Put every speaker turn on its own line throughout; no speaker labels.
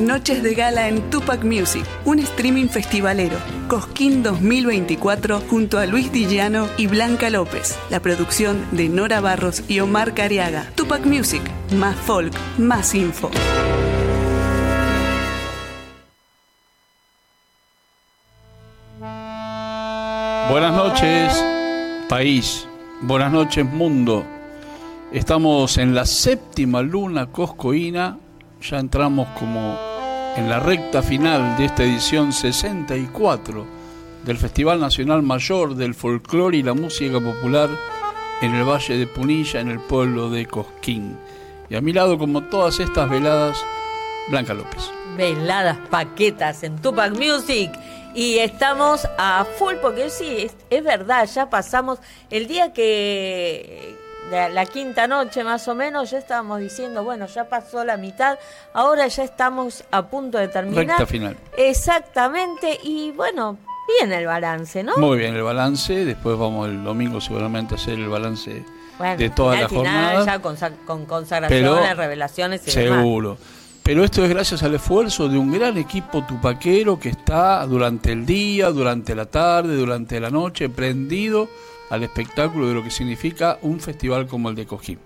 Noches de gala en Tupac Music, un streaming festivalero. Cosquín 2024 junto a Luis Dillano y Blanca López. La producción de Nora Barros y Omar Cariaga. Tupac Music, más folk, más info.
Buenas noches, país. Buenas noches, mundo. Estamos en la séptima luna coscoína. Ya entramos como en la recta final de esta edición 64 del Festival Nacional Mayor del Folclore y la Música Popular en el Valle de Punilla, en el pueblo de Cosquín. Y a mi lado, como todas estas veladas, Blanca López.
Veladas paquetas en Tupac Music. Y estamos a full, porque sí, es, verdad, ya pasamos el día que, la, quinta noche más o menos, ya estábamos diciendo, bueno, ya pasó la mitad, ahora ya estamos a punto de terminar.
Recta final.
Exactamente, y bueno, bien el balance, ¿no?
Muy bien el balance, después vamos el domingo seguramente a hacer el balance de toda la jornada.
ya con, con consagraciones, revelaciones y
Seguro. Pero esto es gracias al esfuerzo de un gran equipo tupaquero que está durante el día, durante la tarde, durante la noche, prendido al espectáculo de lo que significa un festival como el de Cojín.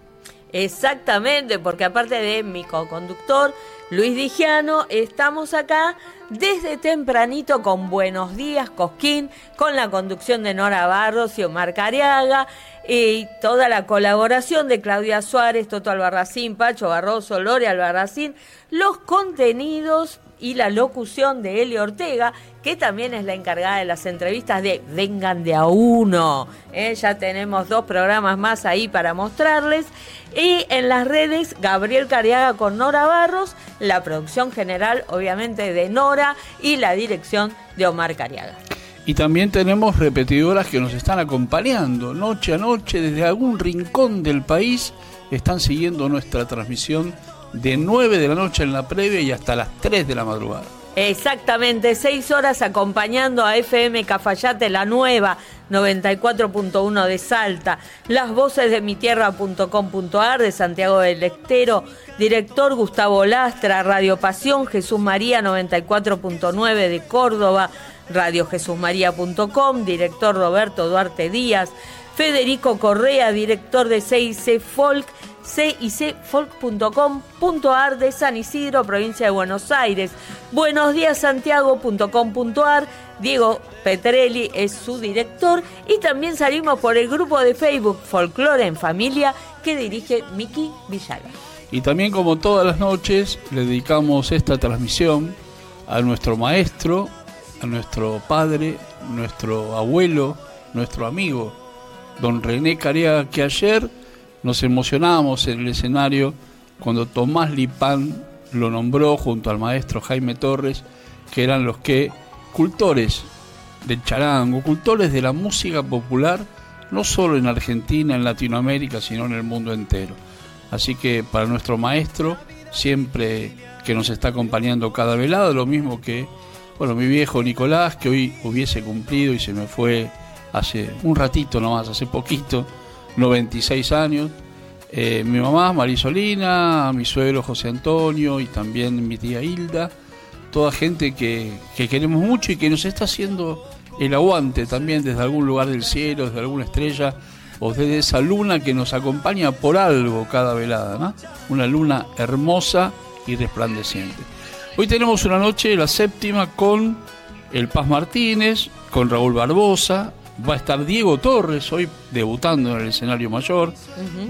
Exactamente, porque aparte de mi co-conductor Luis Digiano, estamos acá desde tempranito con Buenos Días Cosquín, con la conducción de Nora Barros y Omar Cariaga, y toda la colaboración de Claudia Suárez, Toto Albarracín, Pacho Barroso, Lore Albarracín, los contenidos y la locución de Eli Ortega, que también es la encargada de las entrevistas de Vengan de a uno. ¿eh? Ya tenemos dos programas más ahí para mostrarles. Y en las redes, Gabriel Cariaga con Nora Barros, la producción general, obviamente, de Nora y la dirección de Omar Cariaga.
Y también tenemos repetidoras que nos están acompañando noche a noche desde algún rincón del país. Están siguiendo nuestra transmisión de 9 de la noche en la previa y hasta las 3 de la madrugada.
Exactamente, seis horas acompañando a FM Cafayate, la nueva 94.1 de Salta, las voces de mi tierra.com.ar de Santiago del Estero, director Gustavo Lastra, Radio Pasión, Jesús María 94.9 de Córdoba, radiojesusmaría.com, director Roberto Duarte Díaz, Federico Correa, director de CIC Folk, cicfolk.com.ar de San Isidro, provincia de Buenos Aires. Buenos días Santiago.com.ar. Diego Petrelli es su director y también salimos por el grupo de Facebook Folklore en Familia que dirige Miki Villaga.
Y también como todas las noches le dedicamos esta transmisión a nuestro maestro, a nuestro padre, nuestro abuelo, nuestro amigo, don René Cariaga, que ayer nos emocionábamos en el escenario cuando Tomás Lipán lo nombró junto al maestro Jaime Torres, que eran los que, cultores del charango, cultores de la música popular, no solo en Argentina, en Latinoamérica, sino en el mundo entero. Así que para nuestro maestro, siempre que nos está acompañando cada velada, lo mismo que, bueno, mi viejo Nicolás, que hoy hubiese cumplido y se me fue hace un ratito nomás, hace poquito, 96 años. Eh, mi mamá Marisolina, mi suegro José Antonio y también mi tía Hilda, toda gente que, queremos mucho y que nos está haciendo el aguante también desde algún lugar del cielo, desde alguna estrella o desde esa luna que nos acompaña por algo cada velada, ¿no? Una luna hermosa y resplandeciente. Hoy tenemos una noche, la séptima, con el Paz Martínez, con Raúl Barbosa, va a estar Diego Torres hoy debutando en el escenario mayor,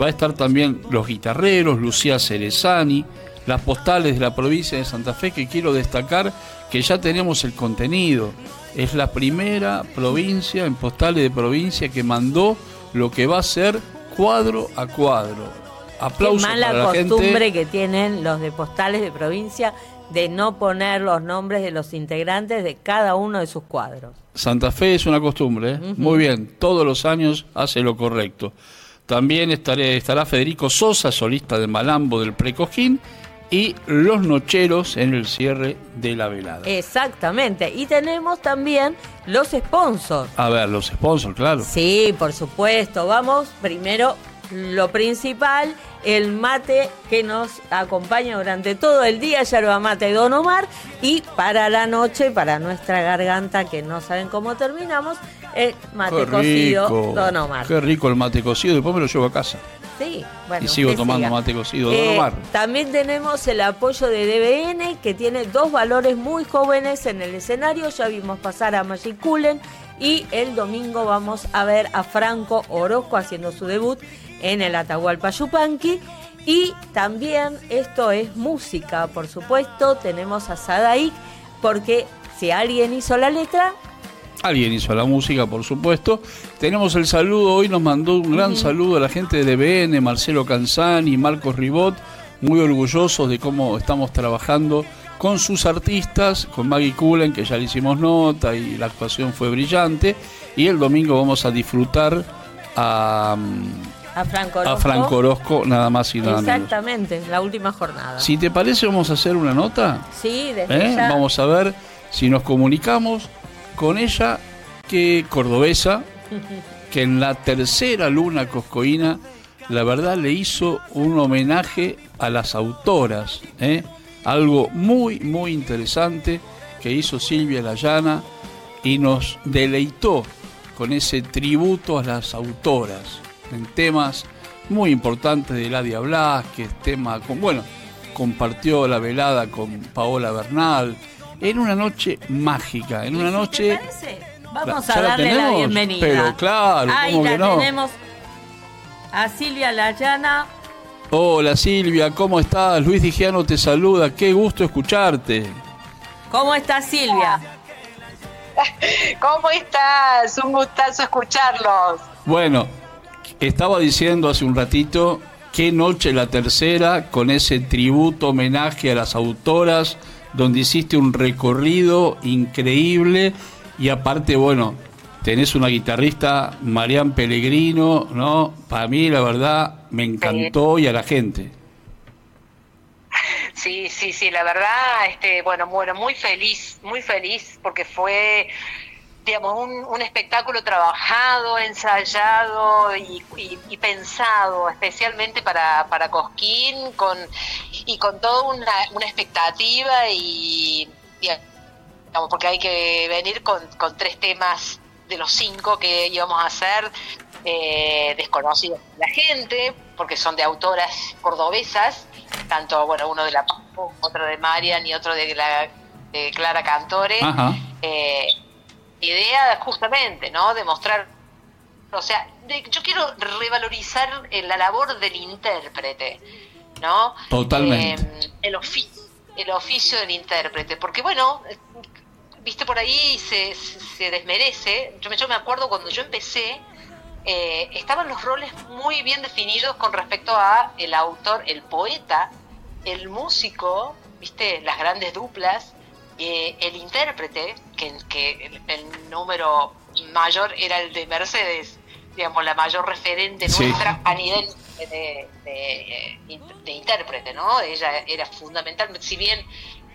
va a estar también los guitarreros, Lucía Cerezani, las postales de la provincia de Santa Fe, que quiero destacar que ya tenemos el contenido. Es la primera provincia en postales de provincia que mandó lo que va a ser cuadro a cuadro.
Aplausos Qué mala costumbre que tienen los de postales de provincia de no poner los nombres de los integrantes de cada uno de sus cuadros.
Santa Fe es una costumbre, ¿eh? muy bien, todos los años hace lo correcto. También estaré, estará Federico Sosa, solista de Malambo del Precojín, y Los Nocheros en el cierre de la velada.
Exactamente, y tenemos también los sponsors.
A ver, los sponsors, claro.
Sí, por supuesto. Vamos primero, lo principal el mate que nos acompaña durante todo el día, yerba mate Don Omar, y para la noche, para nuestra garganta, que no saben cómo terminamos, el mate cocido Don Omar.
Qué rico el mate cocido, después me lo llevo a casa.
Sí, bueno,
y sigo tomando mate cocido Don
eh,
Omar.
También tenemos el apoyo de DBN, que tiene dos valores muy jóvenes en el escenario. Ya vimos pasar a Magic Cullen y el domingo vamos a ver a Franco Orozco haciendo su debut en el Atahualpa Yupanqui. Y también esto es música, por supuesto. Tenemos a Sadaik, porque si alguien hizo la letra,
Alguien hizo la música, por supuesto. Tenemos el saludo, hoy nos mandó un gran saludo a la gente de DBN, Marcelo Canzani, Marcos Ribot, muy orgullosos de cómo estamos trabajando con sus artistas, con Maggie Cullen, que ya le hicimos nota y la actuación fue brillante. Y el domingo vamos a disfrutar a,
a Franco
Orozco, a Franco Orozco nada más y nada
menos. Exactamente, la última jornada.
Si te parece, vamos a hacer una nota.
Sí, desde
¿Eh? Vamos a ver si nos comunicamos con ella, que cordobesa, que en la tercera luna coscoína, la verdad le hizo un homenaje a las autoras, ¿eh? algo muy, muy interesante que hizo Silvia Layana y nos deleitó con ese tributo a las autoras en temas muy importantes de Ladia Blasquez, tema con, bueno, compartió la velada con Paola Bernal, en una noche mágica, en una noche...
Vamos a darle la, bienvenida.
Pero claro,
Ahí
la
tenemos a Silvia Layana.
Hola Silvia, ¿cómo estás? Luis Digiano te saluda, qué gusto escucharte.
¿Cómo estás Silvia?
¿Cómo estás? Un gustazo escucharlos.
Bueno, estaba diciendo hace un ratito, qué noche la tercera con ese tributo homenaje a las autoras donde hiciste un recorrido increíble y aparte, bueno, tenés una guitarrista, Marian Pellegrino, ¿no? Para mí, la verdad, me encantó y a la gente.
Sí, sí, sí, la verdad, este, bueno, bueno, muy feliz, muy feliz porque fue digamos, un, espectáculo trabajado, ensayado y, pensado especialmente para, para Cosquín con, y con toda una, expectativa y, digamos, porque hay que venir con, con, tres temas de los cinco que íbamos a hacer eh, desconocidos de la gente, porque son de autoras cordobesas, tanto, bueno, uno de la otro de Marian y otro de la de Clara Cantore. Eh, idea justamente, ¿no? De mostrar, o sea, yo quiero revalorizar eh, la labor del intérprete, ¿no?
Totalmente.
Eh, el, oficio, el oficio del intérprete, porque bueno, viste por ahí se, se desmerece. Yo me, yo me acuerdo cuando yo empecé, eh, estaban los roles muy bien definidos con respecto a el autor, el poeta, el músico, viste, las grandes duplas, eh, el intérprete, que, que el, número mayor era el de Mercedes, digamos, la mayor referente nuestra a nivel de, de, intérprete, ¿no? Ella era fundamental, si bien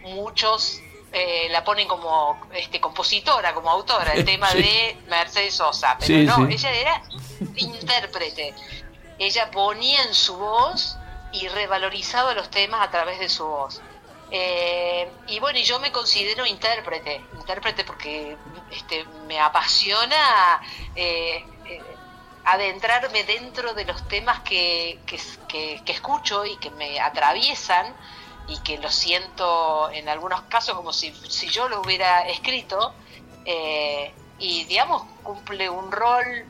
muchos eh, la ponen como este compositora, como autora, el tema de Mercedes Sosa, pero no, ella era intérprete. Ella ponía en su voz y revalorizaba los temas a través de su voz. Eh, y bueno, y yo me considero intérprete, intérprete porque este, me apasiona eh, eh, adentrarme dentro de los temas que, que, escucho y que me atraviesan y que lo siento en algunos casos como si, si yo lo hubiera escrito y digamos cumple un rol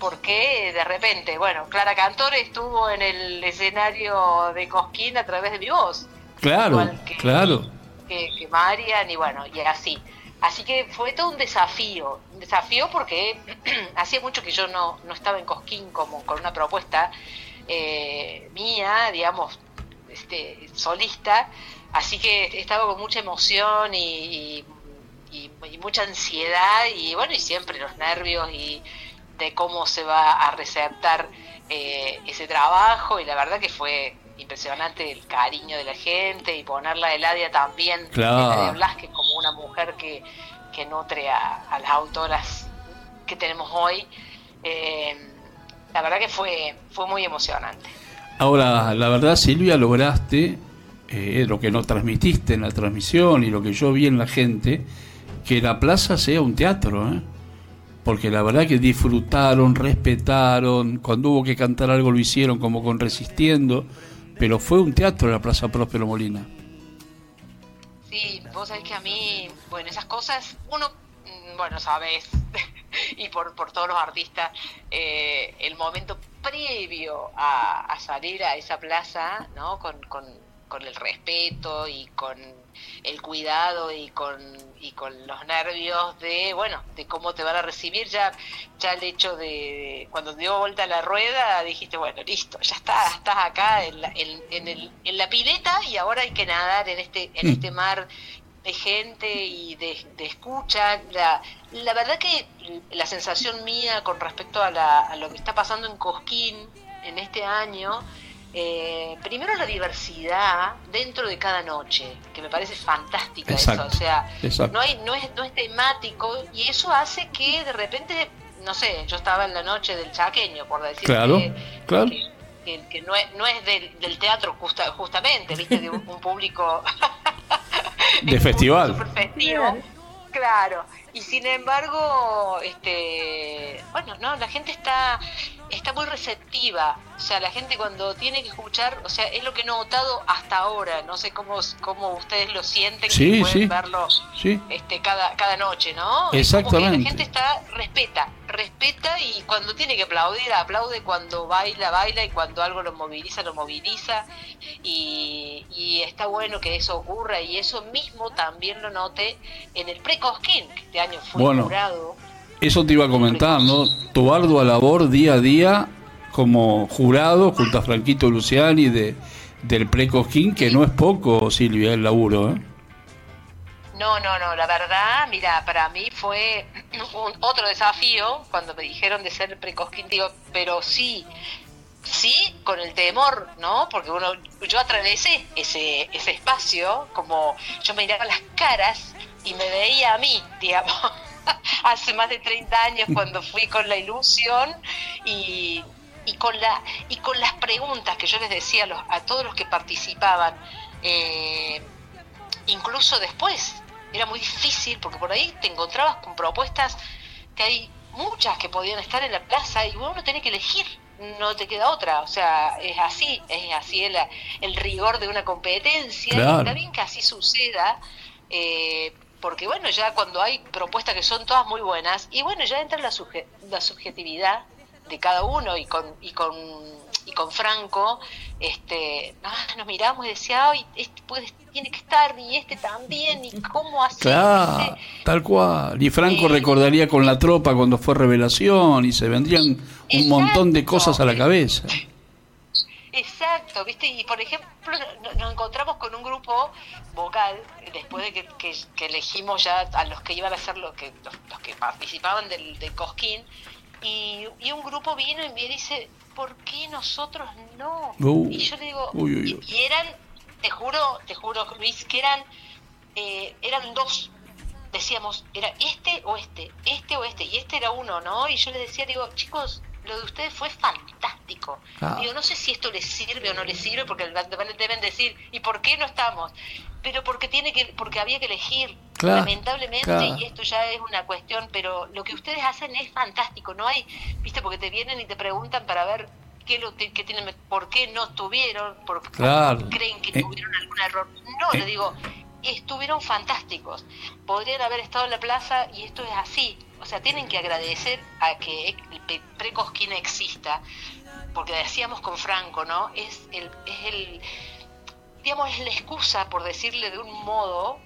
porque de repente, bueno, Clara Cantore estuvo en el escenario de Cosquín a través de mi voz
Claro, claro.
Que, Marian y bueno, y así. Así que fue todo un desafío, un desafío porque hacía mucho que yo no, no estaba en Cosquín como con una propuesta eh, mía, digamos, este, solista, así que estaba con mucha emoción y, y, mucha ansiedad y bueno, y siempre los nervios y de cómo se va a receptar eh, ese trabajo y la verdad que fue impresionante el cariño de la gente y ponerla de Ladia también,
claro.
de como una mujer que, que nutre a, las autoras que tenemos hoy. Eh, la verdad que fue, fue muy emocionante.
Ahora, la verdad, Silvia, lograste eh, lo que no transmitiste en la transmisión y lo que yo vi en la gente, que la plaza sea un teatro, ¿eh? porque la verdad que disfrutaron, respetaron, cuando hubo que cantar algo lo hicieron como con Resistiendo, pero fue un teatro la Plaza Próspero Molina.
Sí, vos sabés que a mí, bueno, esas cosas, uno, mm, bueno, sabes, y por, por todos los artistas, eh, el momento previo a, a, salir a esa plaza, ¿no? Con, con, con el respeto y con el cuidado y con y con los nervios de bueno de cómo te van a recibir. Ya ya el hecho de cuando dio vuelta la rueda dijiste bueno listo ya está estás acá en la, en, en, el, en la pileta y ahora hay que nadar en este en este mar de gente y de, de escucha la, la verdad que la sensación mía con respecto a, la, a lo que está pasando en Cosquín en este año eh, primero la diversidad dentro de cada noche, que me parece fantástica
Exacto,
eso, o sea,
exacto.
no, hay, no, es, no es temático y eso hace que de repente, no sé, yo estaba en la noche del chaqueño, por decir
Claro,
que,
claro.
que, que- que no es, no es del, del teatro justa- justamente, viste, de un, un público
De
un
festival.
festivo. Claro, y sin embargo, este, bueno, no, la gente está está muy receptiva, o sea, la gente cuando tiene que escuchar, o sea, es lo que he notado hasta ahora, no sé cómo cómo ustedes lo sienten,
Sí,
que pueden
sí.
verlo
Sí,
este cada cada noche, ¿no? Es como que
Exactamente.
la gente está respeta, respeta y cuando tiene que aplaudir aplaude, cuando baila baila y cuando algo lo moviliza lo moviliza y, y está bueno que eso ocurra y eso mismo también lo noté en el pre-Cosquín, que este año fue
Bueno.
jurado.
Eso te iba a comentar, ¿no? Tu ardua labor día a día como jurado junto a Franquito Luciani de, del Precosquín, que no es poco, Silvia, el laburo, ¿eh?
No, no, no, la verdad, mira, para mí fue un, otro desafío cuando me dijeron de ser precosquín, digo, pero sí, sí, con el temor, ¿no? Porque uno, yo atravesé ese, ese espacio, como yo miraba las caras y me veía a mí, digamos, hace más de 30 años cuando fui con la ilusión y, y con la y con las preguntas que yo les decía a, los, a todos los que participaban, eh, incluso después. Era muy difícil porque por ahí te encontrabas con propuestas que hay muchas que podían estar en la plaza y uno tiene que elegir no te queda otra. O sea es así es así el, el rigor de una competencia.
Claro.
y está bien que así suceda eh, porque bueno ya cuando hay propuestas que son todas muy buenas y bueno ya entra la, suje- la subjetividad de cada uno y con y con y con Franco este ah, nos miramos y decía ay este puede tiene que estar y este también y cómo hacer
Claro, tal cual. Y Franco
Eh,
recordaría con la tropa cuando fue revelación y se vendrían un
Exacto.
montón de cosas a la cabeza.
Exacto, ¿viste? Y por ejemplo, no- nos encontramos con un grupo vocal, después de que, que- que elegimos ya a los que iban a ser los que, los, los que participaban del, del Cosquín, y, y un grupo vino y me dice, ¿por qué nosotros no?
Uh,
y yo le digo,
uy, uy,
y-
uy.
y, eran, te juro, te juro, Luis, que eran, eh, eran dos. Decíamos, era este o este, este o este, y este era uno, ¿no? Y yo les decía, digo, chicos, lo de ustedes fue fantástico.
Ah.
Digo, no sé si esto les sirve o no les sirve, porque deben decir, ¿y por qué no estamos? Pero porque tiene que, porque había que elegir.
Claro,
Lamentablemente,
claro.
y esto ya es una cuestión, pero lo que ustedes hacen es fantástico. No hay, viste, porque te vienen y te preguntan para ver qué lo qué tienen, por qué no estuvieron, por qué
Claro.
creen que
Eh,
tuvieron algún error. No,
eh.
le digo, estuvieron fantásticos. Podrían haber estado en la plaza y esto es así. O sea, tienen que agradecer a que el Precosquín exista, porque decíamos con Franco, ¿no? Es el, es el, digamos, es la excusa, por decirle de un modo,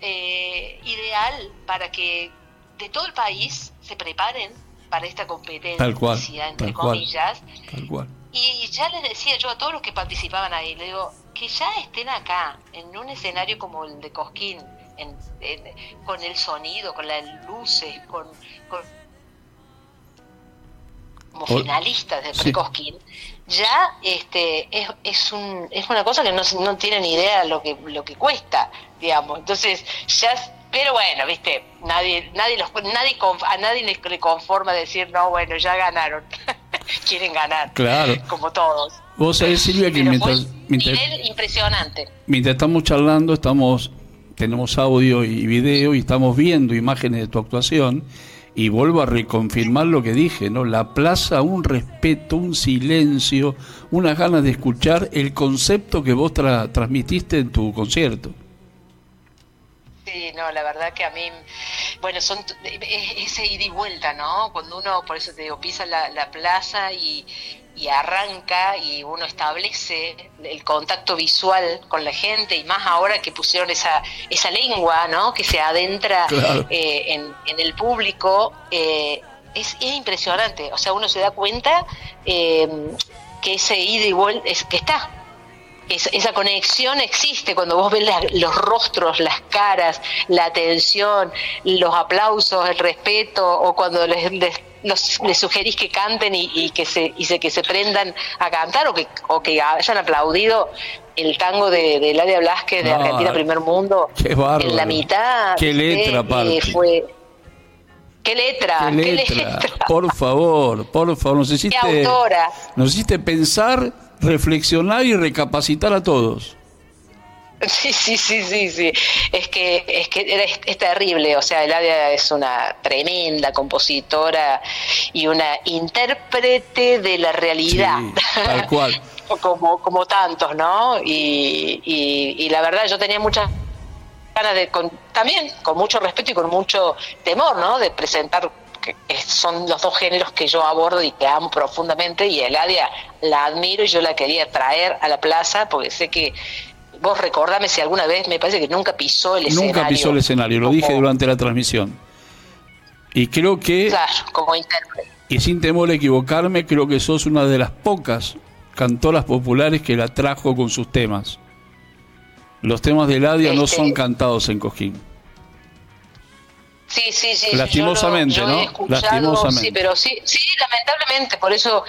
eh, ideal para que de todo el país se preparen para esta competencia,
Tal cual,
entre
tal cual.
comillas,
Tal cual.
y ya les decía yo a todos los que participaban ahí, le digo, que ya estén acá, en un escenario como el de Cosquín, en- en- con el sonido, con las luces, con, con- como
Ol-
finalistas de
Sí.
Precosquín, ya este es, es, un, es una cosa que no, no tienen idea lo que lo que cuesta, digamos. Entonces, ya pero bueno, viste, nadie nadie los nadie a nadie le- conforma decir, "No, bueno, ya ganaron." Quieren ganar
Claro.
como todos.
Vos sabés, Silvia, que
Pero
mientras, mientras,
impresionante.
mientras estamos charlando, estamos tenemos audio y video y estamos viendo imágenes de tu actuación y vuelvo a reconfirmar lo que dije, ¿no? La plaza, un respeto, un silencio, unas ganas de escuchar el concepto que vos tra- transmitiste en tu concierto.
Sí, no, la verdad que a mí, bueno, son ese ida y vuelta, ¿no? Cuando uno, por eso te digo, pisa la plaza y, y arranca y uno establece el contacto visual con la gente y más ahora que pusieron esa, esa lengua, ¿no? Que se adentra
Claro.
eh, en, en el público, eh, es, es impresionante. O sea, uno se da cuenta eh, que ese ida y vuelta, es, que está, es- esa conexión existe cuando vos ves los rostros, las caras, la atención, los aplausos, el respeto, o cuando les, les, los- les sugerís que canten y, y que se y se, que se prendan a cantar o que, o que hayan aplaudido el tango de, de Ladia Blasquez de
Ah,
Argentina Primer Mundo
qué bárbaro.
en la mitad.
Qué letra.
Eh, fue, ¿Qué letra?
¿Qué letra? Por favor, por favor, nos hiciste,
¿Qué autora?
nos hiciste pensar, reflexionar y recapacitar a todos.
Sí, sí, sí, sí, sí. Es que es que es terrible. O sea, Eladia es una tremenda compositora y una intérprete de la realidad.
Sí, tal cual.
como, como tantos, ¿no? Y, y, y la verdad, yo tenía muchas ganas de, con, también con mucho respeto y con mucho temor, ¿no? De presentar que son los dos géneros que yo abordo y que amo profundamente y Eladia la admiro y yo la quería traer a la plaza porque sé que vos recordame si alguna vez me parece que nunca pisó el escenario.
Nunca pisó el escenario, lo dije durante la transmisión. Y creo que,
Claro, como intérprete.
y sin temor a equivocarme, creo que sos una de las pocas cantoras populares que la trajo con sus temas. Los temas de Ladia no
Este-
son cantados en Cojín.
Sí, sí, sí.
Lastimosamente,
yo lo- yo
¿no?
he
Lastimosamente.
Sí, pero sí, sí, lamentablemente. Por eso,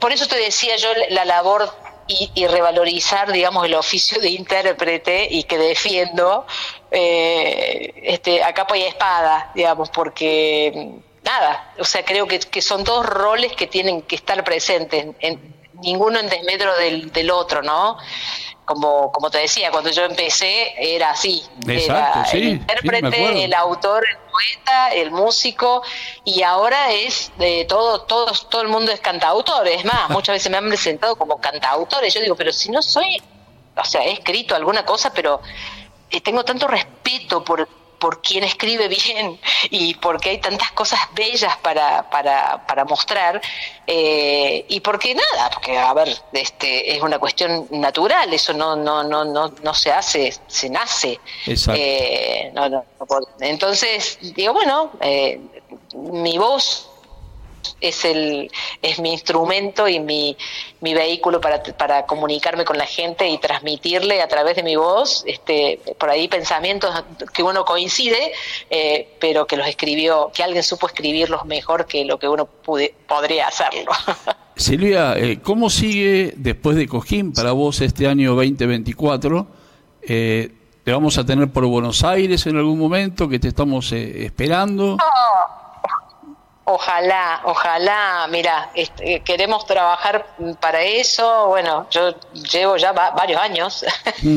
por eso te decía yo la labor y, y revalorizar, digamos, el oficio de intérprete y que defiendo eh, este, a capa y a espada, digamos, porque nada, o sea, creo que, que son dos roles que tienen que estar presentes, en, ninguno en desmedro del, del otro, ¿no? Como, como te decía, cuando yo empecé era así.
Exacto,
era
sí,
el intérprete, el autor, el poeta, el músico, y ahora es de todo, todos, todo el mundo es cantautor. Es más, muchas veces me han presentado como cantautores. Yo digo, pero si no soy, o sea, he escrito alguna cosa, pero eh, tengo tanto respeto por por quien escribe bien y porque hay tantas cosas bellas para, para, para mostrar eh, y porque nada porque a ver este es una cuestión natural eso no no no no no se hace se nace
Exacto.
Eh, no, no, entonces digo bueno eh, mi voz es el es mi instrumento y mi, mi vehículo para, para comunicarme con la gente y transmitirle a través de mi voz este por ahí pensamientos que uno coincide eh, pero que los escribió que alguien supo escribirlos mejor que lo que uno pude, podría hacerlo
Silvia, eh, ¿cómo sigue después de Cojín para vos este año 2024? Eh, ¿Te vamos a tener por Buenos Aires en algún momento que te estamos eh, esperando?
Ojalá, ojalá, mira, este, queremos trabajar para eso. Bueno, yo llevo ya va- varios años.
Mm,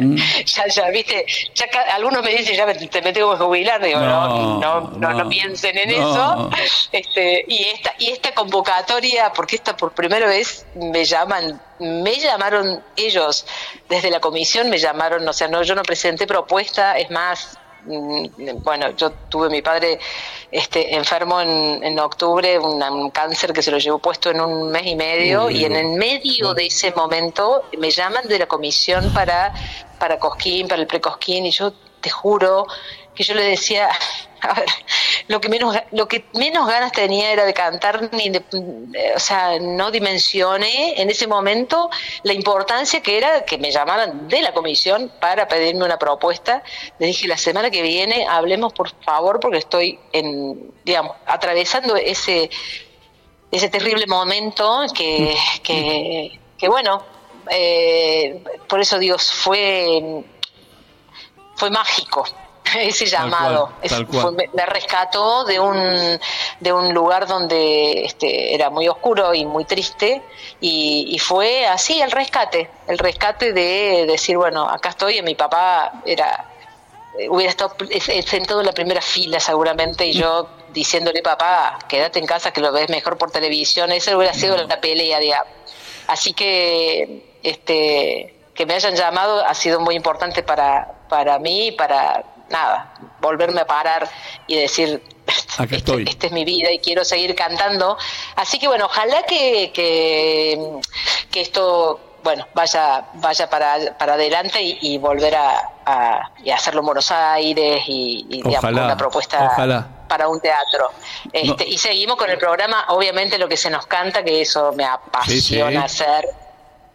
mm.
ya, ya, viste, ya algunos me dicen, ya me- te me tengo que jubilar. Digo, no,
No,
no, no, no, piensen en eso. Este, y esta, y esta convocatoria, porque esta por primera vez me llaman, me llamaron ellos desde la comisión, me llamaron, o sea, no, yo no presenté propuesta, es más, bueno, yo tuve mi padre este enfermo en, en octubre, un cáncer que se lo llevó puesto en un mes y medio, y en el medio de ese momento me llaman de la comisión para, para Cosquín, para el precosquín, y yo te juro que yo le decía, a ver, lo que menos lo que menos ganas tenía era de cantar ni de, eh, o sea no dimensioné en ese momento la importancia que era que me llamaran de la comisión para pedirme una propuesta. Le dije la semana que viene hablemos por favor porque estoy en digamos atravesando ese ese terrible momento que que, que bueno eh, por eso digo fue fue mágico ese
Tal
llamado
cual,
Es-
tal cual.
fue- me, rescató de un de un lugar donde este, era muy oscuro y muy triste y, y, fue así el rescate, el rescate de decir, bueno, acá estoy y mi papá era hubiera estado sentado en la primera fila seguramente y yo diciéndole papá, quédate en casa que lo ves mejor por televisión, esa hubiera sido la pelea, digamos. Así que este que me hayan llamado ha sido muy importante para, para mí, para nada, volverme a parar y decir,
Acá estoy.
Esta es mi vida y quiero seguir cantando. Así que bueno, ojalá que, que, que esto bueno, vaya, vaya para, para adelante y, volver a, hacerlo en Buenos Aires y, una propuesta para un teatro. Este, Y seguimos con el programa, obviamente lo que se nos canta, que eso me apasiona hacer,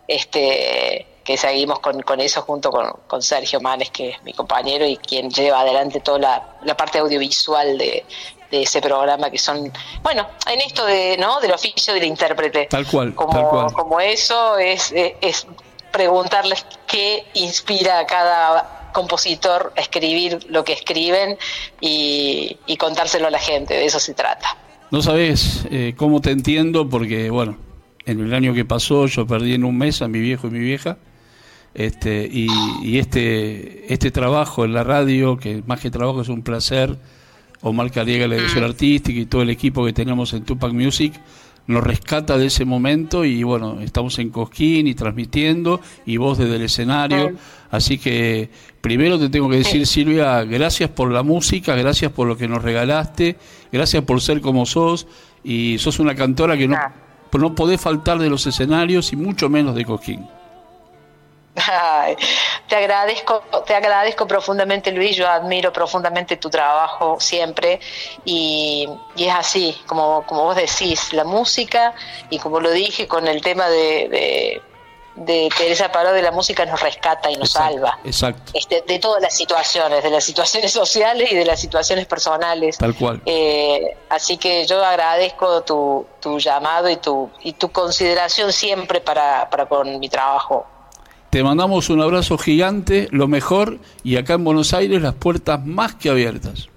este que seguimos con, con eso junto con, con, Sergio Manes, que es mi compañero y quien lleva adelante toda la, la parte audiovisual de, de ese programa que son, bueno, en esto de, ¿no? del oficio del intérprete.
Tal cual.
Como, como eso es, es preguntarles qué inspira a cada compositor a escribir lo que escriben y, contárselo a la gente, de eso se trata.
No sabes eh, cómo te entiendo porque, bueno, en el año que pasó yo perdí en un mes a mi viejo y mi vieja. Este, y, y este, este trabajo en la radio, que más que trabajo es un placer, Omar Cariega, la dirección artística y todo el equipo que tenemos en Tupac Music, nos rescata de ese momento y bueno, estamos en Cosquín y transmitiendo y vos desde el escenario. Así que primero te tengo que decir, Silvia, gracias por la música, gracias por lo que nos regalaste, gracias por ser como sos y sos una cantora que no, no podés faltar de los escenarios y mucho menos de Cosquín
te agradezco, te agradezco profundamente Luis, yo admiro profundamente tu trabajo siempre y, es así, como, como vos decís, la música y como lo dije con el tema de, de, Teresa Paró de la música nos rescata y nos salva.
Exacto.
Este, de todas las situaciones, de las situaciones sociales y de las situaciones personales.
Tal cual.
Eh, así que yo agradezco tu, tu llamado y tu, y tu consideración siempre para, para con mi trabajo.
Te mandamos un abrazo gigante, lo mejor, y acá en Buenos Aires las puertas más que abiertas.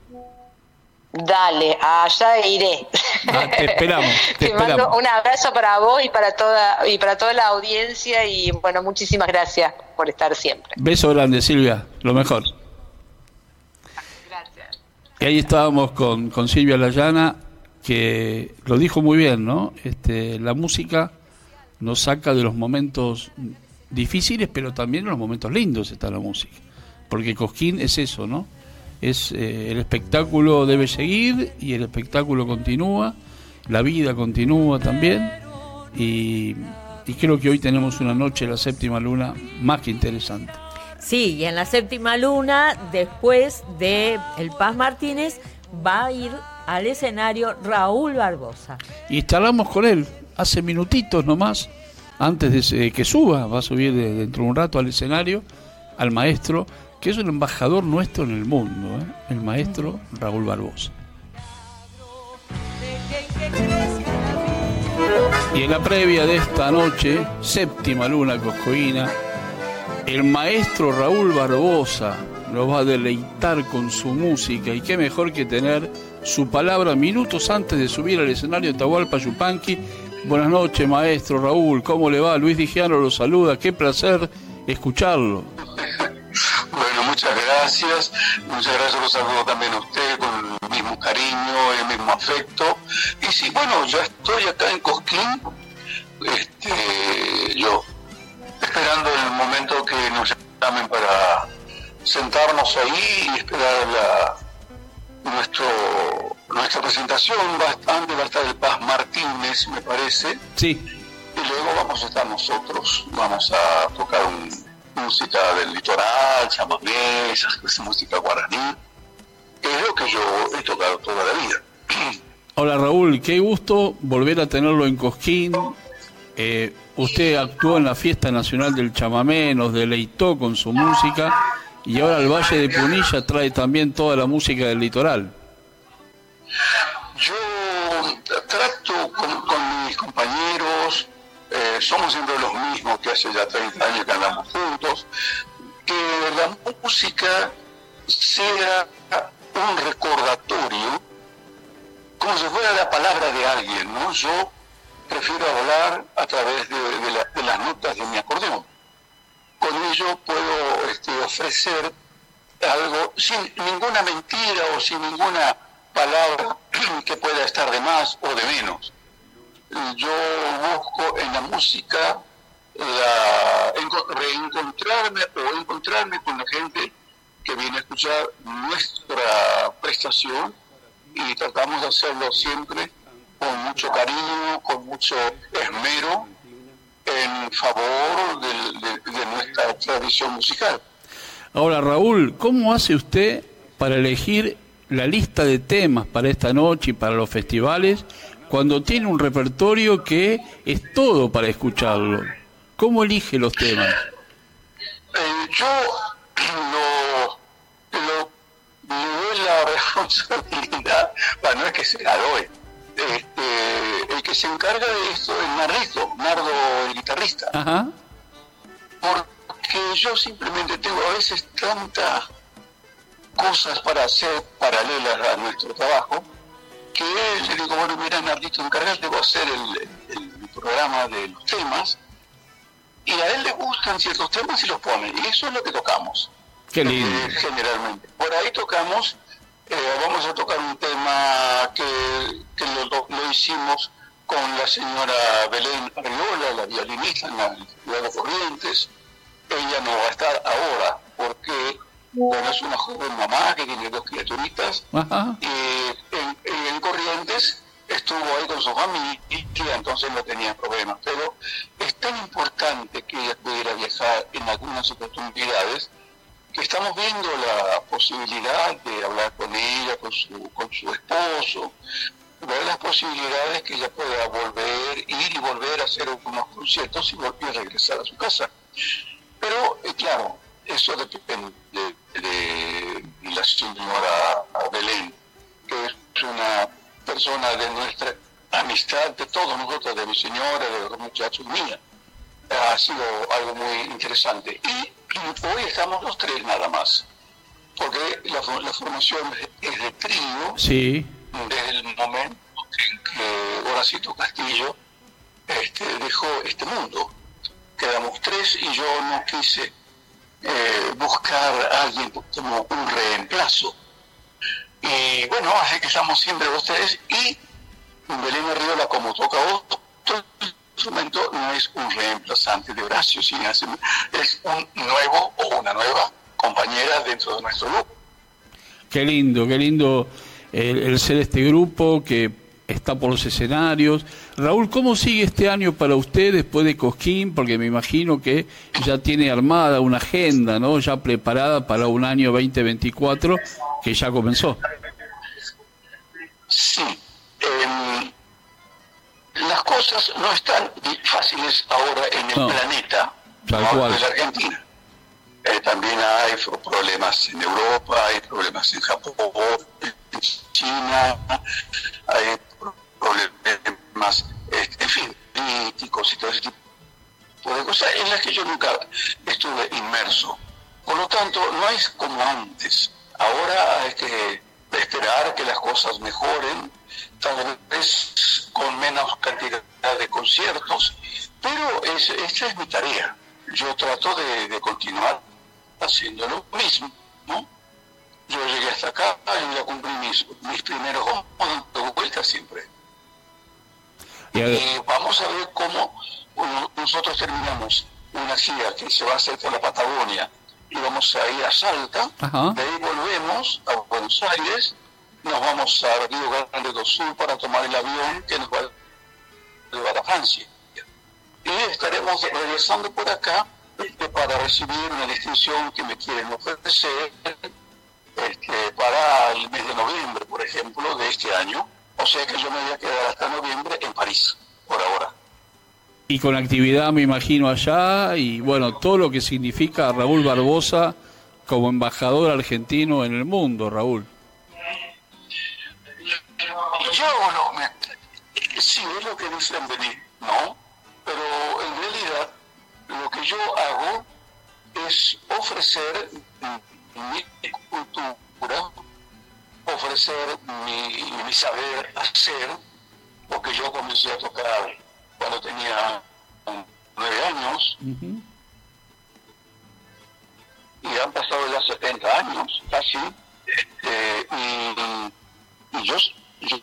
Dale, allá iré.
Ah, te esperamos. Te, mando
un abrazo para vos y para toda y para toda la audiencia y bueno, muchísimas gracias por estar siempre.
Beso grande, Silvia, lo mejor.
Gracias.
Y ahí estábamos con, con Silvia Layana, que lo dijo muy bien, ¿no? Este, la música nos saca de los momentos difíciles, pero también en los momentos lindos está la música. Porque Cosquín es eso, ¿no? Es eh, el espectáculo debe seguir y el espectáculo continúa, la vida continúa también y, creo que hoy tenemos una noche, la séptima luna, más que interesante.
Sí, y en la séptima luna, después de El Paz Martínez, va a ir al escenario Raúl Barbosa.
Y instalamos con él hace minutitos nomás antes de que suba, va a subir dentro de un rato al escenario, al maestro, que es un embajador nuestro en el mundo, ¿eh? el maestro Raúl Barbosa. Y en la previa de esta noche, séptima luna coscoína, el maestro Raúl Barbosa nos va a deleitar con su música y qué mejor que tener su palabra minutos antes de subir al escenario de Tahualpa Yupanqui Buenas noches, maestro Raúl. ¿Cómo le va? Luis Digiano lo saluda. Qué placer escucharlo.
Bueno, muchas gracias. Muchas gracias. Lo saludo también a usted con el mismo cariño, el mismo afecto. Y sí, bueno, ya estoy acá en Cosquín. Este, yo esperando el momento que nos llamen para sentarnos ahí y esperar la, nuestro nuestra presentación bastante va a estar el Paz Martínez, me parece.
Sí.
Y luego vamos a estar nosotros, vamos a tocar música del litoral, chamamé, esa, música guaraní, que es lo que yo he tocado toda la vida.
Hola Raúl, qué gusto volver a tenerlo en Cosquín. Eh, usted actuó en la Fiesta Nacional del Chamamé, nos deleitó con su música y ahora el Valle de Punilla trae también toda la música del litoral.
Yo trato con, mis compañeros, eh, somos siempre los mismos que hace ya 30 años que andamos juntos, que la música sea un recordatorio como si fuera la palabra de alguien, ¿no? Yo prefiero hablar a través de, de las notas de mi acordeón. Con ello puedo este, ofrecer algo sin ninguna mentira o sin ninguna palabra que pueda estar de más o de menos. Yo busco en la música la, reencontrarme o encontrarme con la gente que viene a escuchar nuestra prestación y tratamos de hacerlo siempre con mucho cariño, con mucho esmero en favor de, nuestra tradición musical.
Ahora, Raúl, ¿cómo hace usted para elegir la lista de temas para esta noche y para los festivales cuando tiene un repertorio que es todo para escucharlo? ¿Cómo elige los temas?
Eh, yo lo, lo, le doy la responsabilidad, bueno, no es que se la doy, este, el que se encarga de esto es Nardito, Nardo el guitarrista. Ajá. Porque yo simplemente tengo a veces tantas cosas para hacer paralelas a nuestro trabajo que le digo, bueno, mira Nardito, encargate vos hacer el, el, programa de los temas y a él le gustan ciertos temas y los pone. Y eso es lo que tocamos.
Qué lindo.
Generalmente. Por ahí tocamos eh, vamos a tocar un tema que, lo, hicimos con la señora Belén Arriola, la violinista en la de Corrientes. Ella no va a estar ahora porque bueno, es una joven mamá que tiene dos criaturitas y en, Corrientes estuvo ahí con su familia y entonces no tenía problemas. Pero es tan importante que ella pudiera viajar en algunas oportunidades estamos viendo la posibilidad de hablar con ella, con su, con su esposo, ver las posibilidades que ella pueda volver, ir y volver a hacer unos conciertos y volver a regresar a su casa. Pero, eh, claro, eso depende de, la señora Belén, que es una persona de nuestra amistad, de todos nosotros, de mi señora, de los muchachos mía. Ha sido algo muy interesante. Y hoy estamos los tres nada más, porque la, formación es de trío
sí.
desde el momento en que Horacito Castillo este, dejó este mundo. Quedamos tres y yo no quise eh, buscar a alguien como un reemplazo. Y bueno, así que estamos siempre los tres y Belén Arriola como toca otro instrumento no es un reemplazante de Horacio, sino es un nuevo o una nueva compañera dentro de nuestro grupo.
Qué lindo, qué lindo el, ser este grupo que está por los escenarios. Raúl, ¿cómo sigue este año para usted después de Cosquín? Porque me imagino que ya tiene armada una agenda, ¿no? Ya preparada para un año 2024 que ya comenzó.
Sí. Eh, las cosas no están fáciles ahora en el planeta, no, en la Argentina. Eh, también hay problemas en Europa, hay problemas en Japón, en China, hay problemas, este, en fin, políticos y todo ese tipo de cosas en las que yo nunca estuve inmerso. Por lo tanto, no es como antes. Ahora que esperar que las cosas mejoren tal vez con menos cantidad de conciertos, pero es, esta es mi tarea. Yo trato de, continuar haciendo lo mismo. ¿no? Yo llegué hasta acá y ya cumplí mis, mis primeros de vuelta siempre. Y vamos a ver cómo nosotros terminamos una gira que se va a hacer por la Patagonia y vamos a ir a Salta, de ahí volvemos a Buenos Aires nos vamos a Río Grande do Sul para tomar el avión que nos va a llevar a Francia. Y estaremos regresando por acá este, para recibir una distinción que me quieren ofrecer este, para el mes de noviembre, por ejemplo, de este año. O sea que yo me voy a quedar hasta noviembre en París, por ahora.
Y con actividad, me imagino, allá, y bueno, todo lo que significa Raúl Barbosa como embajador argentino en el mundo, Raúl
yo no, me, sí es lo que dicen de mí, ¿no? Pero en realidad lo que yo hago es ofrecer mi cultura, ofrecer mi saber hacer, porque yo comencé a tocar cuando tenía nueve años. Y han pasado ya 70 años casi. Este, y, y yo, yo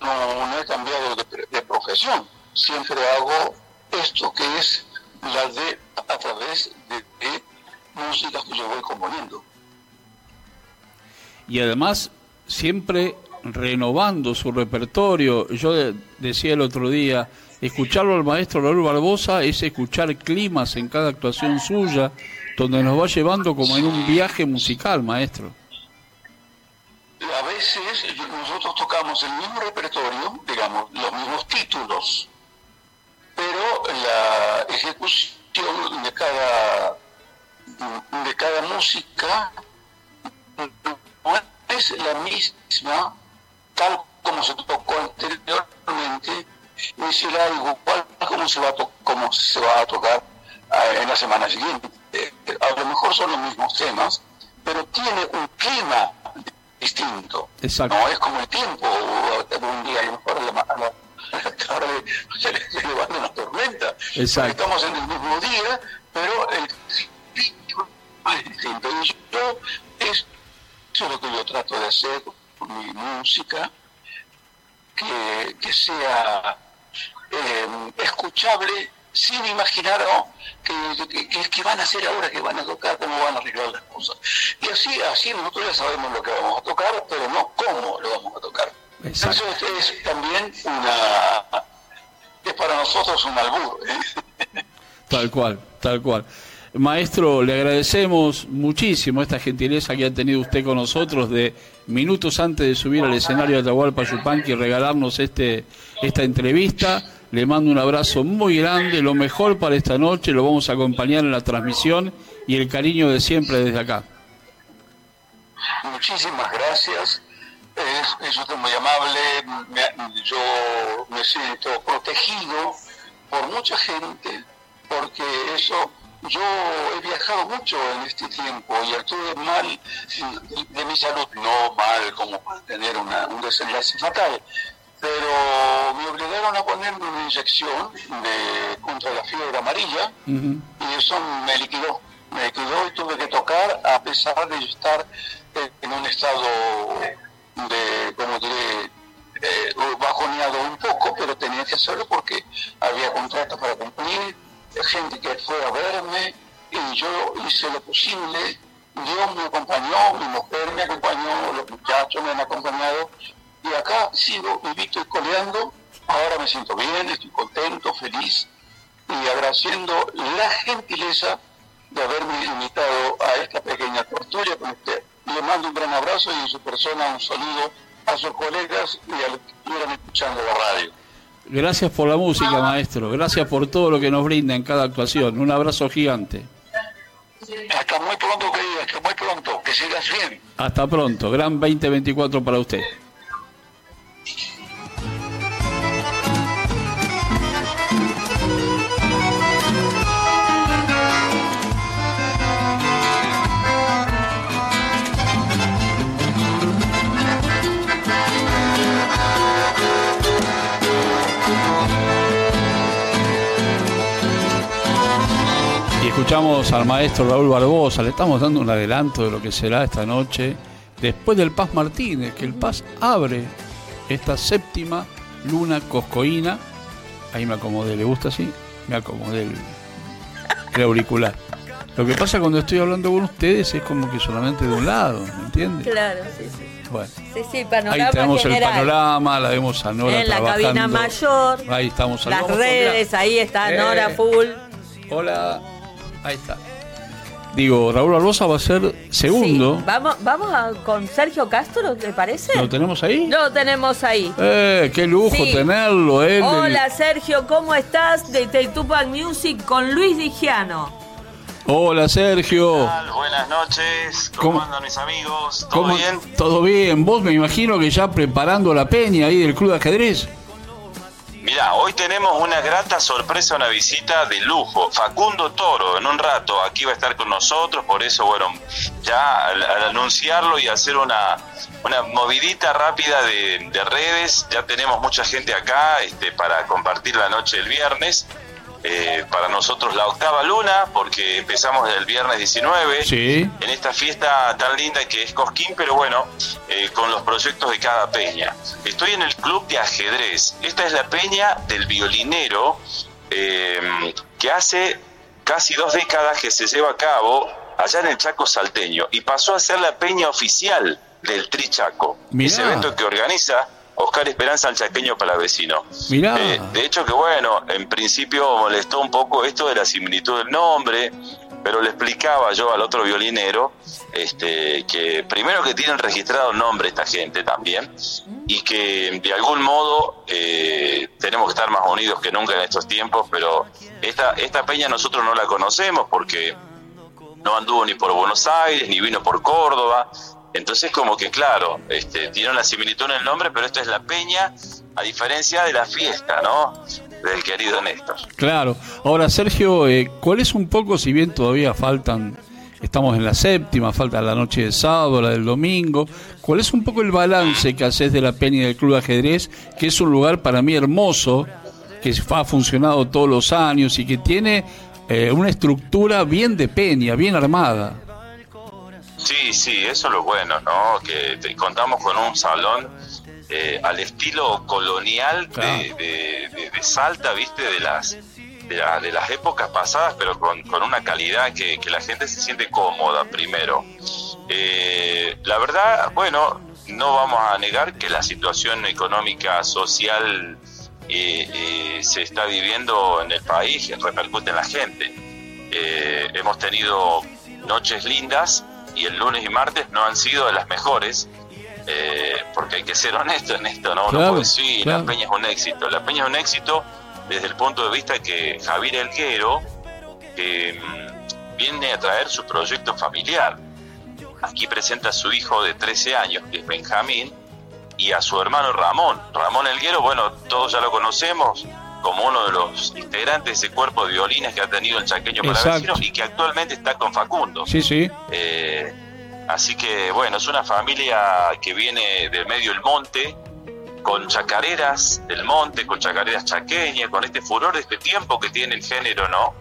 no, he cambiado de, profesión. Siempre hago esto que es la de a través de, de música que yo voy componiendo.
Y además siempre renovando su repertorio. Yo decía el otro día Escucharlo al maestro Raúl Barbosa es escuchar climas en cada actuación suya, donde nos va llevando como en un viaje musical, maestro.
A veces nosotros tocamos el mismo repertorio, digamos, los mismos títulos, pero la ejecución de cada, de cada música es la misma tal como se tocó anteriormente y será igual como se va a, como se va a tocar eh, en la semana siguiente. Eh, a lo mejor son los mismos temas, pero tiene un clima distinto.
Exacto.
No es como el tiempo, un día a lo mejor a la, a la, tarde se le, se le va una tormenta.
Exacto.
Estamos en el mismo día, pero el espíritu es distinto. Y yo, es, eso es lo que yo trato de hacer con mi música, que, que sea eh, escuchable sin imaginar que, que, van a hacer ahora, que van a tocar, cómo van a arreglar las cosas. Y así, así nosotros ya sabemos lo que vamos a tocar, pero no cómo lo vamos a tocar. Eso es, también una... es para nosotros un albur. ¿eh?
Tal cual, tal cual. Maestro, le agradecemos muchísimo esta gentileza que ha tenido usted con nosotros de minutos antes de subir al escenario de Atahualpa Yupanqui y regalarnos este, esta entrevista. Le mando un abrazo muy grande, lo mejor para esta noche, lo vamos a acompañar en la transmisión y el cariño de siempre desde acá.
Muchísimas gracias, es, es usted muy amable, yo me siento protegido por mucha gente, porque eso yo he viajado mucho en este tiempo y estuve mal de mi salud, no mal como para tener una, un desenlace fatal, pero me obligaron a ponerme una inyección de, contra la fiebre amarilla y eso me liquidó, me liquidó y tuve que tocar a pesar de estar en un estado de, como diré, eh, bajoneado un poco, pero tenía que hacerlo porque había contratos para cumplir gente que fue a verme y yo hice lo posible. Dios me acompañó, mi mujer me acompañó, los muchachos me han acompañado y acá sigo vivito y coleando. Ahora me siento bien, estoy contento, feliz y agradeciendo la gentileza de haberme invitado a esta pequeña tertulia con usted. Le mando un gran abrazo y en su persona un saludo a sus colegas y a los que estuvieran escuchando la radio.
Gracias por la música, maestro. Gracias por todo lo que nos brinda en cada actuación. Un abrazo gigante.
Hasta muy pronto, querido. Hasta muy pronto. Que sigas bien.
Hasta pronto. Gran 2024 para usted. Escuchamos al maestro Raúl Barbosa, le estamos dando un adelanto de lo que será esta noche, después del Paz Martínez, que el Paz abre esta séptima luna coscoína. Ahí me acomodé, ¿le gusta así? Me acomodé el, auricular. Lo que pasa cuando estoy hablando con ustedes es como que solamente de un lado, ¿me entiendes?
Claro, sí, sí.
Bueno,
sí, sí, panorama
ahí tenemos el panorama, la vemos a Nora
En la cabina mayor.
Ahí estamos.
Las redes, ahí está Nora
eh.
full.
Hola. Ahí está. Digo, Raúl Barbosa va a ser segundo.
Sí. Vamos, vamos a, con Sergio Castro, ¿te parece?
¿Lo tenemos ahí?
Lo tenemos ahí.
Eh, qué lujo
Sí.
tenerlo, eh.
Hola Sergio, ¿cómo estás? De Tupac Music con Luis Digiano.
Hola, Sergio.
tal? Buenas noches, ¿cómo,
¿Cómo-
andan mis amigos? ¿Todo
¿Cómo-
bien?
Todo bien. Vos me imagino que ya preparando la peña ahí del club de ajedrez.
Mira, hoy tenemos una grata sorpresa, una visita de lujo. Facundo Toro, en un rato, aquí va a estar con nosotros, por eso, bueno, ya al, anunciarlo y hacer una, una movidita rápida de, de, redes, ya tenemos mucha gente acá este, para compartir la noche del viernes. Eh, para nosotros la octava luna, porque empezamos el viernes 19 en esta fiesta tan linda que es Cosquín, pero bueno, eh, con los proyectos de cada peña. Estoy en el club de ajedrez. Esta es la peña del violinero eh, que hace casi dos décadas que se lleva a cabo allá en el Chaco Salteño y pasó a ser la peña oficial del Tri Chaco. Ese evento que organiza Oscar Esperanza al chaqueño palavecino.
Mirá.
Eh, de hecho que bueno, en principio molestó un poco esto de la similitud del nombre, pero le explicaba yo al otro violinero este, que primero que tienen registrado el nombre esta gente también y que de algún modo eh, tenemos que estar más unidos que nunca en estos tiempos, pero esta, esta peña nosotros no la conocemos porque no anduvo ni por Buenos Aires, ni vino por Córdoba, entonces, como que claro, este, tiene una similitud en el nombre, pero esto es la peña, a diferencia de la fiesta, ¿no? Del querido Néstor.
Claro. Ahora, Sergio, eh, ¿cuál es un poco, si bien todavía faltan, estamos en la séptima, falta la noche de sábado, la del domingo, cuál es un poco el balance que haces de la peña del Club Ajedrez, que es un lugar para mí hermoso, que ha funcionado todos los años y que tiene eh, una estructura bien de peña, bien armada?
Sí, sí, eso es lo bueno, ¿no? Que contamos con un salón eh, al estilo colonial de, Salta, ¿viste? De las, de, las épocas pasadas, pero con, una calidad que, la gente se siente cómoda primero. Eh, la verdad, bueno, no vamos a negar que la situación económica, social eh, se está viviendo en el país, repercute en la gente. hemos tenido noches lindas, y el lunes y martes no han sido de las mejores, eh, porque hay que ser honesto en esto, ¿no? Uno puede decir, la Peña es un éxito. La Peña es un éxito desde el punto de vista que Javier Elguero mm, viene a traer su proyecto familiar. Aquí presenta a su hijo de 13 años, que es Benjamín, y a su hermano Ramón. Ramón Elguero, bueno, todos ya lo conocemos, como uno de los integrantes de ese cuerpo de violines que ha tenido el chaqueño para vecinos y que actualmente está con Facundo.
Sí, sí.
Eh, así que bueno, es una familia que viene del medio del monte, con chacareras del monte, con chacareras chaqueñas, con este furor de este tiempo que tiene el género, ¿no?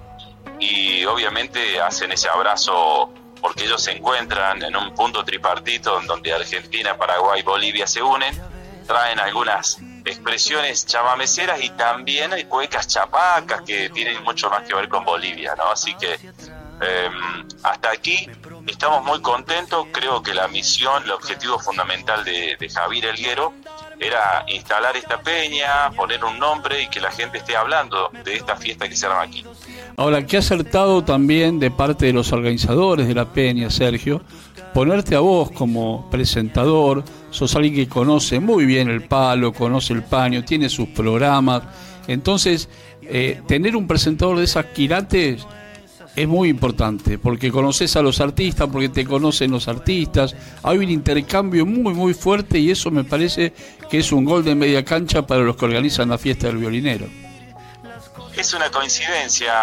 Y obviamente hacen ese abrazo porque ellos se encuentran en un punto tripartito en donde Argentina, Paraguay, Bolivia se unen, traen algunas expresiones chamameceras y también hay cuecas chapacas que tienen mucho más que ver con Bolivia, ¿no? Así que em, hasta aquí estamos muy contentos. Creo que la misión, el objetivo fundamental de, Javier Elguero era instalar esta peña, poner un nombre y que la gente esté hablando de esta fiesta que se arma aquí.
Ahora, ¿qué acertado también de parte de los organizadores de la peña, Sergio? Ponerte a vos como presentador, sos alguien que conoce muy bien el palo, conoce el paño, tiene sus programas. Entonces, eh, tener un presentador de esas quilates es muy importante, porque conoces a los artistas, porque te conocen los artistas. Hay un intercambio muy, muy fuerte y eso me parece que es un gol de media cancha para los que organizan la fiesta del violinero.
Es una coincidencia,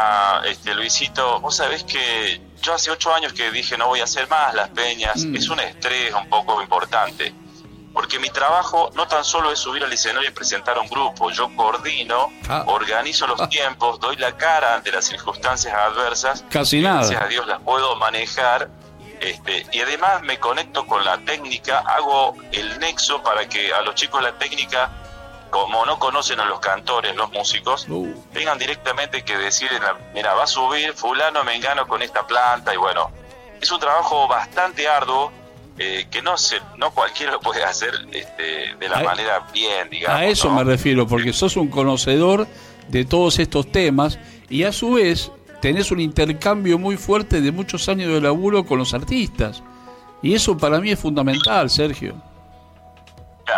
este Luisito. Vos sabés que yo hace ocho años que dije no voy a hacer más las peñas. Mm. Es un estrés un poco importante porque mi trabajo no tan solo es subir al escenario y presentar un grupo, yo coordino, ah. organizo los ah. tiempos, doy la cara ante las circunstancias adversas.
Casi nada.
Gracias a Dios las puedo manejar. Este, y además me conecto con la técnica, hago el nexo para que a los chicos la técnica, como no conocen a los cantores, los músicos, uh. tengan directamente que decir, mira, va a subir fulano, me engano con esta planta y bueno, es un trabajo bastante arduo eh, que no se, no cualquiera lo puede hacer este, de la manera bien, digamos.
A eso me refiero, porque sos un conocedor de todos estos temas y a su vez tenés un intercambio muy fuerte de muchos años de laburo con los artistas. Y eso para mí es fundamental, Sergio.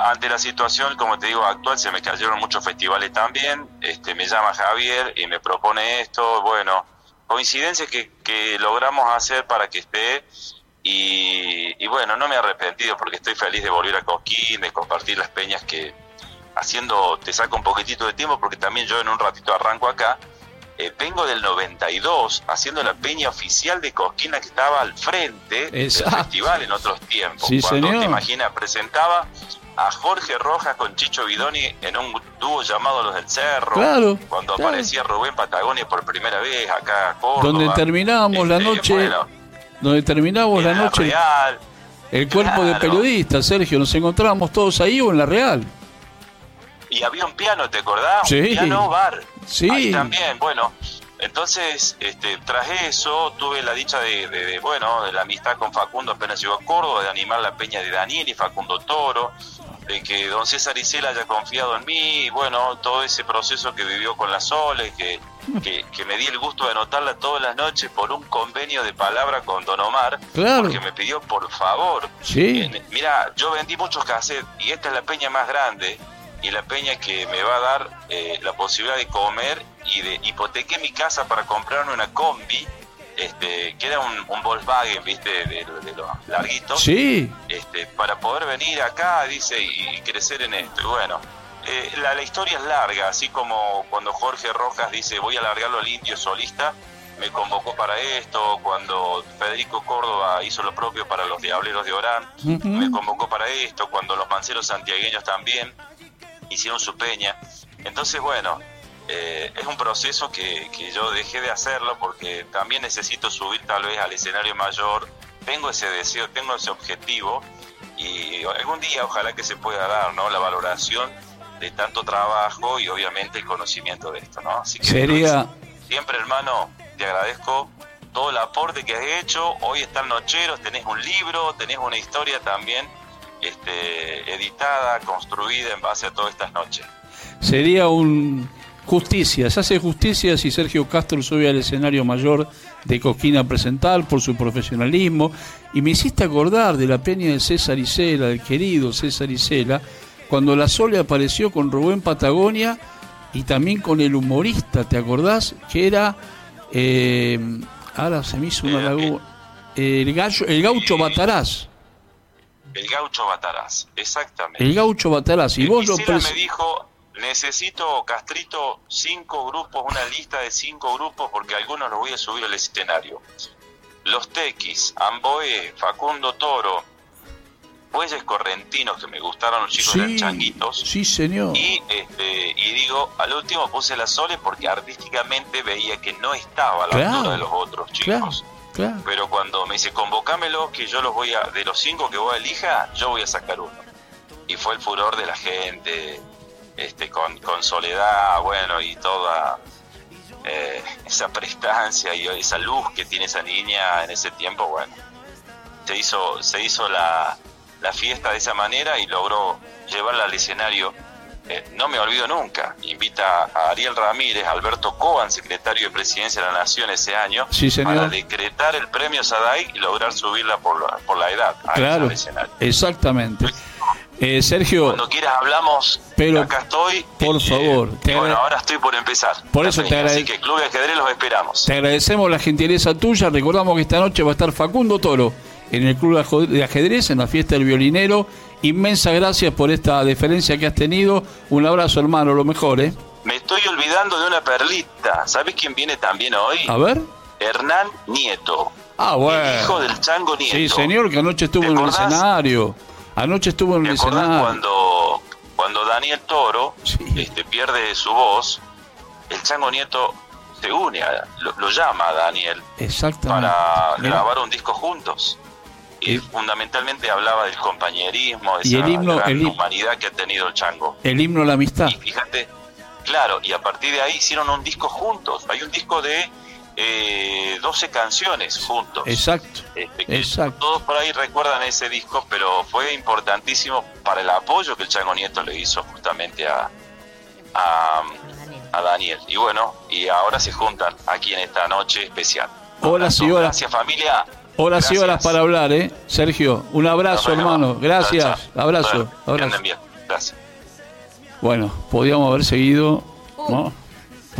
Ante la situación, como te digo, actual, se me cayeron muchos festivales también. Este, me llama Javier y me propone esto. Bueno, coincidencias que, que logramos hacer para que esté y, bueno, no me he arrepentido porque estoy feliz de volver a Coquín, de compartir las peñas que haciendo, te saco un poquitito de tiempo porque también yo en un ratito arranco acá, eh, vengo del 92 haciendo la peña oficial de Cosquina que estaba al frente del festival en otros tiempos.
Sí,
Cuando
señor.
te imaginas, presentaba a Jorge Rojas con Chicho Bidoni en un dúo llamado Los del Cerro.
Claro,
Cuando
claro.
aparecía Rubén Patagonia por primera vez acá a Córdoba.
Donde terminábamos la
Este,
noche,
bueno,
donde terminábamos
en
la noche
Real.
el cuerpo de
Claro.
periodistas, Sergio, nos encontrábamos todos ahí o en la Real.
Y había un piano, ¿te acordás?
Sí.
Un piano bar.
Sí.
Ahí también, bueno. Entonces, este, tras eso, tuve la dicha de, de- de, bueno, de la amistad con Facundo apenas llegó a Córdoba, de animar la peña de Daniel y Facundo Toro, de que don César Isela haya confiado en mí, y bueno, todo ese proceso que vivió con la Sole, que, que, que me di el gusto de anotarla todas las noches por un convenio de palabra con Don Omar,
Claro.
porque me pidió por favor.
Sí.
Eh, mira, yo vendí muchos cassettes y esta es la peña más grande y la peña que me va a dar eh, la posibilidad de comer y de hipotequé mi casa para comprarme una combi, este, que era un, un Volkswagen, viste, de, de los larguitos,
Sí,
este, para poder venir acá, dice, y, y crecer en esto. Y bueno, eh, la, la historia es larga, así como cuando Jorge Rojas dice, voy a largarlo al indio solista, me convocó para esto, cuando Federico Córdoba hizo lo propio para los Diableros de Orán, me convocó para esto, cuando los manceros santiagueños también hicieron su peña. Entonces, bueno, eh, es un proceso que, que yo dejé de hacerlo porque también necesito subir tal vez al escenario mayor, tengo ese deseo, tengo ese objetivo y algún día ojalá que se pueda dar, ¿no? La valoración de tanto trabajo y obviamente el conocimiento de esto, ¿no? Así que
sería,
siempre hermano, te agradezco todo el aporte que has hecho. Hoy están nocheros, tenés un libro, tenés una historia también este, editada, construida en base a todas estas noches.
sería un justicia, se hace justicia si Sergio Castro sube al escenario mayor de Cosquina a presentar por su profesionalismo. Y me hiciste acordar de la peña de César Isela, del querido César Isela, cuando la Sole apareció con Rubén Patagonia y también con el humorista, ¿te acordás? Que era, eh, ahora se me hizo una
Eh,
laguna, el, gallo, el gaucho Bataraz,
El gaucho Batarás, exactamente.
el gaucho Bataraz, y
El
vos lo
me dijo, necesito, Castrito, cinco grupos, una lista de cinco grupos, porque algunos los voy a subir al escenario. Los Tequis, Amboé, Facundo Toro, Bueyes Correntinos, que me gustaron los chicos eran changuitos.
sí señor.
Y, este, y digo, al último puse la Sole porque artísticamente veía que no estaba a la
Claro,
altura de los otros
Claro,
chicos.
claro.
Pero cuando me dice, convocámelo, que yo los voy a, de los cinco que vos elija, yo voy a sacar uno. Y fue el furor de la gente, este, con, con soledad, bueno, y toda eh, esa prestancia y esa luz que tiene esa niña en ese tiempo, bueno. Se hizo, se hizo la, la fiesta de esa manera y logró llevarla al escenario. Eh, no me olvido nunca. Invita a Ariel Ramírez, Alberto Coban, secretario de Presidencia de la Nación ese año,
Sí, señor.
para decretar el premio Sadai y lograr subirla por la, por la edad a
Claro,
escenario.
exactamente. Eh, Sergio,
Cuando quieras hablamos,
Pero,
acá estoy.
por
Eh,
favor, te
bueno, ahora estoy por empezar.
Por eso te
Así que Club de Ajedrez los esperamos.
te agradecemos la gentileza tuya. Recordamos que esta noche va a estar Facundo Toro en el Club de Ajedrez, en la fiesta del violinero. Inmensa gracias por esta deferencia que has tenido. Un abrazo, hermano, lo mejor, ¿eh?
Me estoy olvidando de una perlita. ¿Sabes quién viene también hoy?
A ver.
Hernán Nieto.
Ah,
El hijo
bueno.
del Chango Nieto.
Sí, señor, que anoche estuvo
¿Te
en el escenario. Anoche estuvo en
¿Te
el escenario.
cuando, cuando Daniel Toro
Sí.
este, pierde su voz? El Chango Nieto se une, a- lo, lo llama a Daniel para grabar un disco juntos. Y
Y-
fundamentalmente hablaba del compañerismo, de
Y
esa
el himno-
gran
el hi-
humanidad que ha tenido el Chango.
El himno a la amistad.
Y fíjate, claro, y a partir de ahí hicieron un disco juntos. Hay un disco de eh, 12 canciones juntos.
Exacto.
Este, que
Exacto.
Todos por ahí recuerdan ese disco, pero fue importantísimo para el apoyo que el Chango Nieto le hizo justamente a, a, a Daniel. Y bueno, y ahora se juntan aquí en esta noche especial.
Horas y horas.
Gracias familia.
Horas y horas para hablar, ¿eh? Sergio, un abrazo, hermano. Gracias.
Chao, chao.
Abrazo.
Bueno,
abrazo.
bien. Gracias.
Bueno, podíamos haber seguido, ¿no?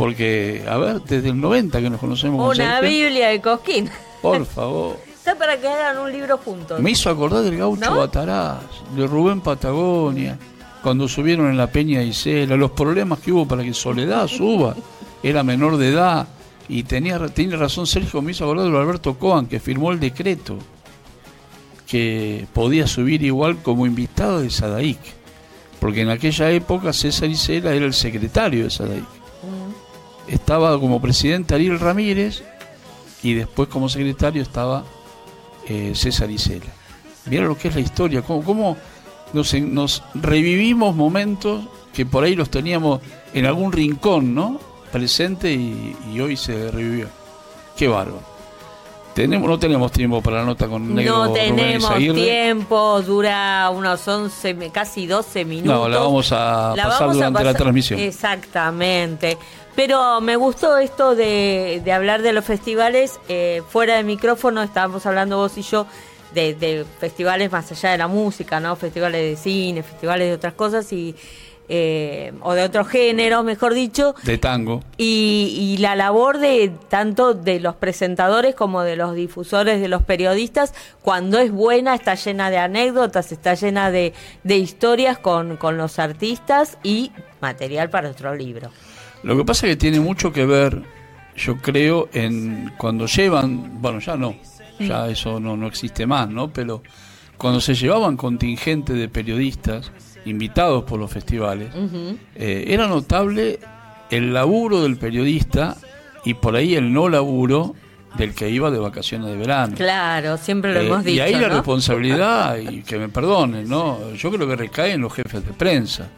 Porque, a ver, desde el 90 que nos conocemos con
Una
Sergio.
Biblia de Cosquín.
Por favor.
Está para que hagan un libro juntos.
Me hizo acordar del gaucho
¿No?
Bataraz, de Rubén Patagonia. cuando subieron en la Peña Isela, los problemas que hubo para que Soledad suba, era menor de edad, y tenía, tiene razón Sergio, me hizo acordar de Alberto Coan, que firmó el decreto que podía subir igual como invitado de Sadaic, porque en aquella época César Isela era el secretario de Sadaic. Estaba como presidente Ariel Ramírez y después como secretario estaba eh, César Isela. Mira lo que es la historia, cómo, cómo nos, nos revivimos momentos que por ahí los teníamos en algún rincón, ¿no? Presente y, hoy se revivió. Qué bárbaro. Tenemos, no tenemos tiempo para la nota con Negro
No tenemos tiempo, dura unos 11, casi 12 minutos.
No, la vamos a pasar durante la transmisión.
Exactamente. Pero me gustó esto de, hablar de los festivales. Eh, fuera de micrófono estábamos hablando vos y yo de, festivales más allá de la música, ¿no? Festivales de cine, festivales de otras cosas y eh, o de otro género, mejor dicho.
De tango.
Y, y, la labor de tanto de los presentadores como de los difusores, de los periodistas, cuando es buena, está llena de anécdotas, está llena de, de historias con, con los artistas y material para otro libro.
Lo que pasa es que tiene mucho que ver, yo creo, en cuando llevan, bueno, ya no, ya eso no, no existe más, ¿no? Pero cuando se llevaban contingente de periodistas invitados por los festivales, eh, era notable el laburo del periodista y por ahí el no laburo del que iba de vacaciones de verano.
Claro, siempre lo eh, hemos dicho.
Y ahí la responsabilidad, y que me perdonen, ¿no? Yo creo que recae en los jefes de prensa.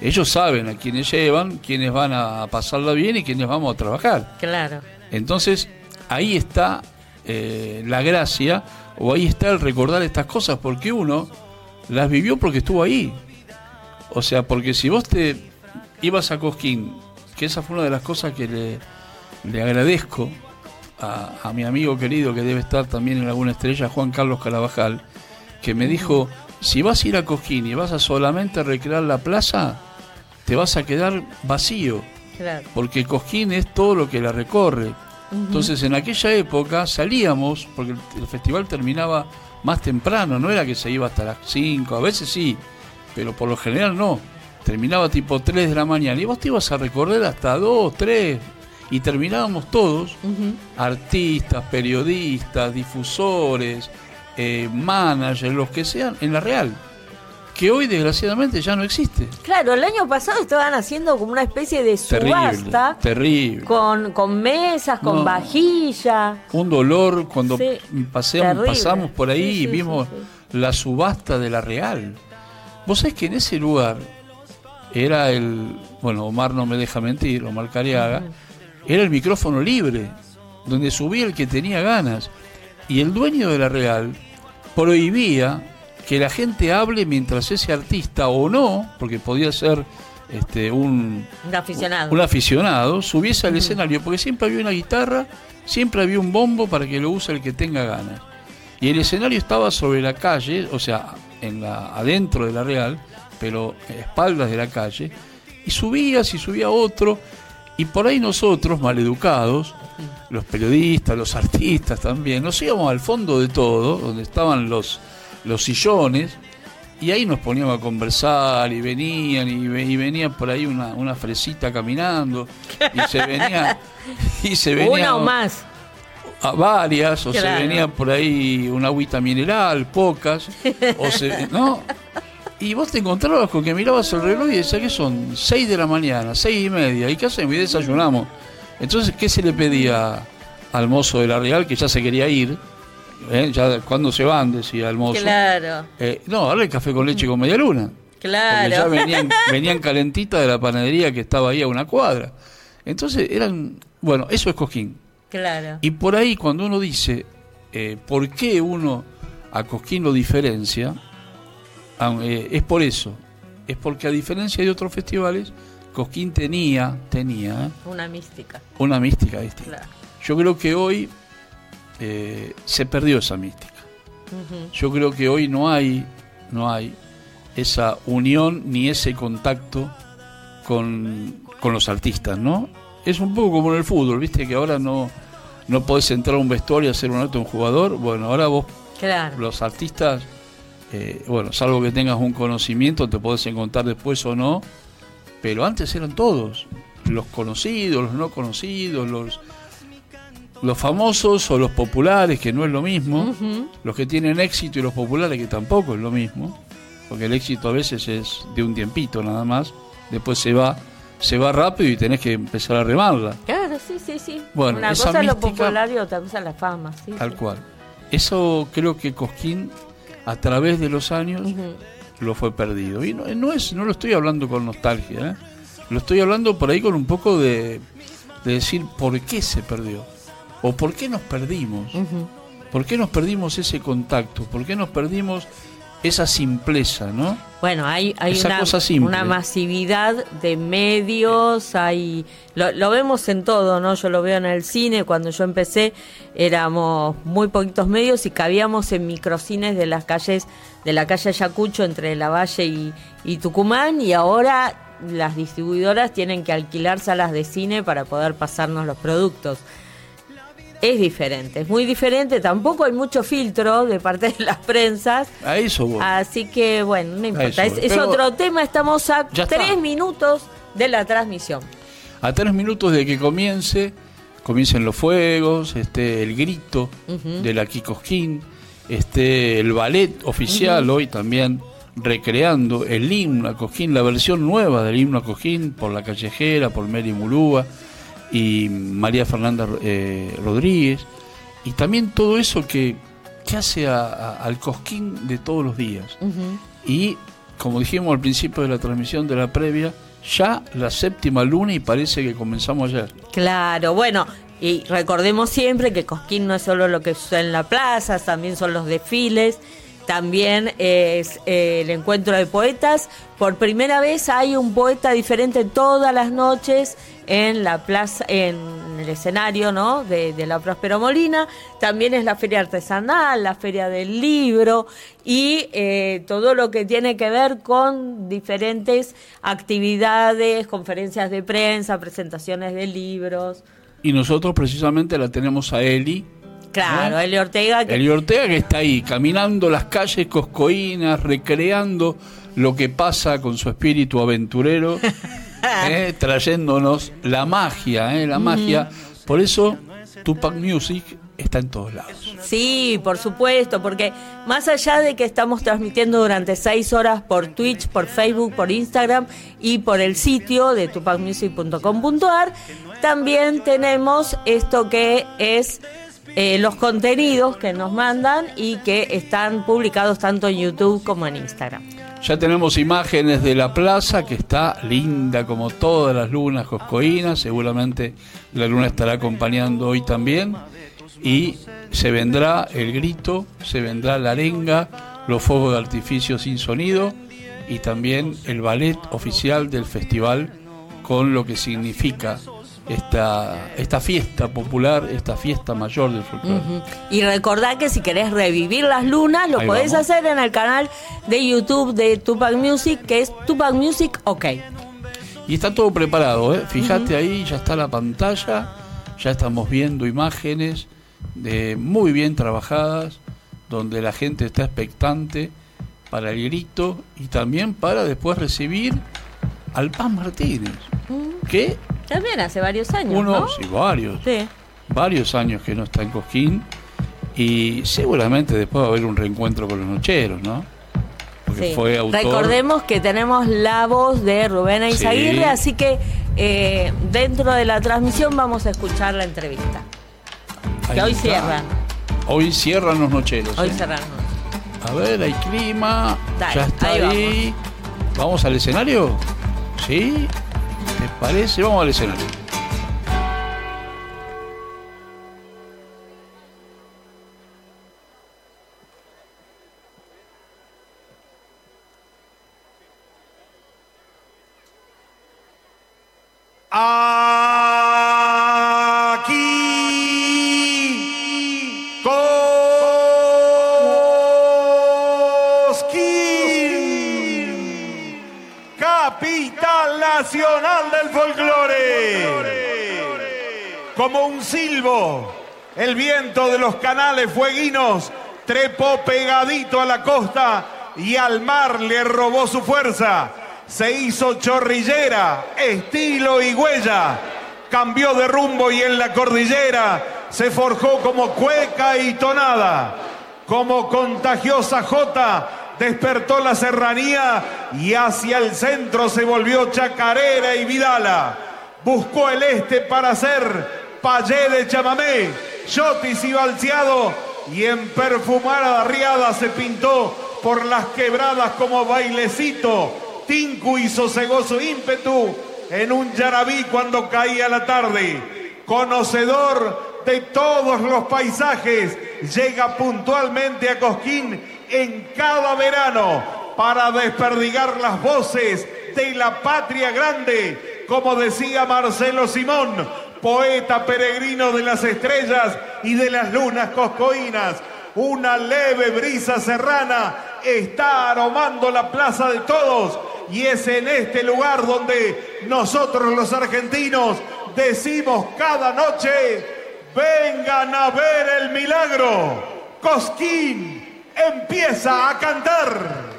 Ellos saben a quiénes llevan, quiénes van a pasarla bien y quiénes vamos a trabajar.
Claro.
Entonces, ahí está eh, la gracia o ahí está el recordar estas cosas, porque uno las vivió porque estuvo ahí. O sea, porque si vos te ibas a Cosquín, que esa fue una de las cosas que le, le agradezco a, mi amigo querido que debe estar también en alguna estrella, Juan Carlos Carabajal, que me dijo, si vas a ir a Cosquín y vas a solamente recrear la plaza, te vas a quedar vacío. Porque Cosquín es todo lo que la recorre. Entonces en aquella época salíamos, porque el, festival terminaba más temprano, no era que se iba hasta las 5, a veces sí, pero por lo general no. Terminaba tipo 3 de la mañana y vos te ibas a recorrer hasta 2, 3 y terminábamos todos, artistas, periodistas, difusores, eh, managers, los que sean, en la Real que hoy desgraciadamente ya no existe.
Claro, el año pasado estaban haciendo como una especie de subasta.
Terrible.
Con, con mesas, con vajilla.
Un dolor cuando pasamos por ahí y vimos la subasta de la Real. Vos sabés que en ese lugar era el, bueno, Omar no me deja mentir, Omar Cariaga, era el micrófono libre, donde subía el que tenía ganas. Y el dueño de la Real prohibía que la gente hable mientras ese artista o no, porque podía ser este, un,
aficionado.
un aficionado, subiese al escenario, porque siempre había una guitarra, siempre había un bombo para que lo use el que tenga ganas. Y el escenario estaba sobre la calle, o sea, en la, adentro de la Real, pero a espaldas de la calle, y subías y subía otro, y por ahí nosotros, maleducados, los periodistas, los artistas también, nos íbamos al fondo de todo, donde estaban los los sillones, y ahí nos poníamos a conversar y venían y, venía por ahí una, una, fresita caminando y se venía y se venía
una o más.
a varias o se venía por ahí una agüita mineral pocas o se no y vos te encontrabas con que mirabas el reloj y decías que son seis de la mañana seis y media y qué hacemos y desayunamos. Entonces qué se le pedía al mozo de la Real que ya se quería ir ¿Eh? Ya, ¿Cuándo se van? Decía el mozo.
Claro.
Eh, no, ahora el café con leche con media luna.
Claro.
ya venían, venían calentitas de la panadería que estaba ahí a una cuadra. Entonces eran. Bueno, eso es Cosquín.
Claro.
Y por ahí, cuando uno dice eh, por qué uno a Cosquín lo diferencia, es por eso. Es porque a diferencia de otros festivales, Cosquín tenía, tenía
una mística.
Una mística distinta. Yo creo que hoy eh, se perdió esa mística. Yo creo que hoy no hay, no hay esa unión ni ese contacto con, los artistas, ¿no? Es un poco como en el fútbol, viste que ahora no, no podés entrar a un vestuario y hacer un alto a un jugador. Bueno, ahora vos, los artistas, eh, bueno, salvo que tengas un conocimiento, te podés encontrar después o no, pero antes eran todos, los conocidos, los no conocidos, los, los famosos o los populares, que no es lo mismo, los que tienen éxito y los populares, que tampoco es lo mismo, porque el éxito a veces es de un tiempito nada más, después se va se va rápido y tenés que empezar a remarla.
Claro, sí, sí, sí.
Bueno,
Una cosa es lo popular y otra cosa es la fama. Sí,
tal cual. Eso creo que Cosquín, a través de los años, lo fue perdido. Y no, es, no lo estoy hablando con nostalgia, ¿eh? lo estoy hablando por ahí con un poco de, decir por qué se perdió. O por qué nos perdimos. ¿Por qué nos perdimos ese contacto? ¿Por qué nos perdimos esa simpleza, ¿no?
Bueno, hay, hay una, masividad de medios, hay lo, vemos en todo, ¿no? Yo lo veo en el cine, cuando yo empecé éramos muy poquitos medios y cabíamos en microcines de las calles, de la calle Ayacucho entre La Valle y, y Tucumán y ahora las distribuidoras tienen que alquilar salas de cine para poder pasarnos los productos es diferente, es muy diferente. Tampoco hay mucho filtro de parte de las prensas.
A eso
Así que, bueno, no importa. Es, otro tema. Estamos a tres minutos de la transmisión.
A tres minutos de que comience, comiencen los fuegos, este, el grito de la Kikoskin, este, el ballet oficial hoy también recreando el himno a Cojín, la versión nueva del himno a Cojín por la callejera, por Mary Mulúa y María Fernanda eh, Rodríguez, y también todo eso que, que hace al cosquín de todos los días. Y como dijimos al principio de la transmisión de la previa, ya la séptima luna y parece que comenzamos ayer.
Claro, bueno, y recordemos siempre que Cosquín no es solo lo que sucede en la plaza, también son los desfiles, también es eh, el encuentro de poetas. Por primera vez hay un poeta diferente todas las noches en la plaza, en el escenario ¿no? de, la Próspero Molina. También es la feria artesanal, la feria del libro y eh, todo lo que tiene que ver con diferentes actividades, conferencias de prensa, presentaciones de libros.
Y nosotros precisamente la tenemos a Eli.
Claro, Eli Ortega.
Eli Ortega que está ahí, caminando las calles coscoínas, recreando lo que pasa con su espíritu aventurero. ¿eh? trayéndonos la magia, ¿eh? la magia. Por eso Tupac Music está en todos lados.
Sí, por supuesto, porque más allá de que estamos transmitiendo durante seis horas por Twitch, por Facebook, por Instagram y por el sitio de tupacmusic.com.ar, también tenemos esto que es eh, los contenidos que nos mandan y que están publicados tanto en YouTube como en Instagram.
Ya tenemos imágenes de la plaza que está linda como todas las lunas coscoínas. Seguramente la luna estará acompañando hoy también. Y se vendrá el grito, se vendrá la arenga, los fuegos de artificio sin sonido y también el ballet oficial del festival con lo que significa esta, esta fiesta popular, esta fiesta mayor del folclore.
Y recordad que si querés revivir las lunas, lo podés hacer en el canal de YouTube de Tupac Music, que es Tupac Music OK.
Y está todo preparado, ¿eh? fíjate ahí, ya está la pantalla, ya estamos viendo imágenes de muy bien trabajadas, donde la gente está expectante para el grito y también para después recibir al Paz Martínez, que
también hace varios años.
Uno, sí, varios. Sí. Varios años que no está en Cosquín. Y seguramente después va a haber un reencuentro con los nocheros, ¿no?
Porque fue autor... Recordemos que tenemos la voz de Rubén Aizaguirre, así que eh, dentro de la transmisión vamos a escuchar la entrevista. que hoy cierran.
Hoy cierran los nocheros.
Hoy ¿eh?
A ver, hay clima. ya está ahí. ¿Vamos al escenario? ¿Sí? ¿Te parece? Vamos al escenario.
Un silbo. El viento de los canales fueguinos trepó pegadito a la costa y al mar le robó su fuerza. Se hizo chorrillera, estilo y huella. Cambió de rumbo y en la cordillera se forjó como cueca y tonada. Como contagiosa jota despertó la serranía y hacia el centro se volvió chacarera y vidala. Buscó el este para ser payé de chamamé, yotis y balseado y en perfumada riada se pintó por las quebradas como bailecito. Tinku y sosegó su ímpetu en un yarabí cuando caía la tarde. Conocedor de todos los paisajes, llega puntualmente a Cosquín en cada verano para desperdigar las voces de la patria grande, como decía Marcelo Simón, poeta peregrino de las estrellas y de las lunas coscoínas. Una leve brisa serrana está aromando la plaza de todos y es en este lugar donde nosotros los argentinos decimos cada noche, vengan a ver el milagro. Cosquín empieza a cantar.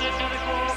Music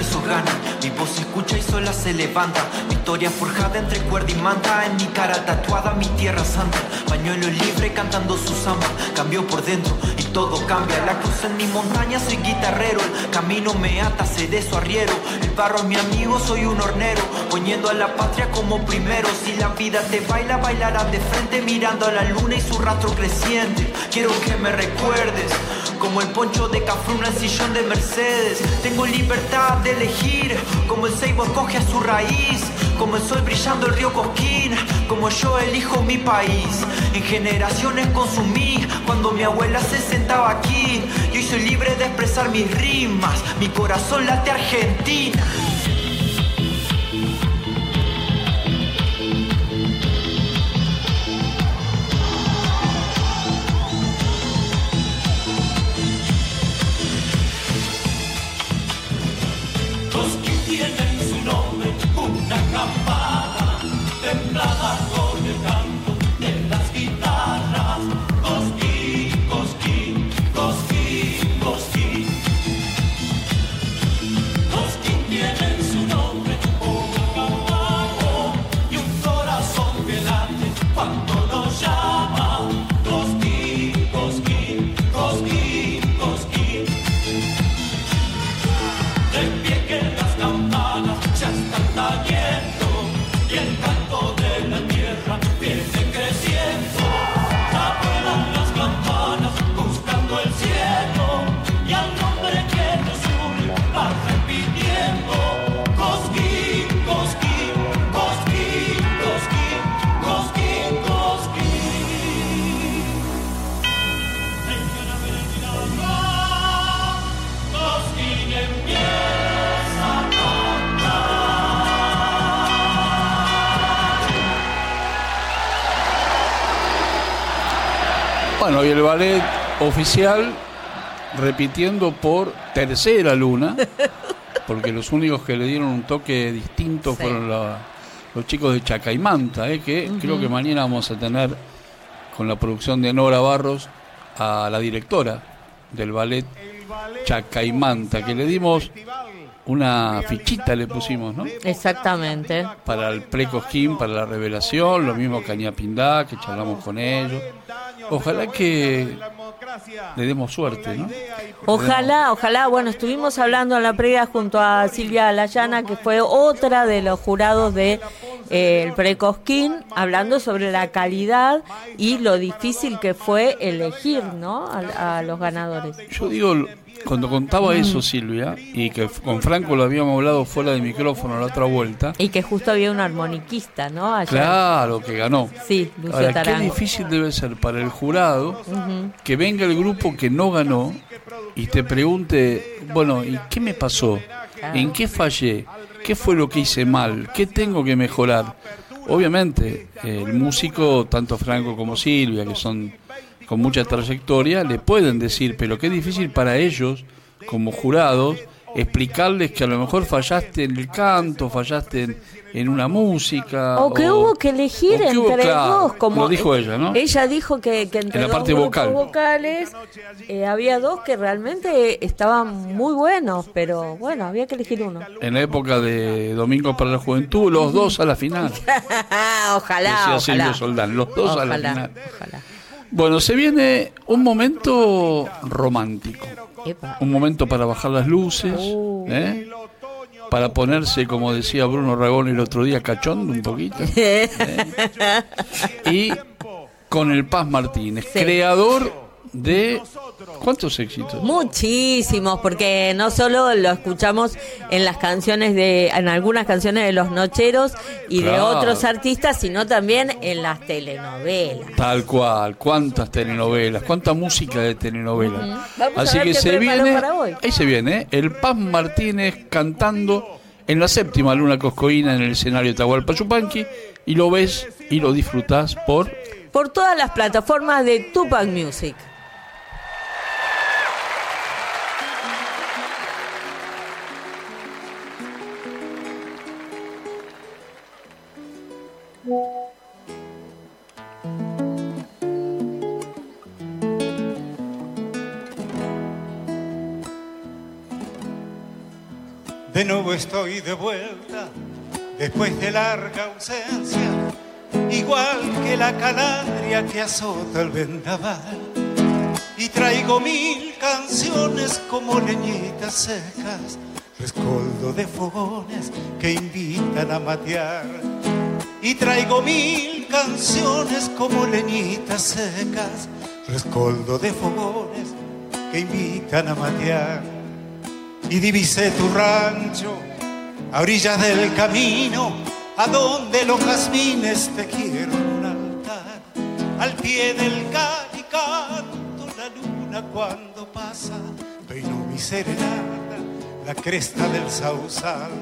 verso gana, mi voz se escucha y sola se levanta, mi historia forjada entre cuerda y manta, en mi cara tatuada mi tierra santa, pañuelo libre cantando su samba, cambió por dentro y todo cambia, la cruz en mi montaña soy guitarrero, el camino me ata, cerezo arriero, el barro es mi amigo, soy un hornero, poniendo a la patria como primero, si la vida te baila, bailarás de frente mirando a la luna y su rastro creciente, quiero que me recuerdes como el poncho de Cafruna, el sillón de Mercedes. Tengo libertad de elegir como el ceibo coge a su raíz, como el sol brillando el río Cosquín, como yo elijo mi país. En generaciones consumí cuando mi abuela se sentaba aquí y hoy soy libre de expresar mis rimas. Mi corazón late Argentina.
El ballet oficial repitiendo por tercera luna, porque los únicos que le dieron un toque distinto fueron los chicos de Chacaimanta, ¿eh? que creo que mañana vamos a tener con la producción de Nora Barros a la directora del ballet Chacaimanta, que le dimos una fichita le pusimos, ¿no?
Exactamente.
Para el pre-cosquín, para la revelación, lo mismo Caña Pindá, que charlamos con ellos. Ojalá que le demos suerte, ¿no?
Ojalá, ojalá. Bueno, estuvimos hablando en la previa junto a Silvia Layana, que fue otra de los jurados de eh, el Precosquín, hablando sobre la calidad y lo difícil que fue elegir, ¿no? A, a los ganadores.
Yo digo, cuando contaba eso Silvia, y que con Franco lo habíamos hablado fuera de micrófono la otra vuelta.
Y que justo había un armoniquista, ¿no?
Claro, que ganó.
Sí, Lucio
Ahora, qué difícil debe ser para el jurado que venga el grupo que no ganó y te pregunte, bueno, ¿y qué me pasó? ¿En qué fallé? ¿Qué fue lo que hice mal? ¿Qué tengo que mejorar? Obviamente, el músico, tanto Franco como Silvia, que son con mucha trayectoria, le pueden decir, pero qué difícil para ellos, como jurados, explicarles que a lo mejor fallaste en el canto, fallaste en, una música.
O que hubo que elegir entre dos, como
lo dijo ella, ¿no?
Ella dijo que, entre
la
dos
parte vocal.
vocales eh, había dos que realmente estaban muy buenos, pero bueno, había que elegir uno.
En la época de Domingo para la Juventud, los dos a la final.
ojalá,
Decía
ojalá.
Soldán, los dos a la final.
Ojalá.
Bueno, se viene un momento romántico.
Epa.
Un momento para bajar las luces,
Uh.
¿eh? para ponerse, como decía Bruno Ragón el otro día, cachondo un poquito. ¿eh? Y con el Paz Martínez,
Sí.
creador de... ¿Cuántos éxitos?
Muchísimos, porque no solo lo escuchamos en las canciones de, en algunas canciones de los Nocheros y de otros artistas, sino también en las telenovelas.
Tal cual, cuántas telenovelas, cuánta música de telenovelas. Así que se viene, ahí se viene, ¿eh? el Paz Martínez cantando en la séptima luna coscoína en el escenario Tahualpa Yupanqui y lo ves y lo disfrutás por
Por todas las plataformas de Tupac Music.
De nuevo estoy de vuelta después de larga ausencia, igual que la calandria que azota el vendaval. Y traigo mil canciones como leñitas secas, rescoldo de fogones que invitan a matear. Y traigo mil canciones como leñitas secas, rescoldo de fogones que invitan a matear. Y divisé tu rancho a orillas del camino, a donde los jazmines te quiero un altar, al pie del canto la luna cuando pasa, peino mi serenata, la cresta del sausal,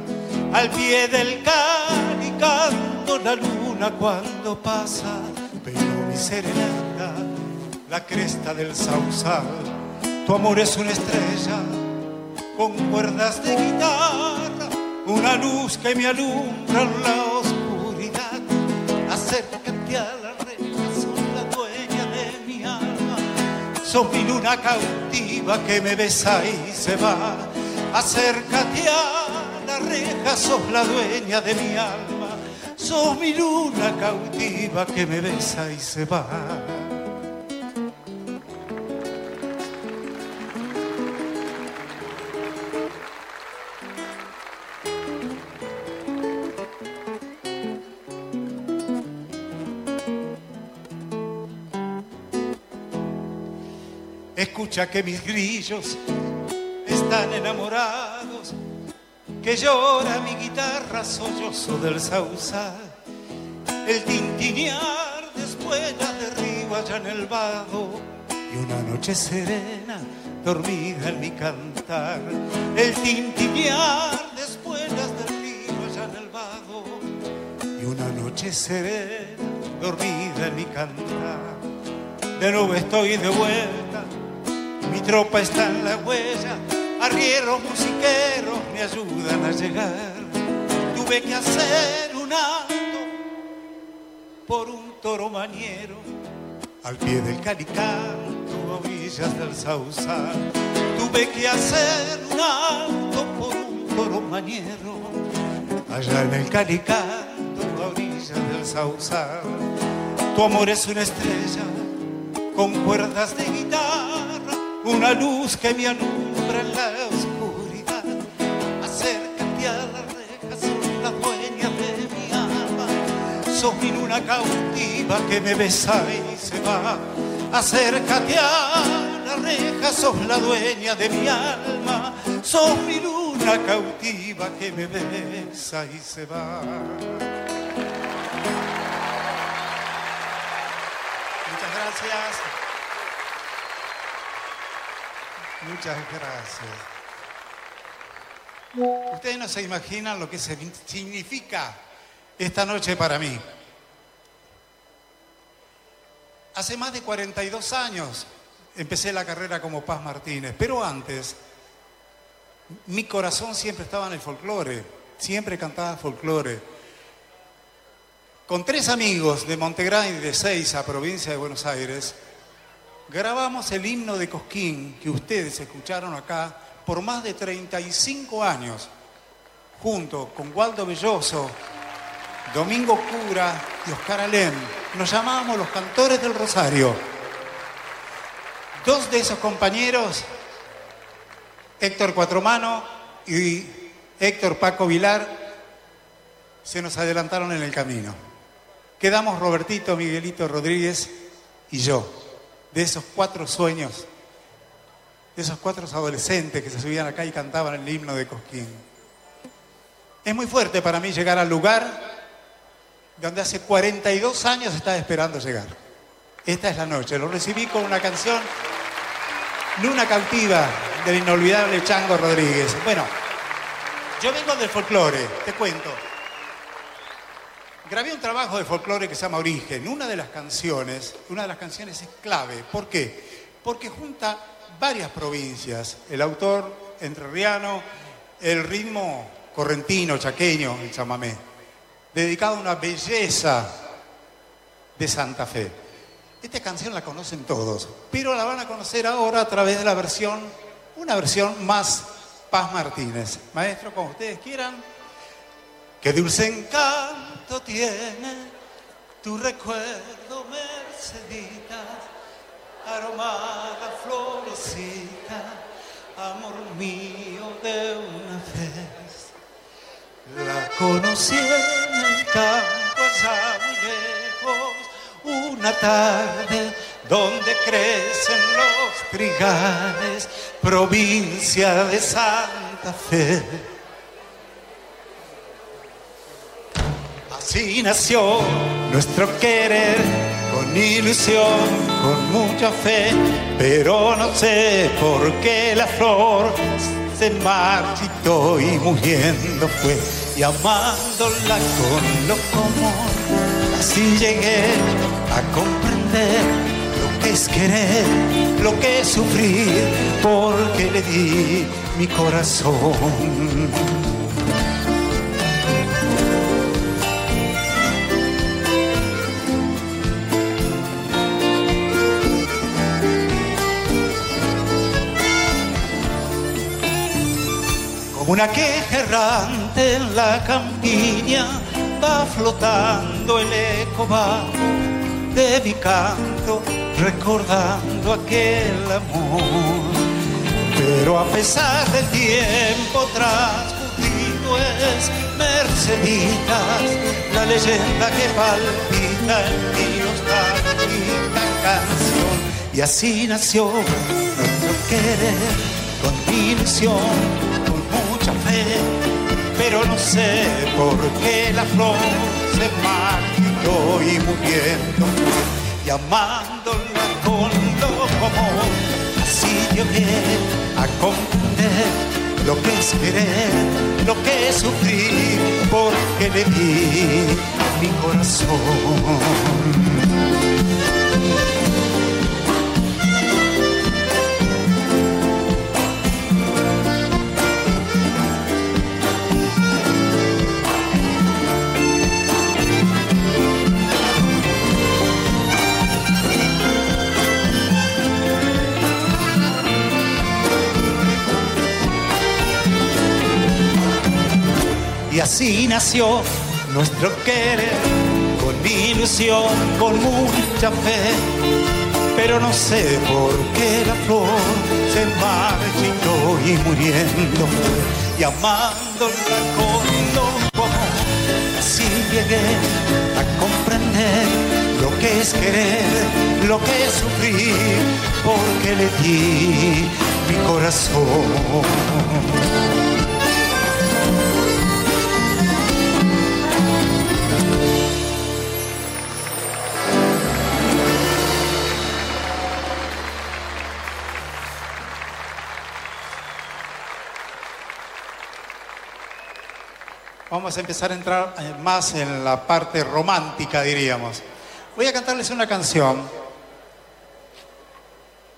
al pie del canto la luna cuando pasa, peino mi serenata, la cresta del sausal, tu amor es una estrella con cuerdas de guitarra una luz que me alumbra en la oscuridad. Acércate a la reja, sos la dueña de mi alma. Sos mi luna cautiva que me besa y se va. Acércate a la reja, sos la dueña de mi alma. Sos mi luna cautiva que me besa y se va. Escucha que mis grillos están enamorados, que llora mi guitarra sollozo del sausal, el tintinear de espuelas de río allá en el vado y una noche serena dormida en mi cantar, el tintinear de espuelas de río allá en el vado y una noche serena dormida en mi cantar. De nuevo estoy de vuelta mi tropa está en la huella, arrieros musiqueros me ayudan a llegar. Tuve que hacer un alto por un toro mañero, al pie del calicanto, a orillas del sausal. Tuve que hacer un alto por un toro mañero, allá en el calicanto, a del sausal. Tu amor es una estrella con cuerdas de guitarra una luz que me alumbra en la oscuridad. Acércate a la reja, sos la dueña de mi alma. Sos mi luna cautiva que me besa y se va. Acércate a la reja, sos la dueña de mi alma. Sos mi luna cautiva que me besa y se va. Muchas gracias. Muchas gracias. Ustedes no se imaginan lo que significa esta noche para mí. Hace más de 42 años empecé la carrera como Paz Martínez, pero antes mi corazón siempre estaba en el folclore, siempre cantaba folclore. Con tres amigos de Montegrán y de Seiza, provincia de Buenos Aires, grabamos el himno de Cosquín que ustedes escucharon acá por más de 35 años, junto con Waldo Belloso, Domingo Cura y Oscar Alem. Nos llamábamos los cantores del Rosario. Dos de esos compañeros, Héctor Cuatromano y Héctor Paco Vilar, se nos adelantaron en el camino. Quedamos Robertito, Miguelito Rodríguez y yo de esos cuatro sueños, de esos cuatro adolescentes que se subían acá y cantaban el himno de Cosquín. Es muy fuerte para mí llegar al lugar donde hace 42 años estaba esperando llegar. Esta es la noche. Lo recibí con una canción, Luna Cautiva, del inolvidable Chango Rodríguez. Bueno, yo vengo del folclore, te cuento. Grabé un trabajo de folclore que se llama Origen. Una de las canciones, una de las canciones es clave. ¿Por qué? Porque junta varias provincias. El autor entrerriano, el ritmo correntino, chaqueño, el chamamé. Dedicado a una belleza de Santa Fe. Esta canción la conocen todos, pero la van a conocer ahora a través de la versión, una versión más Paz Martínez. Maestro, como ustedes quieran. Qué dulce encanto tiene tu recuerdo, Mercedita, aromada florecita, amor mío de una vez. La conocí en el campo muy lejos, una tarde donde crecen los trigales, provincia de Santa Fe. Así nació nuestro querer, con ilusión, con mucha fe, pero no sé por qué la flor se marchitó y muriendo fue, y amándola con lo común, así llegué a comprender es querer, lo que es sufrir, porque le di mi corazón. Una queja errante en la campiña, va flotando el eco, va de mi canto recordando aquel amor. Pero a pesar del tiempo transcurrido es Merceditas, la leyenda que palpita en mi nostálgica canción. Y así nació nuestro querer, con ilusión, con mucha Pero no sé por qué la flor se marchitó y muriendo llamándola con lo común. Así llegué a comprender lo que es lo que es sufrir, porque le di mi corazón. Así nació nuestro querer, con ilusión, con mucha fe. Pero no sé por qué la flor se marchitó y muriendo y amándola con loco, así llegué a comprender lo que es querer, lo que es sufrir, porque le di mi corazón. Vamos a empezar a entrar eh, más en la parte romántica, diríamos. Voy a cantarles una canción,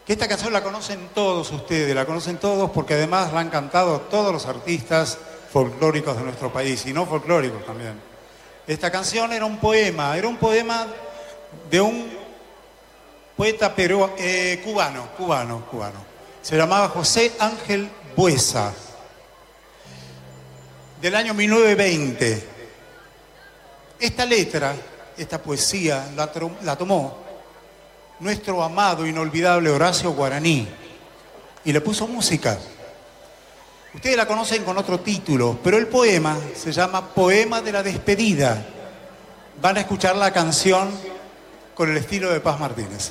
esta canción la conocen todos ustedes, la conocen todos porque además la han cantado todos los artistas folclóricos de nuestro país y no folclóricos también. Esta canción era un poema, era un poema de un poeta pero, eh, cubano, cubano, cubano. Se llamaba José Ángel Buesa del año 1920. Esta letra, esta poesía, la, tomó nuestro amado, inolvidable Horacio Guaraní y le puso música. Ustedes la conocen con otro título, pero el poema se llama Poema de la Despedida. Van a escuchar la canción con el estilo de Paz Martínez.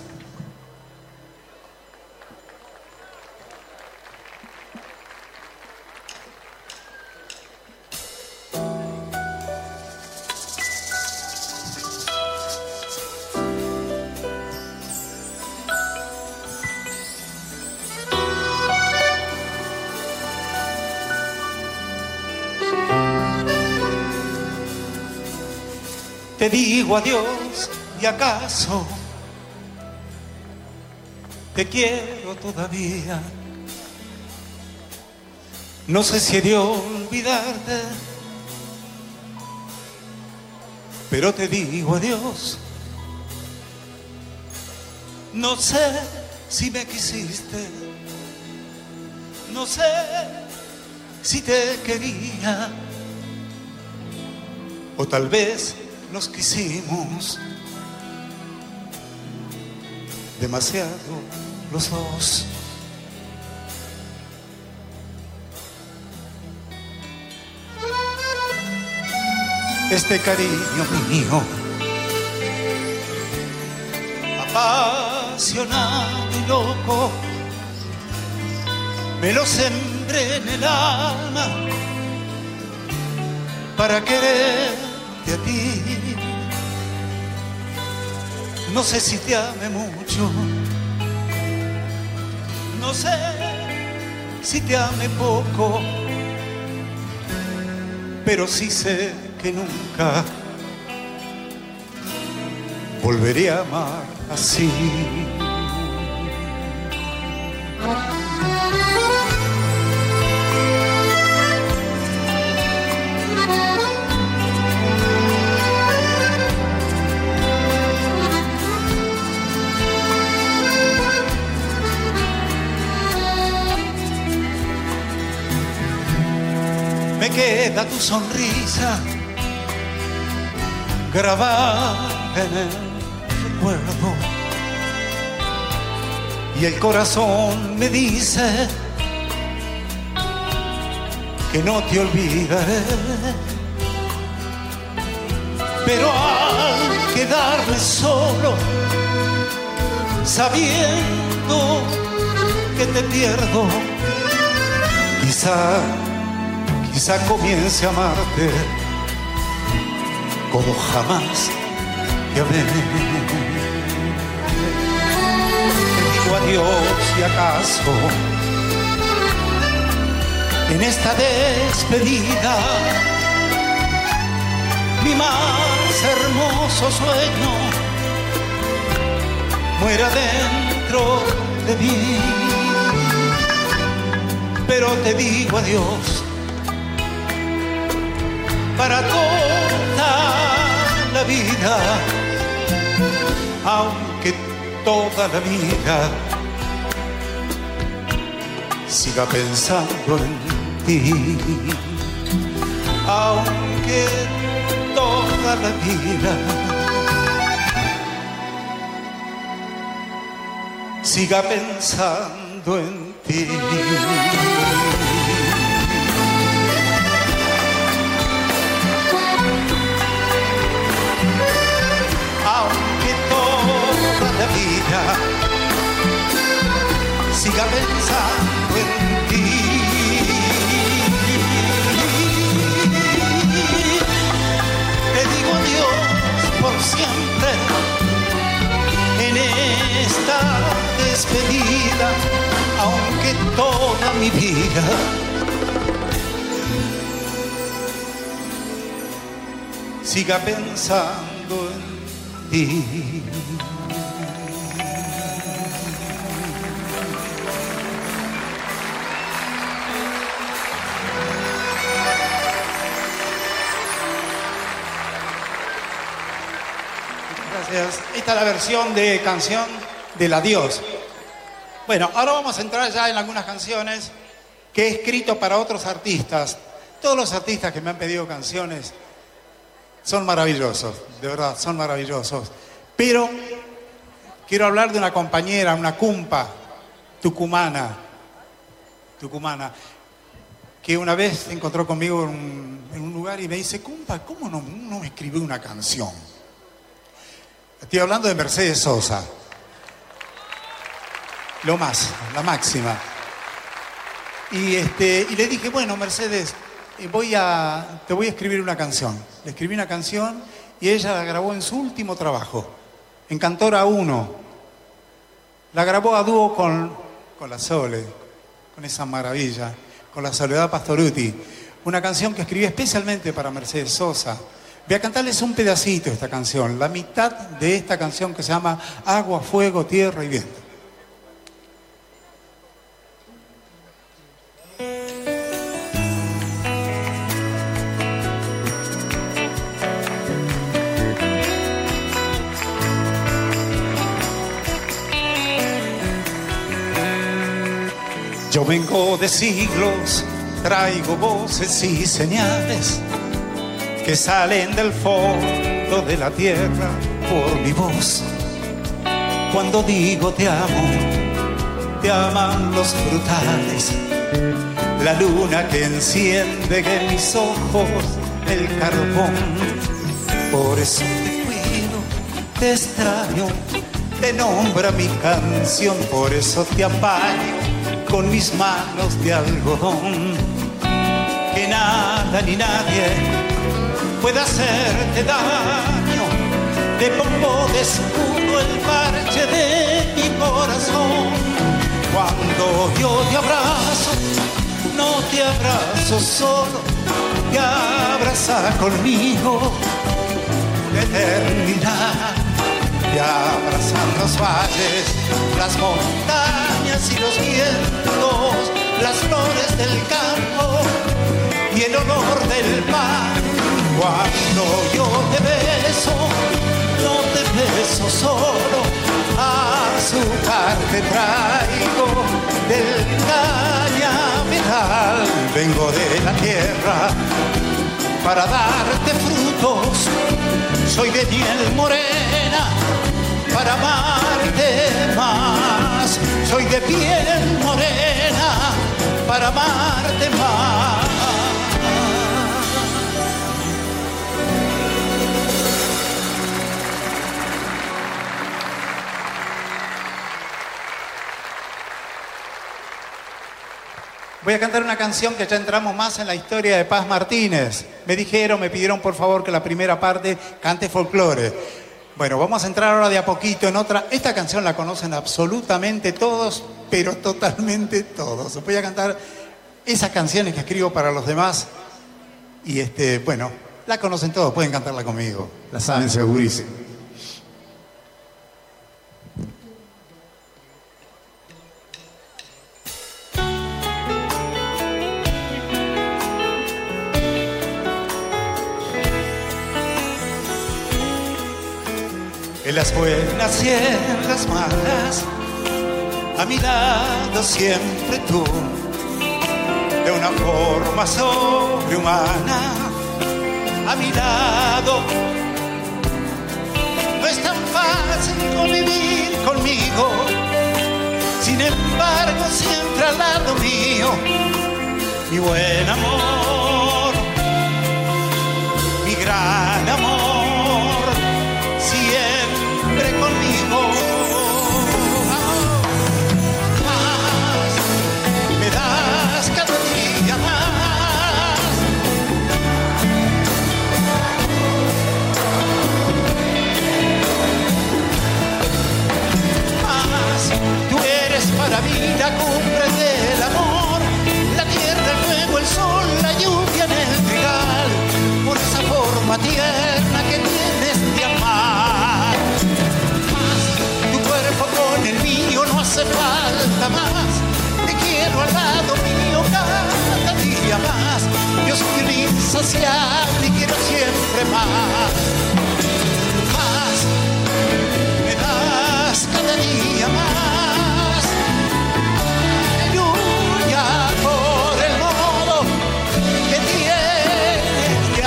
Te digo adiós y acaso te quiero todavía. No sé si he de olvidarte, pero te digo adiós. No sé si me quisiste, no sé si te quería. O tal vez nos quisimos demasiado los dos. Este cariño mío, apasionado y loco, me lo sembré en el alma para quererte a ti. No sé si te ame mucho, no sé si te ame poco, pero sí sé que nunca volveré a amar así. Queda tu sonrisa grabada en el recuerdo. Y el corazón me dice que no te olvidaré. Pero al quedarme solo, sabiendo que te pierdo, quizá, quizá comience a amarte como jamás te amé. Te digo adiós y acaso en esta despedida mi más hermoso sueño muera dentro de mí. Pero te digo adiós para toda la vida, aunque toda la vida siga pensando en ti, aunque toda la vida siga pensando en ti. Siga pensando en ti. Te digo adiós por siempre en esta despedida, aunque toda mi vida siga pensando en ti. Esta es la versión de canción del adiós. Bueno, ahora vamos a entrar ya en algunas canciones que he escrito para otros artistas. Todos los artistas que me han pedido canciones son maravillosos, de verdad, son maravillosos. Pero quiero hablar de una compañera, una cumpa tucumana, tucumana, que una vez se encontró conmigo en un, lugar y me dice, cumpa, ¿cómo no, no me escribió una canción? Estoy hablando de Mercedes Sosa. Lo más, la máxima. Y, este, le dije, bueno, Mercedes, eh, te voy a escribir una canción. Le escribí una canción y ella la grabó en su último trabajo, en Cantora 1. La grabó a dúo con, con la Sole, con esa maravilla, con la Soledad Pastoruti. Una canción que escribí especialmente para Mercedes Sosa. Voy a cantarles un pedacito de esta canción, la mitad de esta canción que se llama Agua, Fuego, Tierra y Viento. Yo vengo de siglos traigo voces y señales que salen del fondo de la tierra por mi voz. Cuando digo te amo, te aman los frutales, la luna que enciende en mis ojos el carbón. Por eso te cuido, te extraño, te nombra mi canción, por eso te apaño con mis manos de algodón. Que nada ni nadie pueda hacerte daño. De escudo el parche de mi corazón. Cuando yo te abrazo, no te abrazo solo, te abraza conmigo eternidad. Te abrazan los valles, las montañas y los vientos, las flores del campo y el olor del mar. Cuando yo te beso, no te beso solo, azúcar te traigo del cañaveral. Vengo de la tierra para darte frutos, soy de miel morena para amarte más. Soy de piel morena para amarte más. Voy a cantar una canción que ya entramos más en la historia de Paz Martínez. Me dijeron, me pidieron por favor que la primera parte cante folclore. Bueno, vamos a entrar ahora de a poquito en otra. Esta canción la conocen absolutamente todos, pero totalmente todos. Voy a cantar esas canciones que escribo para los demás. Y este, bueno, la conocen todos, pueden cantarla conmigo. La saben segurísimo. En las buenas y en las malas, a mi lado siempre tú, de una forma sobrehumana, a mi lado. No es tan fácil convivir conmigo, sin embargo siempre al lado mío, mi buen amor, mi gran amor, soy insaciable y quiero siempre más. Más me das cada día más. Aleluya por el modo que tienes de.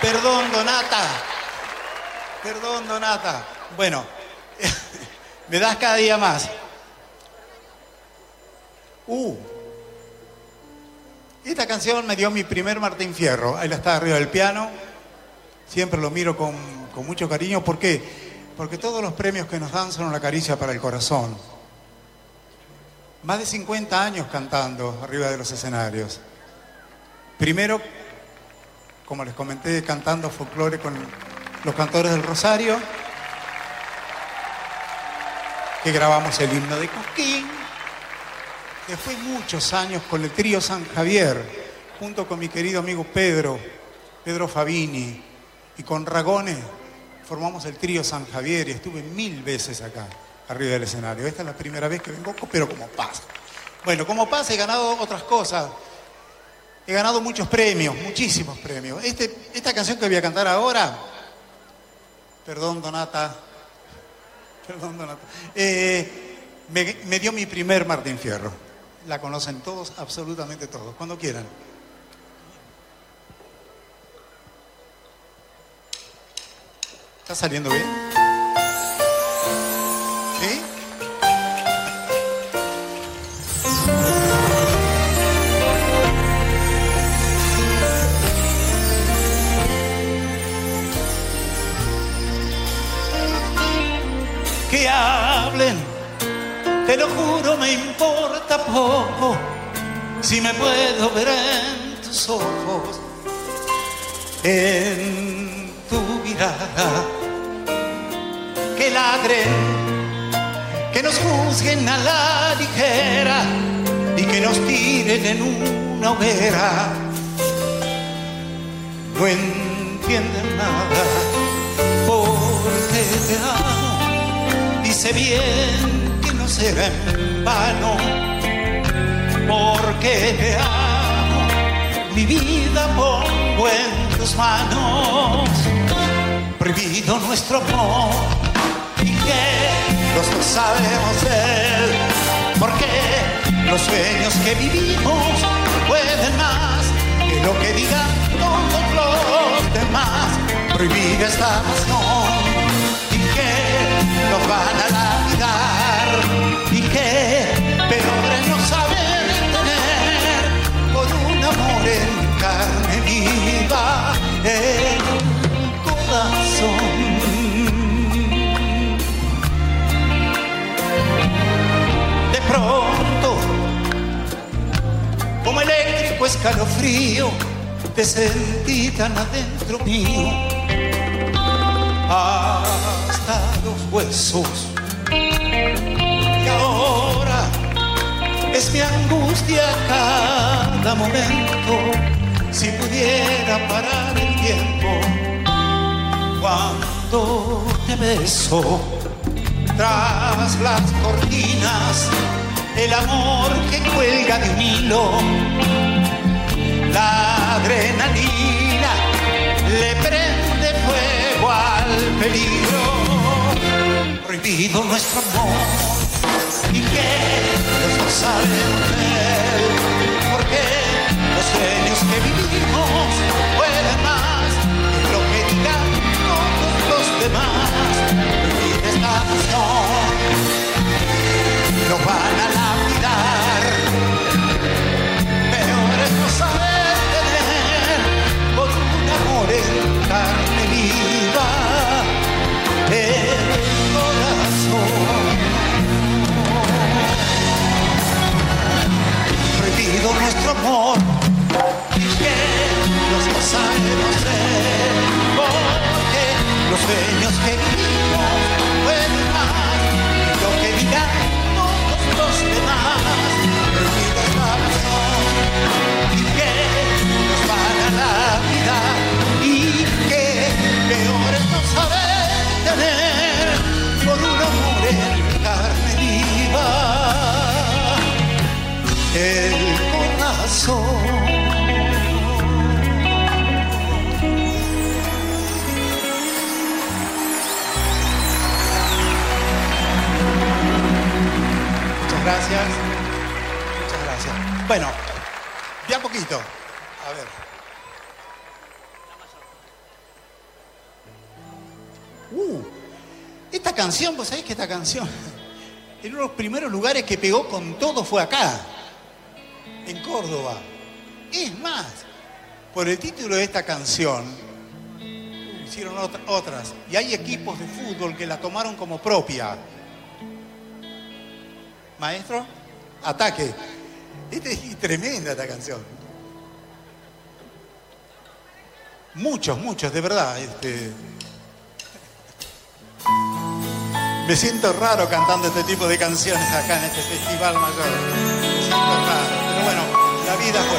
Perdón, Donata. Perdón, Donata. Bueno, me das cada día más. Uh, esta canción me dio mi primer Martín Fierro. Ahí la está arriba del piano. Siempre lo miro con, con mucho cariño. ¿Por qué? Porque todos los premios que nos dan son una caricia para el corazón. Más de 50 años cantando arriba de los escenarios. Primero, como les comenté, cantando folclore con los cantores del Rosario, que grabamos el himno de Cosquín. Después muchos años con el trío San Javier, junto con mi querido amigo Pedro, Pedro Fabini, y con Ragone, formamos el trío San Javier y estuve mil veces acá, arriba del escenario. Esta es la primera vez que vengo, pero como pasa. Bueno, como pasa he ganado otras cosas. He ganado muchos premios, muchísimos premios. Este- esta canción que voy a cantar ahora Perdón, Donata. Perdón, Donata. Eh, me, me dio mi primer Martín Fierro. La conocen todos, absolutamente todos, cuando quieran. ¿Está saliendo bien? Te lo juro, me importa poco si me puedo ver en tus ojos, en tu mirada. Que ladren, que nos juzguen a la ligera y que nos tiren en una hoguera. No entienden nada porque te amo y sé bien será en vano porque te amo mi vida pongo en tus manos. Prohibido nuestro amor y que los dos sabemos él porque los sueños que vivimos pueden más que lo que digan todos los demás. Prohibida esta pasión y que nos van a que peor es no saber tener por un amor en carne viva en un corazón. De pronto como eléctrico escalofrío te sentí tan adentro mío. Hasta los huesos es mi angustia cada momento. Si pudiera parar el tiempo cuando te beso tras las cortinas el amor que cuelga de un hilo la adrenalina le prende fuego al peligro. Prohibido nuestro amor y que los dos saben él porque los sueños que vivimos pueden más lo que digan todos los demás prohibida esta pasión nos van a nuestro amor. Y que los dos sabemos ver porque los sueños que vivimos pueden más lo que digan todos los demás prohibido esta pasión y que nos van a la vida y que peor es no saber tener por un amor en carne viva. El Muchas gracias. Muchas gracias. Bueno, de a poquito. A ver. Uh, esta canción, vos sabés que esta canción, en uno de los primeros lugares que pegó con todo fue acá, en Córdoba. Es más, por el título de esta canción, hicieron otra- otras, y hay equipos de fútbol que la tomaron como propia. Maestro, ataque. Esta es tremenda esta canción. Muchos, muchos, de verdad. Este... Me siento raro cantando este tipo de canciones acá en este festival mayor. Me siento raro, bueno, la vida fue.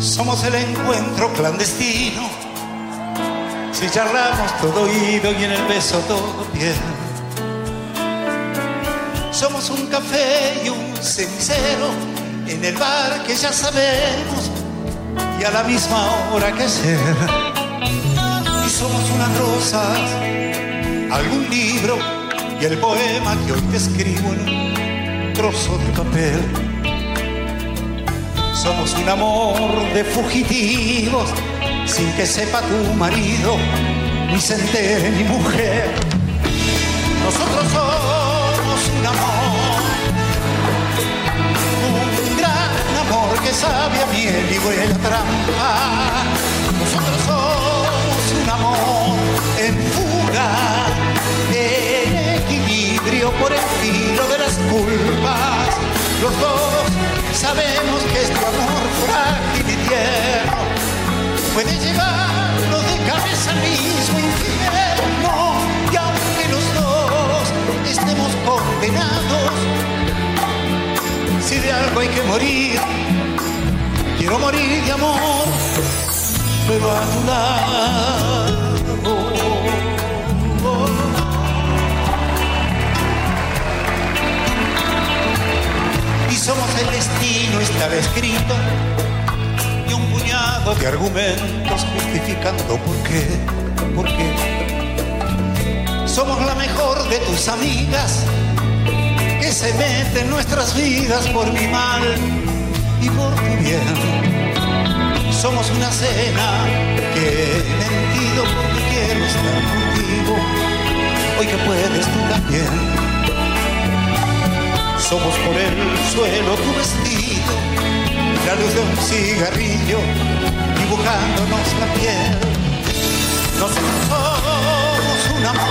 Somos el encuentro clandestino. Si charlamos todo oído y en el beso todo piel. Somos un café y un cenicero en el bar que ya sabemos y a la misma hora que ser. Y somos unas rosas, algún libro y el poema que hoy te escribo en un trozo de papel. Somos un amor de fugitivos sin que sepa tu marido, ni se entere mi mujer. Nosotros somos que sabe a miel y huele a trampa. Nosotros somos un amor en fuga, en equilibrio por el filo de las culpas. Los dos sabemos que este amor frágil y tierno puede llevarnos de cabeza al mismo infierno y aunque los dos estemos condenados, si de algo hay que morir, quiero morir de amor, pero a tu. Y somos el destino, estaba escrito y un puñado de argumentos justificando por qué, por qué. Somos la mejor de tus amigas que se mete en nuestras vidas por mi mal y por tu bien. Somos una cena que he mentido porque quiero estar contigo, hoy que puedes tú también. Somos por el suelo tu vestido la luz de un cigarrillo dibujándonos la piel. Nosotros somos un amor,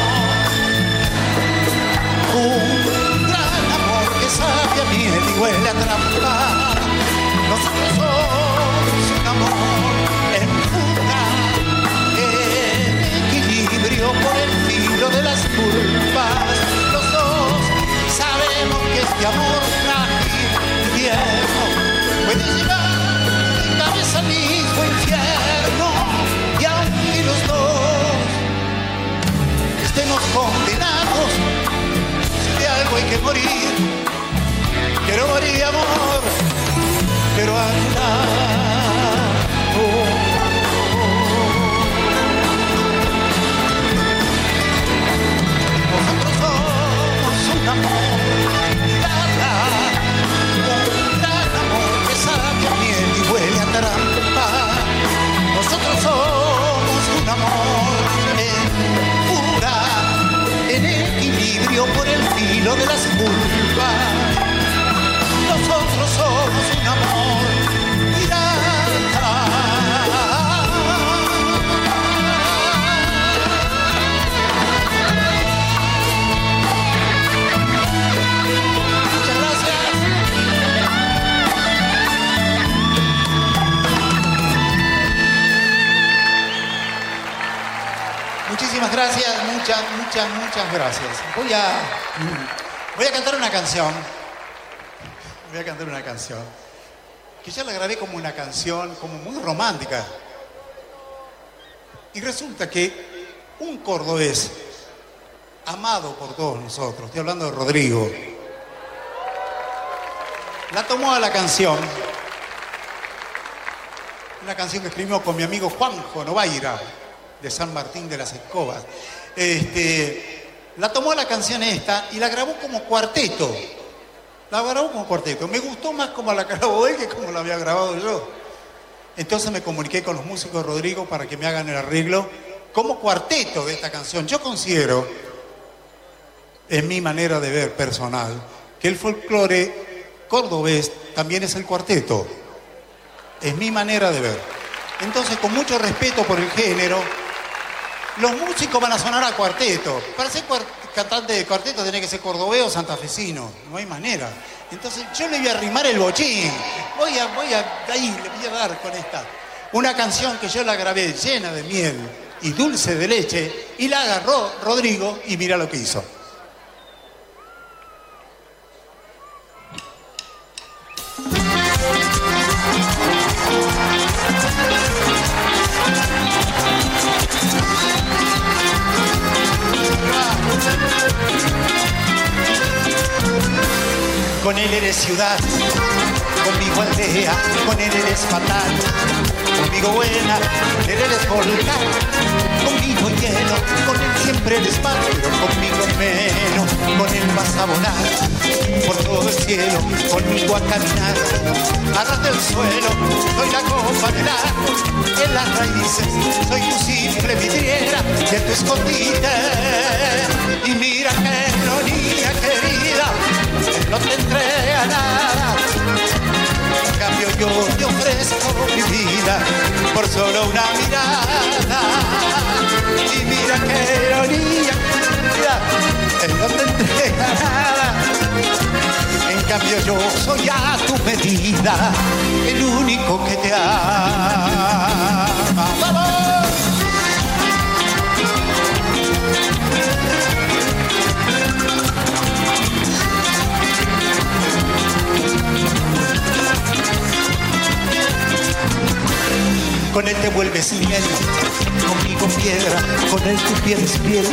un gran amor que sabe a miel y huele a trampa. Este amor frágil filo de las culpas. Nosotros somos un amor pirata. Muchísimas gracias, muchas, muchas, muchas gracias. Voy a cantar una canción. Voy a cantar una canción. Que ya la grabé como una canción, como muy romántica. Y resulta que un cordobés, amado por todos nosotros, estoy hablando de Rodrigo, la tomó a la canción. Una canción que escribió con mi amigo Juanjo Novaira de San Martín de las Escobas. Este, la tomó la canción esta y la grabó como cuarteto. La grabó como cuarteto. Me gustó más como la grabó él que como la había grabado yo. Entonces me comuniqué con los músicos Rodrigo para que me hagan el arreglo como cuarteto de esta canción. Yo considero, en mi manera de ver personal, que el folclore cordobés también es el cuarteto. Es mi manera de ver. Entonces, con mucho respeto por el género, los músicos van a sonar a cuarteto. Para ser cantante de cuarteto tiene que ser cordobés o santafesino. No hay manera. Entonces, yo le voy a arrimar el bochín. Voy a, voy a, ahí, le voy a dar con esta. Una canción que yo la grabé llena de miel y dulce de leche y la agarró Rodrigo y mira lo que hizo. Con él eres ciudad, conmigo aldea, con él eres fatal, conmigo buena, eres volcán, conmigo hielo, con él siempre eres mal, conmigo menos, con él vas a volar. Por todo el cielo, conmigo a caminar, arras del suelo, soy la copa del árbol, en las raíces, soy tu simple vidriera en tu escondite, y mira qué ironía querida, no te entrega nada. En cambio yo te ofrezco mi vida por solo una mirada. Y mira qué ironía, él no te entrega nada. En cambio yo soy a tu medida, el único que te ama. ¡Vamos! Con él te vuelves miel, conmigo piedra, con él tu piel es piel,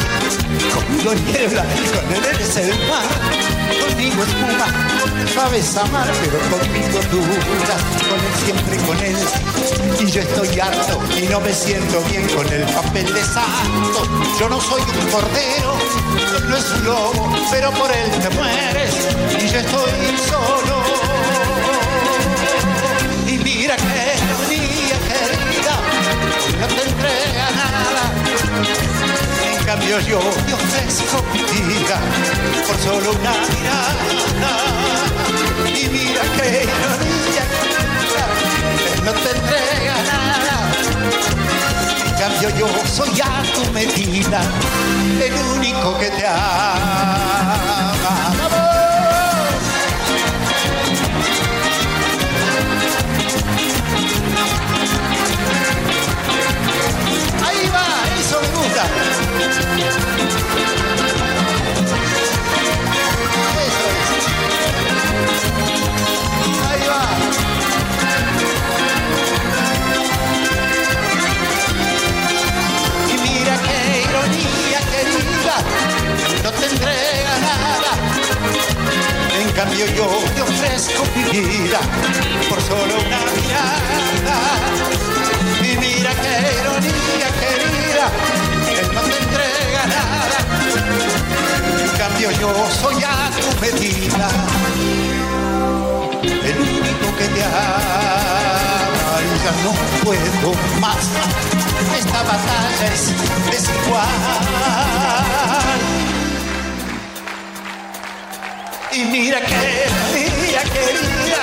conmigo niebla, con él eres el mar, conmigo espuma, sabes amar, pero conmigo dura, con él siempre con él, y yo estoy harto y no me siento bien con el papel de santo, yo no soy un cordero, no es un lobo, pero por él te mueres, y yo estoy solo. Y mira que Cambio yo te ofrezco mi vida por solo una mirada. Y mira que ironía no te entrega nada. En cambio yo soy a tu medida, el único que te ama. Ahí va, eso me gusta. Cambio yo te ofrezco mi vida por solo una mirada. Y mira qué ironía querida, él no te entrega nada. En cambio yo soy a tu medida, el único que te ama. Y ya no puedo más, esta batalla es desigual. Y mira que ironía querida,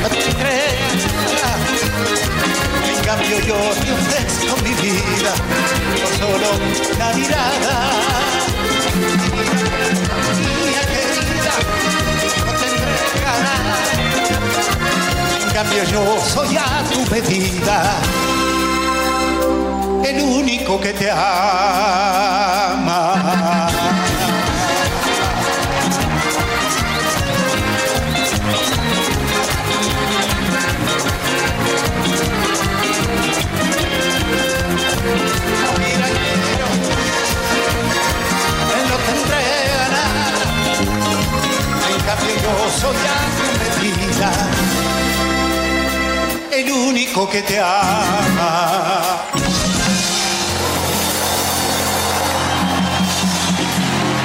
no te creas. En cambio yo te ofrezco mi vida por solo una mirada. Mía querida, no te entrega nada. En cambio yo soy a tu medida, el único que te ama. Medida, el único que te ama.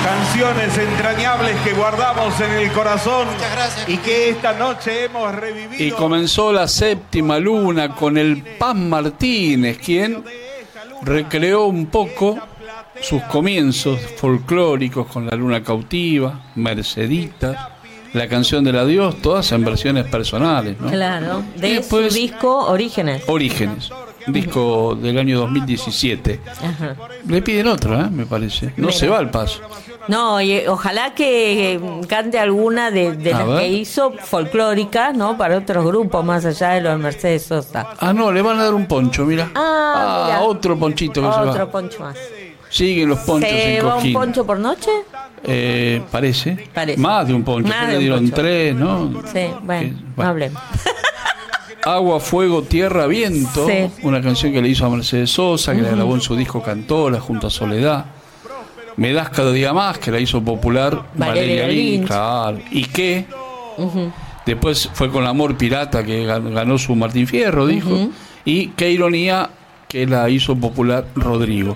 Canciones entrañables que guardamos en el corazón y que esta noche hemos revivido.
Y comenzó la séptima luna con el Paz Martínez, quien recreó un poco sus comienzos folclóricos con la luna cautiva, Mercedita, la canción del adiós, todas en versiones personales, ¿no?
Claro, de
después-
su disco Orígenes.
Orígenes, disco del año 2017.
Ajá.
Le piden otra, ¿eh? me parece. No
Mira.
se va al paso.
No, y eh, ojalá que eh, cante alguna de, de las
ver.
que hizo folclóricas, ¿no? Para otros grupos más allá de los de Mercedes Sosa.
Ah, no, le van a dar un poncho, mira.
Ah, mira.
otro ponchito que se
Otro
va.
poncho más.
Siguen los ponchos
¿Se
en
va un poncho por noche?
Eh, parece.
Parece.
Más de un poncho.
Más
le dieron
poncho.
tres, ¿no?
Sí, bueno, no
bueno.
hablemos.
Agua, Fuego, Tierra, Viento.
Sí.
Una canción que le hizo a Mercedes Sosa, que la grabó en su disco Cantora junto a Soledad. Me das cada día más, que la hizo popular
Valeria
Valeria Lynch.
Lynch.
Claro. Y que Después fue con Amor Pirata que gan- ganó su Martín Fierro, dijo. Y Qué ironía que la hizo popular Rodrigo.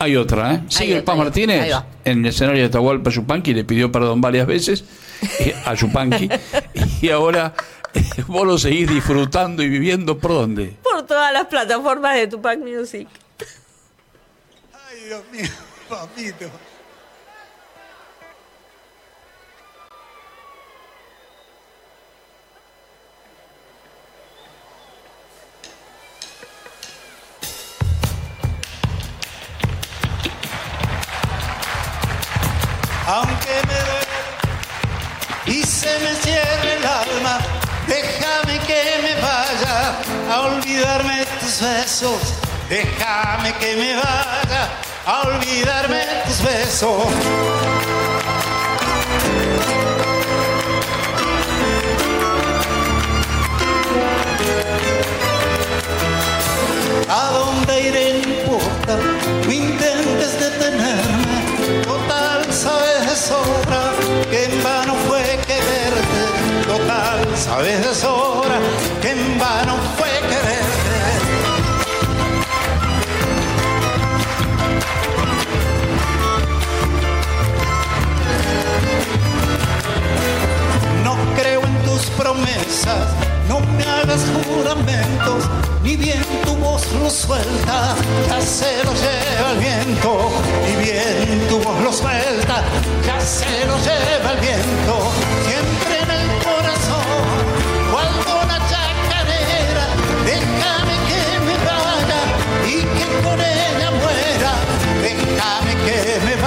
Hay otra, ¿eh? Sigue el Paz Martínez en el escenario de Atahualpa Yupanqui, le pidió perdón varias veces eh, a Yupanqui. y ahora eh, vos lo seguís disfrutando y viviendo por dónde.
Por todas las plataformas de Tupac Music.
Ay, Dios mío, papito. Aunque me duele y se me cierre el alma, déjame que me vaya a olvidarme tus besos. Déjame que me vaya a olvidarme tus besos. ¿A dónde iré? Sabes de sobra que en vano fue quererte. No creo en tus promesas, no me hagas juramentos, ni bien tu voz lo suelta, ya se lo lleva el viento, ni bien tu voz lo suelta, ya se lo lleva el viento, siempre con ella muera, déjame que me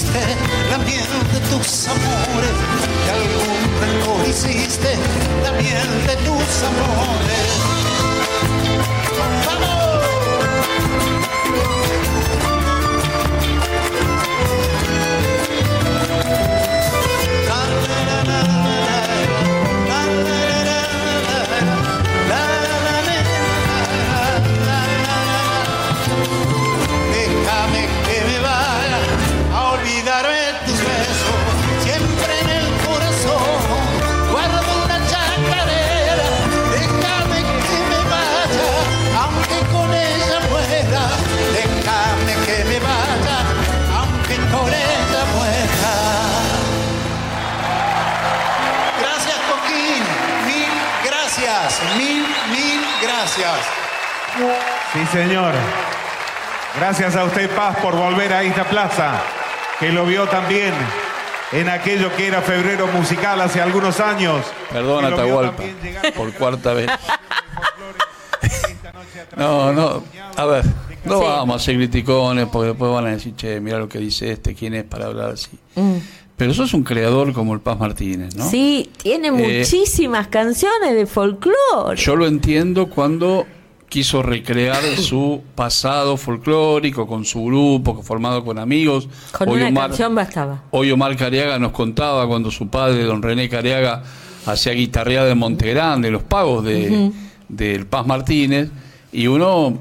hiciste la miel de tus amores, de algún rencor hiciste la de tus amores. Gracias.
Sí, señor. Gracias a usted, Paz, por volver a esta plaza, que lo vio también en aquello que era febrero musical hace algunos años.
Perdón, Atahualpa, por cuarta vez. No, no, a ver, no
Sí.
vamos a hacer criticones porque después van a decir, che, mira lo que dice este, quién es para hablar así. Pero sos un creador como el Paz Martínez, ¿no?
Sí, tiene
Eh,
muchísimas canciones de folclore.
Yo lo entiendo cuando quiso recrear su pasado folclórico con su grupo, formado con amigos.
Con
Hoy
una
Omar-
canción bastaba.
Hoy Omar Cariaga nos contaba cuando su padre, don René Cariaga, hacía guitarreada en Montegrande, los pagos de, del Paz Martínez, y uno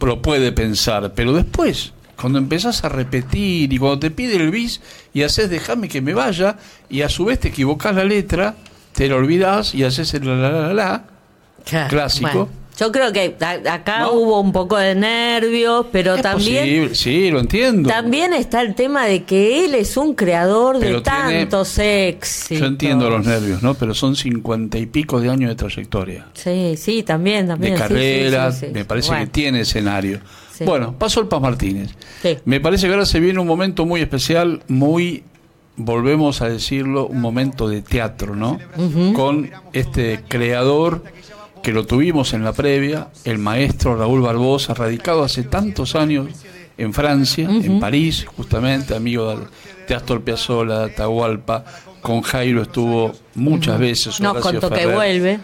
lo puede pensar, pero después, cuando empezás a repetir y cuando te pide el bis y haces déjame que me vaya, y a su vez te equivocás la letra, te lo olvidás y haces el la la la la, la, clásico.
Bueno, yo creo que a- acá
¿No?
hubo un poco de nervios, pero
Es
también
posible, sí, lo entiendo.
también está el tema de que él es un creador de
tiene-
tantos éxitos.
Yo entiendo los nervios, ¿no? Pero son cincuenta y pico de años de trayectoria.
Sí, sí, también, también.
de
sí,
carreras,
sí, sí,
me parece
Bueno,
que tiene escenario.
Sí.
Bueno, pasó el Paz Martínez.
Sí.
Me parece que ahora se viene un momento muy especial, muy volvemos a decirlo, un momento de teatro, ¿no? Con este creador que lo tuvimos en la previa, el maestro Raúl Barbosa, radicado hace tantos años en Francia, en París, justamente, amigo de Astor Piazzolla, de Atahualpa, con Jairo estuvo muchas veces.
Nos contó que vuelve.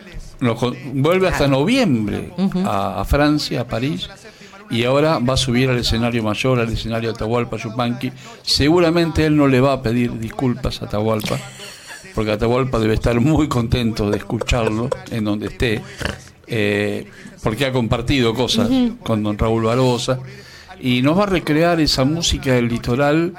vuelve hasta noviembre a, Francia, a París, y ahora va a subir al escenario mayor, al escenario Atahualpa Yupanqui. Seguramente él no le va a pedir disculpas a Atahualpa, porque Atahualpa debe estar muy contento de escucharlo en donde esté, eh, porque ha compartido cosas con don Raúl Barbosa y nos va a recrear esa música del litoral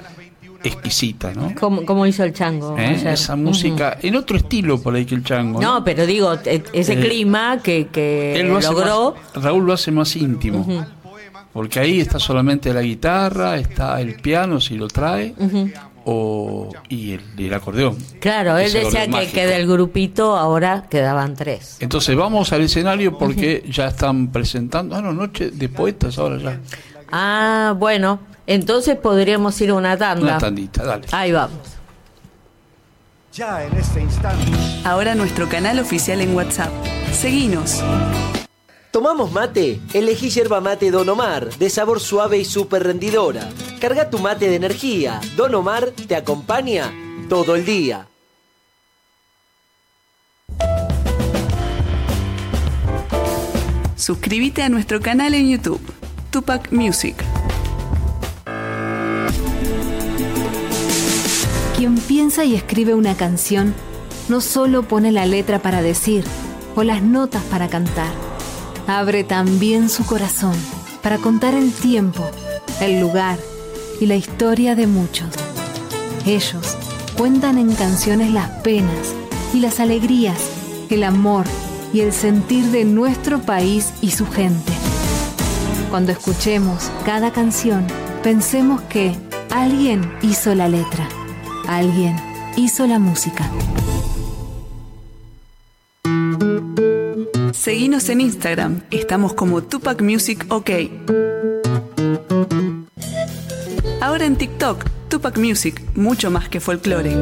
exquisita, ¿no?
Como, hizo el chango.
¿Eh? Esa música, en otro estilo por ahí que el chango.
No, pero digo, e, ese eh, clima que, que logró.
Raúl lo hace más íntimo. Porque ahí está solamente la guitarra, está el piano si lo trae, o, y el, acordeón.
Claro, él decía que, que, del grupito ahora quedaban tres.
Entonces vamos al escenario porque ya están presentando. Ah, no, Noche de Poetas ahora ya.
Ah, bueno, entonces podríamos ir a una tanda.
Una tandita, dale.
Ahí vamos.
Ya en este instante. Ahora nuestro canal oficial en WhatsApp. Seguinos.
¿Tomamos mate? Elegí yerba mate Don Omar, de sabor suave y súper rendidora. Carga tu mate de energía. Don Omar te acompaña todo el día.
Suscríbete a nuestro canal en YouTube Tupac Music.
Quien piensa y escribe una canción no solo pone la letra para decir o las notas para cantar, abre también su corazón para contar el tiempo, el lugar y la historia de muchos. Ellos cuentan en canciones las penas y las alegrías, el amor y el sentir de nuestro país y su gente. Cuando escuchemos cada canción, pensemos que alguien hizo la letra, alguien hizo la música.
Seguinos en Instagram, estamos como Tupac Music OK. Ahora en TikTok, Tupac Music, mucho más que folclore.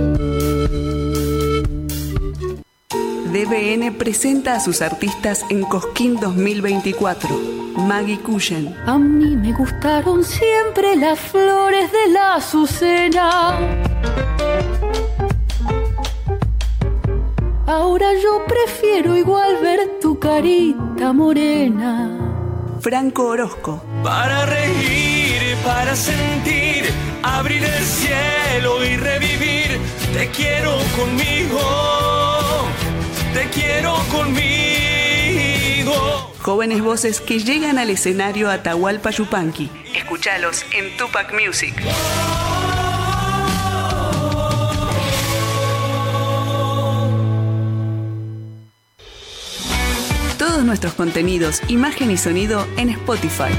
DBN presenta a sus artistas en Cosquín 2024 Maggie Cushen.
A mí me gustaron siempre las flores de la azucena. Ahora yo prefiero igual ver tu carita morena.
Franco Orozco.
Para reír, para sentir, abrir el cielo y revivir. Te quiero conmigo, te quiero conmigo
jóvenes voces que llegan al escenario Atahualpa Yupanqui. Escúchalos en Tupac Music. Nuestros contenidos, imagen y sonido en Spotify.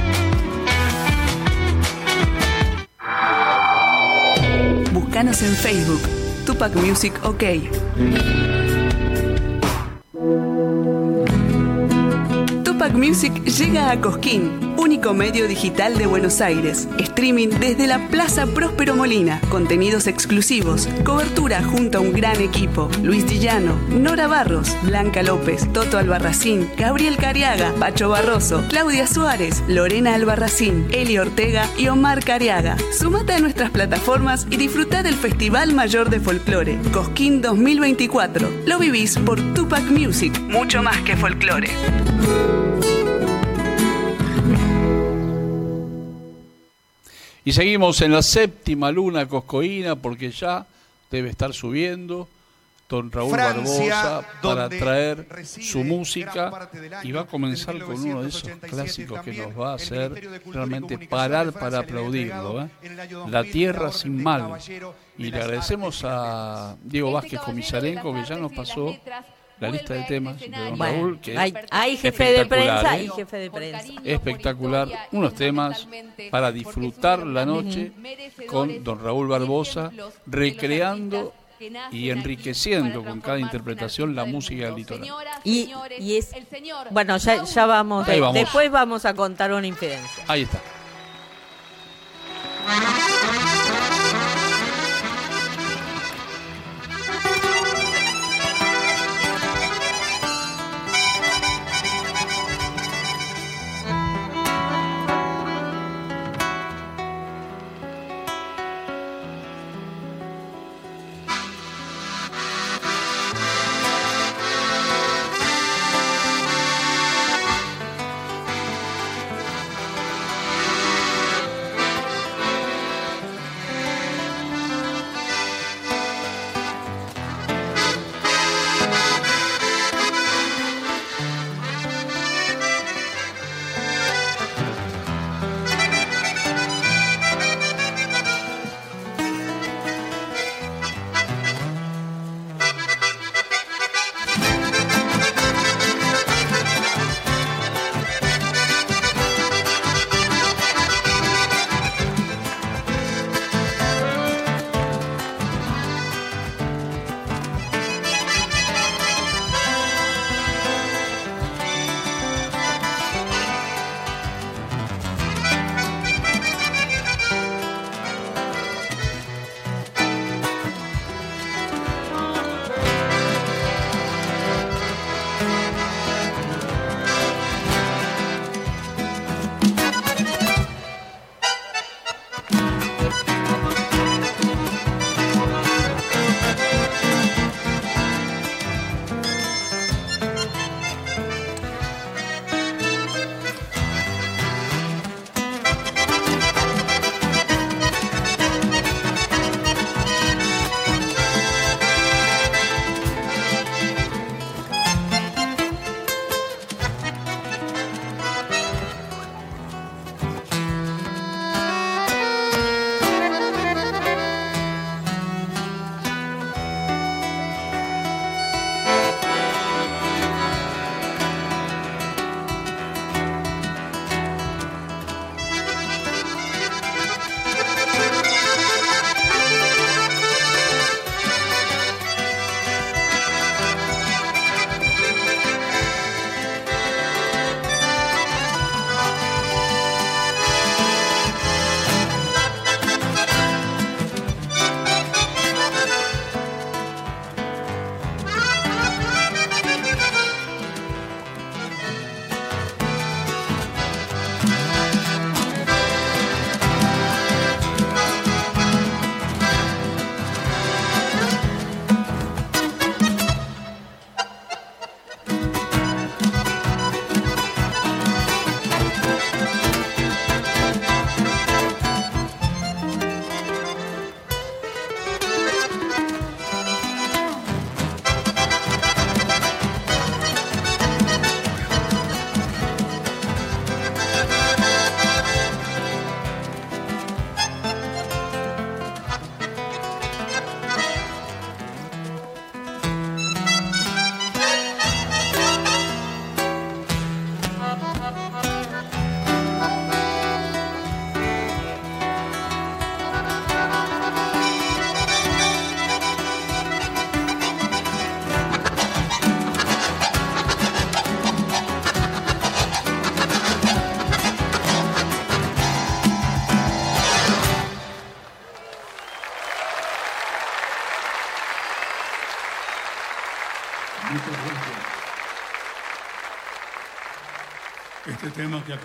Búscanos en Facebook, Tupac Music OK. Music llega a Cosquín, único medio digital de Buenos Aires. Streaming desde la Plaza Próspero Molina. Contenidos exclusivos. Cobertura junto a un gran equipo. Luis Dillano, Nora Barros, Blanca López, Toto Albarracín, Gabriel Cariaga, Pacho Barroso, Claudia Suárez, Lorena Albarracín, Eli Ortega y Omar Cariaga. Sumate a nuestras plataformas y disfruta del Festival Mayor de Folclore, Cosquín 2024. Lo vivís por Tupac Music, mucho más que folclore.
Y seguimos en la séptima luna coscoína porque ya debe estar subiendo don Raúl Barbosa para traer su música y va a comenzar con uno de esos clásicos que nos va a hacer realmente parar para aplaudirlo. ¿eh? La Tierra sin mal. Y le agradecemos a Diego Vázquez Comisarenco que ya nos pasó la lista de temas de don Raúl, que
hay, jefe de prensa y ¿eh? jefe de prensa.
Espectacular, unos temas para disfrutar la noche con don Raúl Barbosa, recreando y enriqueciendo con cada interpretación la música del litoral.
Y, es, bueno, ya, ya vamos, vamos, después vamos a contar una infidencia.
Ahí está.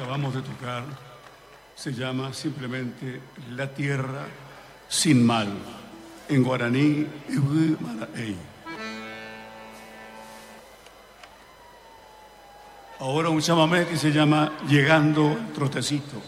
Acabamos de tocar se llama simplemente La Tierra sin mal, en guaraní. Ahora un chamamé que se llama Llegando el Trotecito.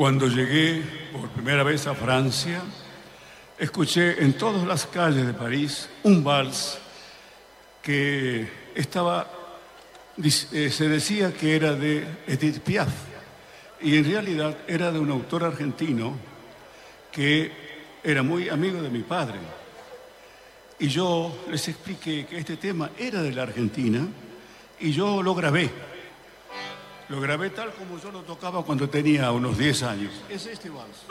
Cuando llegué por primera vez a Francia, escuché en todas las calles de París un vals que estaba, eh, se decía que era de Edith Piaf, y en realidad era de un autor argentino que era muy amigo de mi padre. Y yo les expliqué que este tema era de la Argentina y yo lo grabé. Lo grabé tal como yo lo tocaba cuando tenía unos 10 años. Es este vals.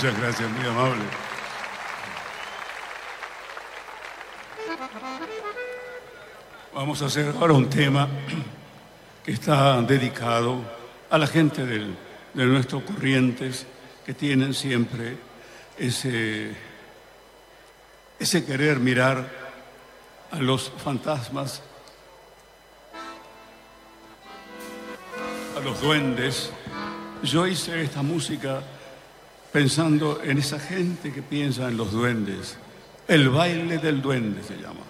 Muchas gracias, muy amable. Vamos a hacer ahora un tema que está dedicado a la gente del- de nuestros corrientes que tienen siempre ese, ese querer mirar a los fantasmas, a los duendes. Yo hice esta música pensando en esa gente que piensa en los duendes. El baile del duende se llama.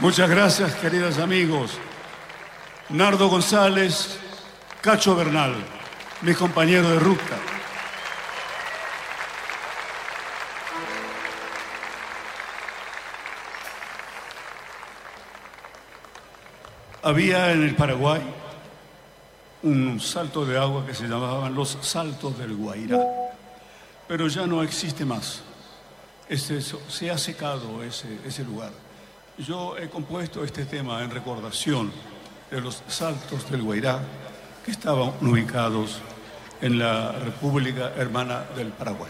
Muchas gracias, queridos amigos. Nardo González, Cacho Bernal, mis compañeros de ruta. Había en el Paraguay un salto de agua que se llamaban los saltos del Guairá, pero ya no existe más. Se ha secado ese lugar. Yo he compuesto este tema en recordación de los saltos del Guairá que estaban ubicados en la República Hermana del Paraguay.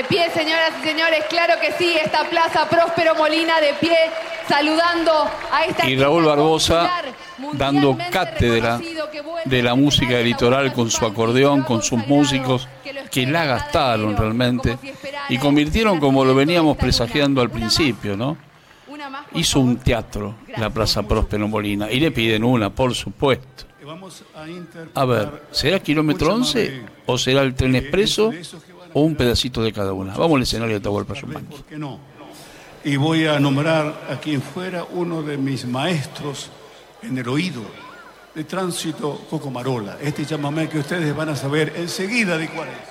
De pie, señoras y señores, claro que sí, esta plaza Próspero Molina de pie, saludando a esta...
Y Raúl Barbosa dando cátedra de la música del litoral con su acordeón, con sus músicos, que la gastaron realmente y convirtieron como lo veníamos presagiando al principio, ¿no? Hizo un teatro la Plaza Próspero Molina y le piden una, por supuesto. A ver, ¿será kilómetro 11 o será el tren expreso o un pedacito de cada una? Vamos al escenario de Tahualpa Yupanqui.
¿Por qué no? Y voy a nombrar a quien fuera uno de mis maestros en el oído de tránsito Cocomarola. Este llamame que ustedes van a saber enseguida de cuál es.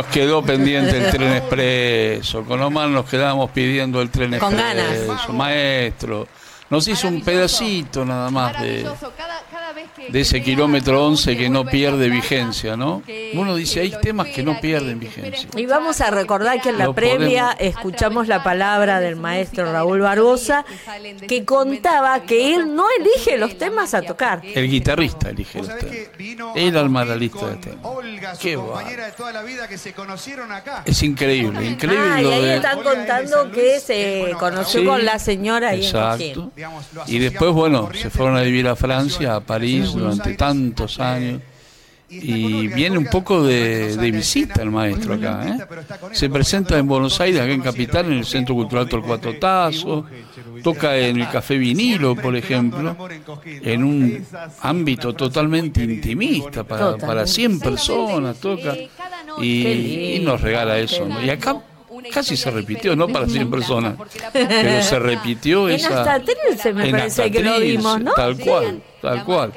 Nos quedó pendiente el tren expreso. Con Omar nos quedamos pidiendo el tren
Con
expreso.
ganas.
Maestro. Nos hizo un pedacito nada más de.
Cada, cada vez
de ese kilómetro 11 que no pierde vigencia, ¿no? Uno dice, hay temas que no pierden vigencia.
Y vamos a recordar que en la previa escuchamos la palabra del maestro Raúl Barbosa que contaba que él no elige los temas a tocar.
El guitarrista elige los temas. El alma la lista de temas.
Olga, su
Qué
compañera de toda la vida que se conocieron acá.
Es increíble, increíble
Ah, y ahí
de...
están contando que se conoció
Sí,
con la señora ahí
Exacto. Y después, bueno, se fueron a vivir a Francia, a París, durante tantos años. Y viene un poco de, de visita el maestro acá. ¿eh? Se presenta en Buenos Aires, acá en Capital, en el Centro Cultural Torcuato Tazo. Toca en el Café Vinilo, por ejemplo, en un ámbito totalmente intimista, para, para 100 personas. Toca y, y nos regala eso. ¿no? Y acá casi se repitió, no para 100 personas, pero se repitió
En
esa.
hasta Trilce me
en
parece que lo vimos, ¿no?
Tal cual, tal cual.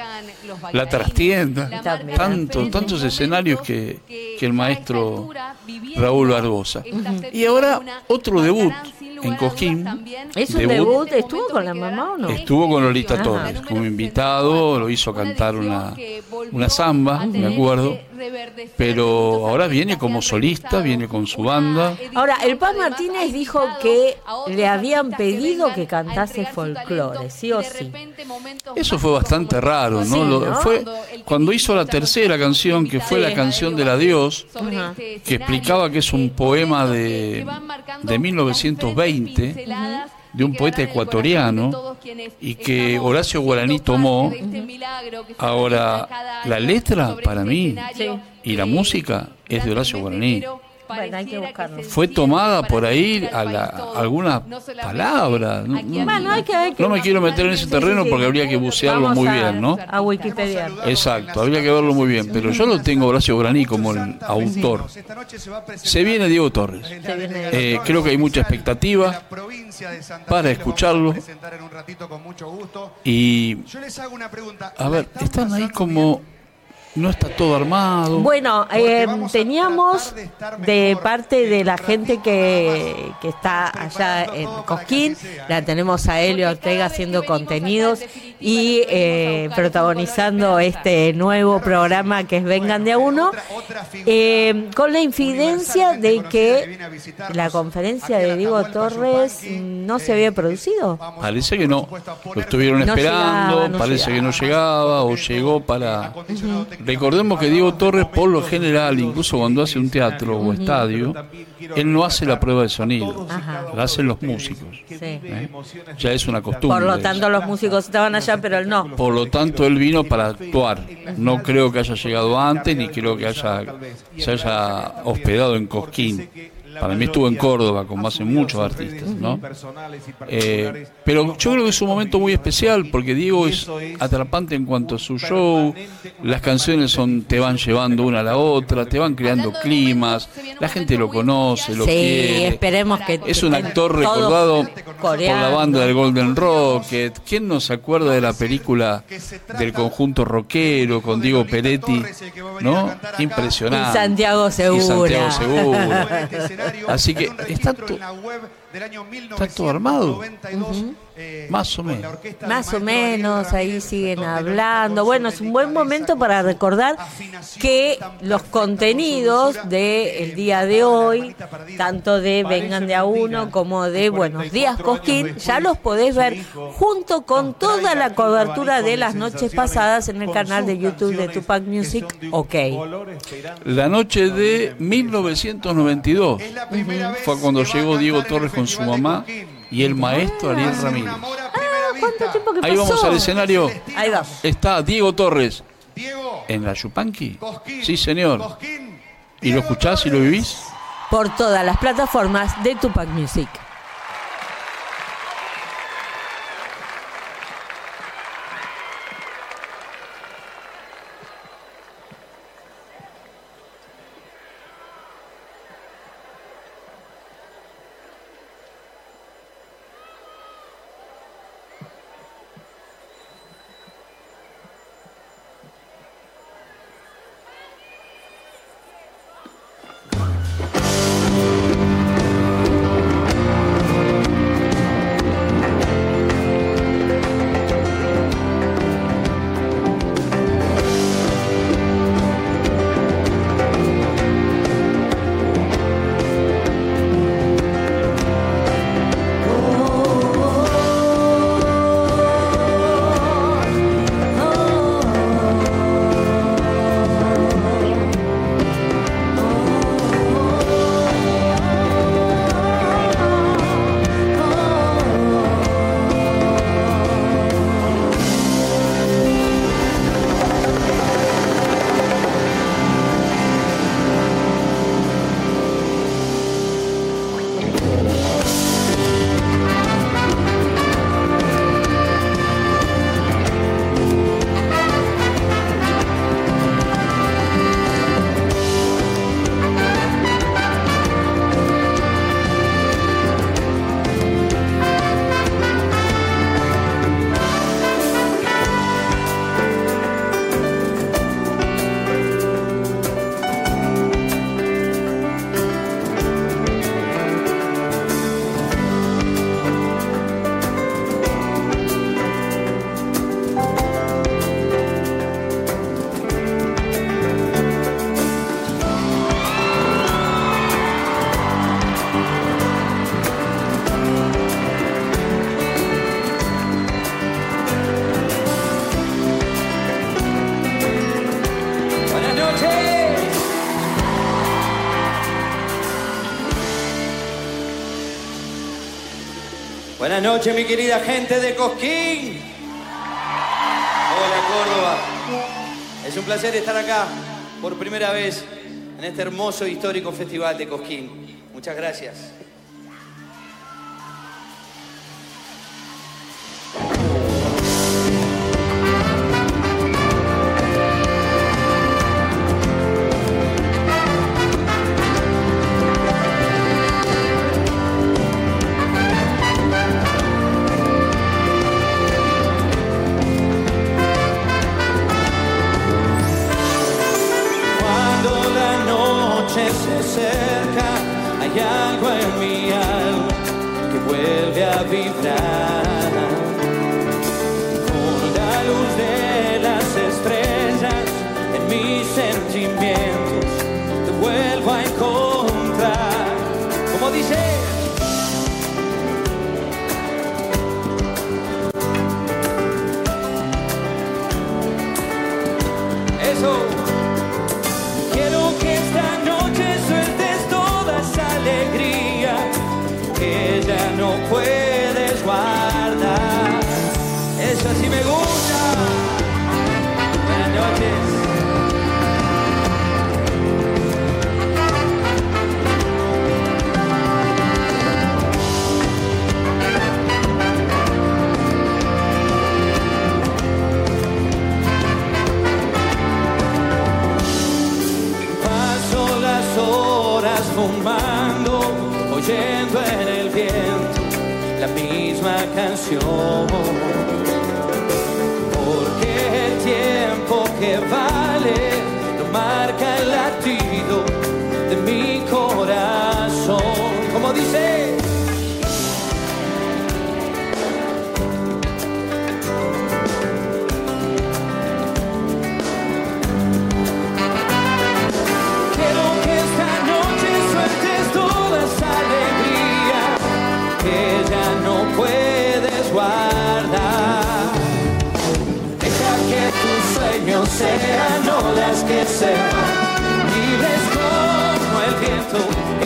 La trastienda,
También.
tantos, tantos escenarios que, que el maestro Raúl Barbosa. Y ahora otro debut en Cosquín.
¿Es un debut? ¿Estuvo con la mamá o no?
Estuvo con Lolita
Ajá.
Torres como invitado, lo hizo cantar una, una samba, me acuerdo. Pero ahora viene como solista, viene con su banda.
Ahora, el Paz Martínez dijo que le habían pedido que cantase folclore, sí o sí.
Eso fue bastante raro, ¿no?
Sí,
Lo-
¿no?
fue cuando hizo la tercera canción, que fue la canción del adiós,
Ajá.
que explicaba que es un poema de, de 1920 de un poeta ecuatoriano y que Horacio Guaraní tomó. Ahora, la letra para mí y la música es de Horacio Guaraní.
Bueno, hay que buscarlo.
Fue tomada por ahí a la, alguna palabra. No, no-
Bueno, hay que, hay que
no me quiero meter en ese terreno porque habría que bucearlo muy bien, ¿no?
A Wikipedia.
Exacto, habría que verlo muy bien, pero yo lo tengo Horacio Graní como el autor. Se viene Diego Torres. Eh, creo que hay mucha expectativa para escucharlo y
Yo les hago una pregunta.
a ver, están ahí como no está todo armado.
Bueno, eh, teníamos de parte de la gente que, que está allá en Cosquín, la tenemos a Elio Ortega haciendo contenidos y eh, protagonizando este nuevo programa que es Vengan de a uno, eh, con la infidencia de que la conferencia de Diego Torres no se había producido.
Parece que no, lo estuvieron
No
esperando,
llegaba, no
parece que no
llegaba.
llegaba o llegó para... Recordemos que Diego Torres, por lo general, incluso cuando hace un teatro o estadio, él no hace la prueba de sonido, la hacen los músicos.
Sí.
¿eh? Ya es una costumbre.
Por lo tanto, los músicos estaban allá, pero él no.
Por lo tanto, él vino para actuar. No creo que haya llegado antes, ni creo que haya se haya hospedado en Cosquín. Para mí estuvo en Córdoba, como hacen muchos artistas, ¿no? Eh, pero yo creo que es un momento muy especial porque Diego es atrapante en cuanto a su show. Las canciones son te van llevando una a la otra, te van creando climas. La gente lo conoce, lo
Sí,
quiere.
esperemos que
Es un actor recordado por la banda del Golden Rocket. ¿Quién no se acuerda de la película del conjunto rockero con Diego Peretti? ¿No? Impresionante.
Y Santiago
Y
Segura.
Santiago Segura. Así que está, to- está todo armado. Más o menos.
Más o menos, ahí siguen hablando. Bueno, es un buen momento para recordar que los contenidos del día de hoy, tanto de Vengan de a uno como de Buenos Días Cosquín, ya los podés ver junto con toda la cobertura de las noches pasadas en el canal de YouTube de Tupac Music. Ok.
La noche de 1992 fue cuando llegó Diego Torres con su mamá y el maestro Ariel Ramírez.
¿Cuánto tiempo que
Ahí vamos al escenario.
Ahí vamos.
Está Diego Torres. ¿En la Yupanqui? Sí, señor. ¿Y lo escuchás y lo vivís?
Por todas las plataformas de Tupac Music.
Noches, mi querida gente de Cosquín. Hola, Córdoba. Es un placer estar acá por primera vez en este hermoso e histórico festival de Cosquín. Muchas gracias.
Vuelve a oyendo en el viento la misma canción. Porque el tiempo que vale sean olas que se van, libres como el viento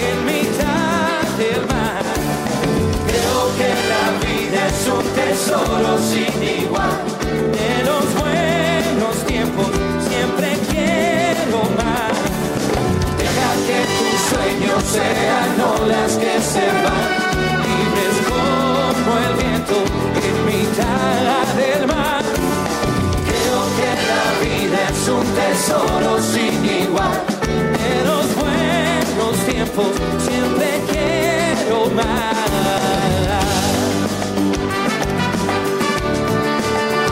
en mitad del mar. Creo que la vida es un tesoro sin igual. De los buenos tiempos siempre quiero más. Deja que tus sueños sean olas que se van, tesoro sin igual. De los buenos tiempos siempre quiero más.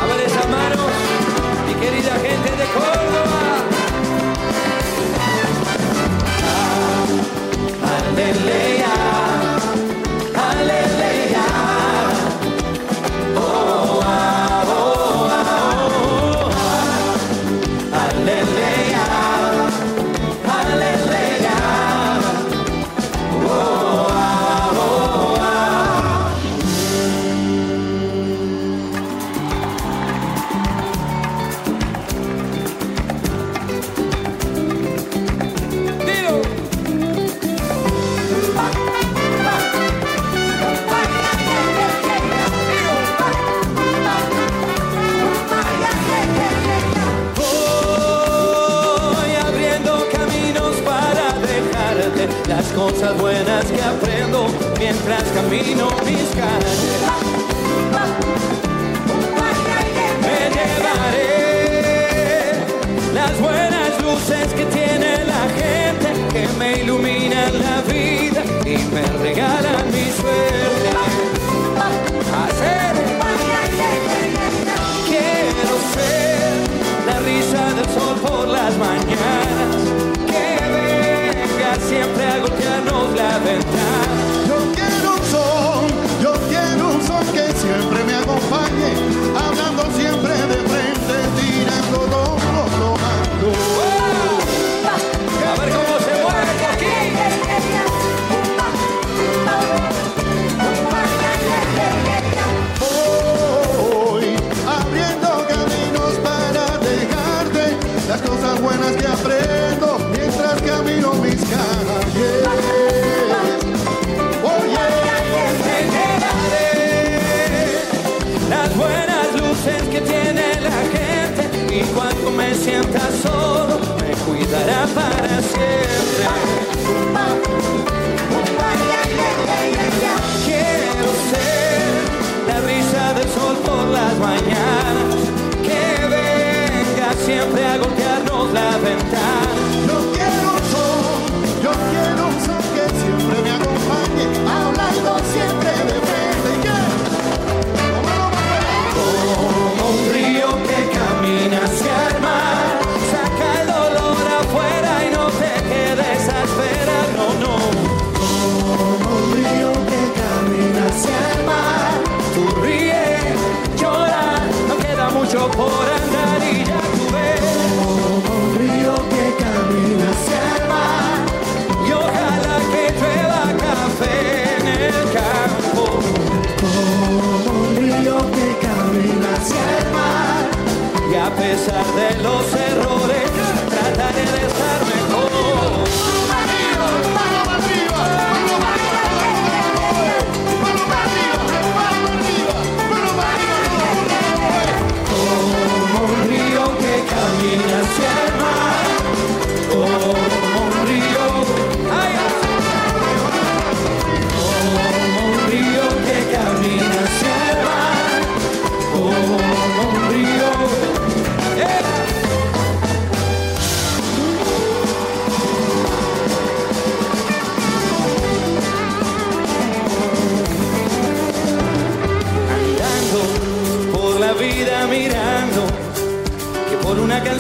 A ver esas manos, mi querida gente de Córdoba.
Aleluya, mientras camino mis calles. Me llevaré las buenas luces que tiene la gente que me iluminan la vida y me regalan mi suerte. Hacer Quiero ser la risa del sol por las mañanas que venga siempre a golpearnos la ventana. Mañanas, que venga siempre a golpearnos la ventana.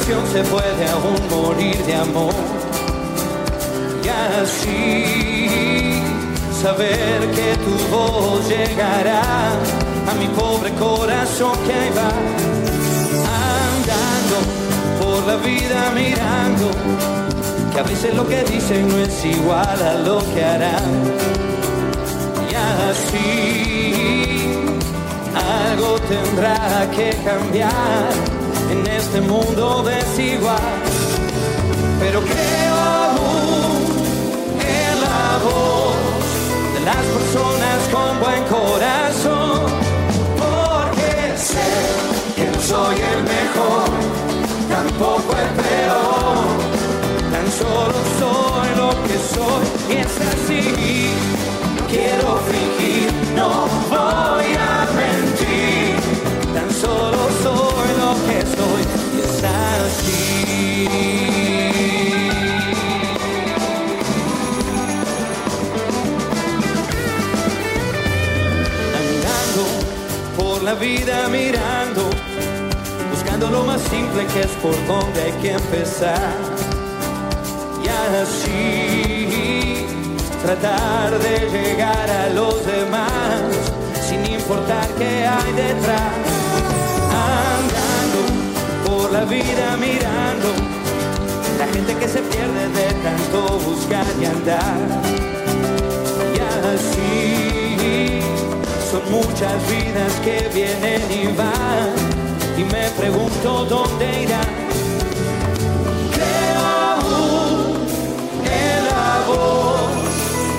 Se puede aún morir de amor. Y así saber que tu voz llegará a mi pobre corazón que ahí va andando por la vida mirando que a veces lo que dicen no es igual a lo que harán y así algo tendrá que cambiar en este mundo desigual. Pero creo aún en la voz de las personas con buen corazón. Porque sé que no soy el mejor. Tampoco el peor por donde hay que empezar. Y así tratar de llegar a los demás sin importar qué hay detrás. Andando por la vida mirando, la gente que se pierde de tanto buscar y andar. Y así son muchas vidas que vienen y van y me pregunto dónde irán. Creo aún en la voz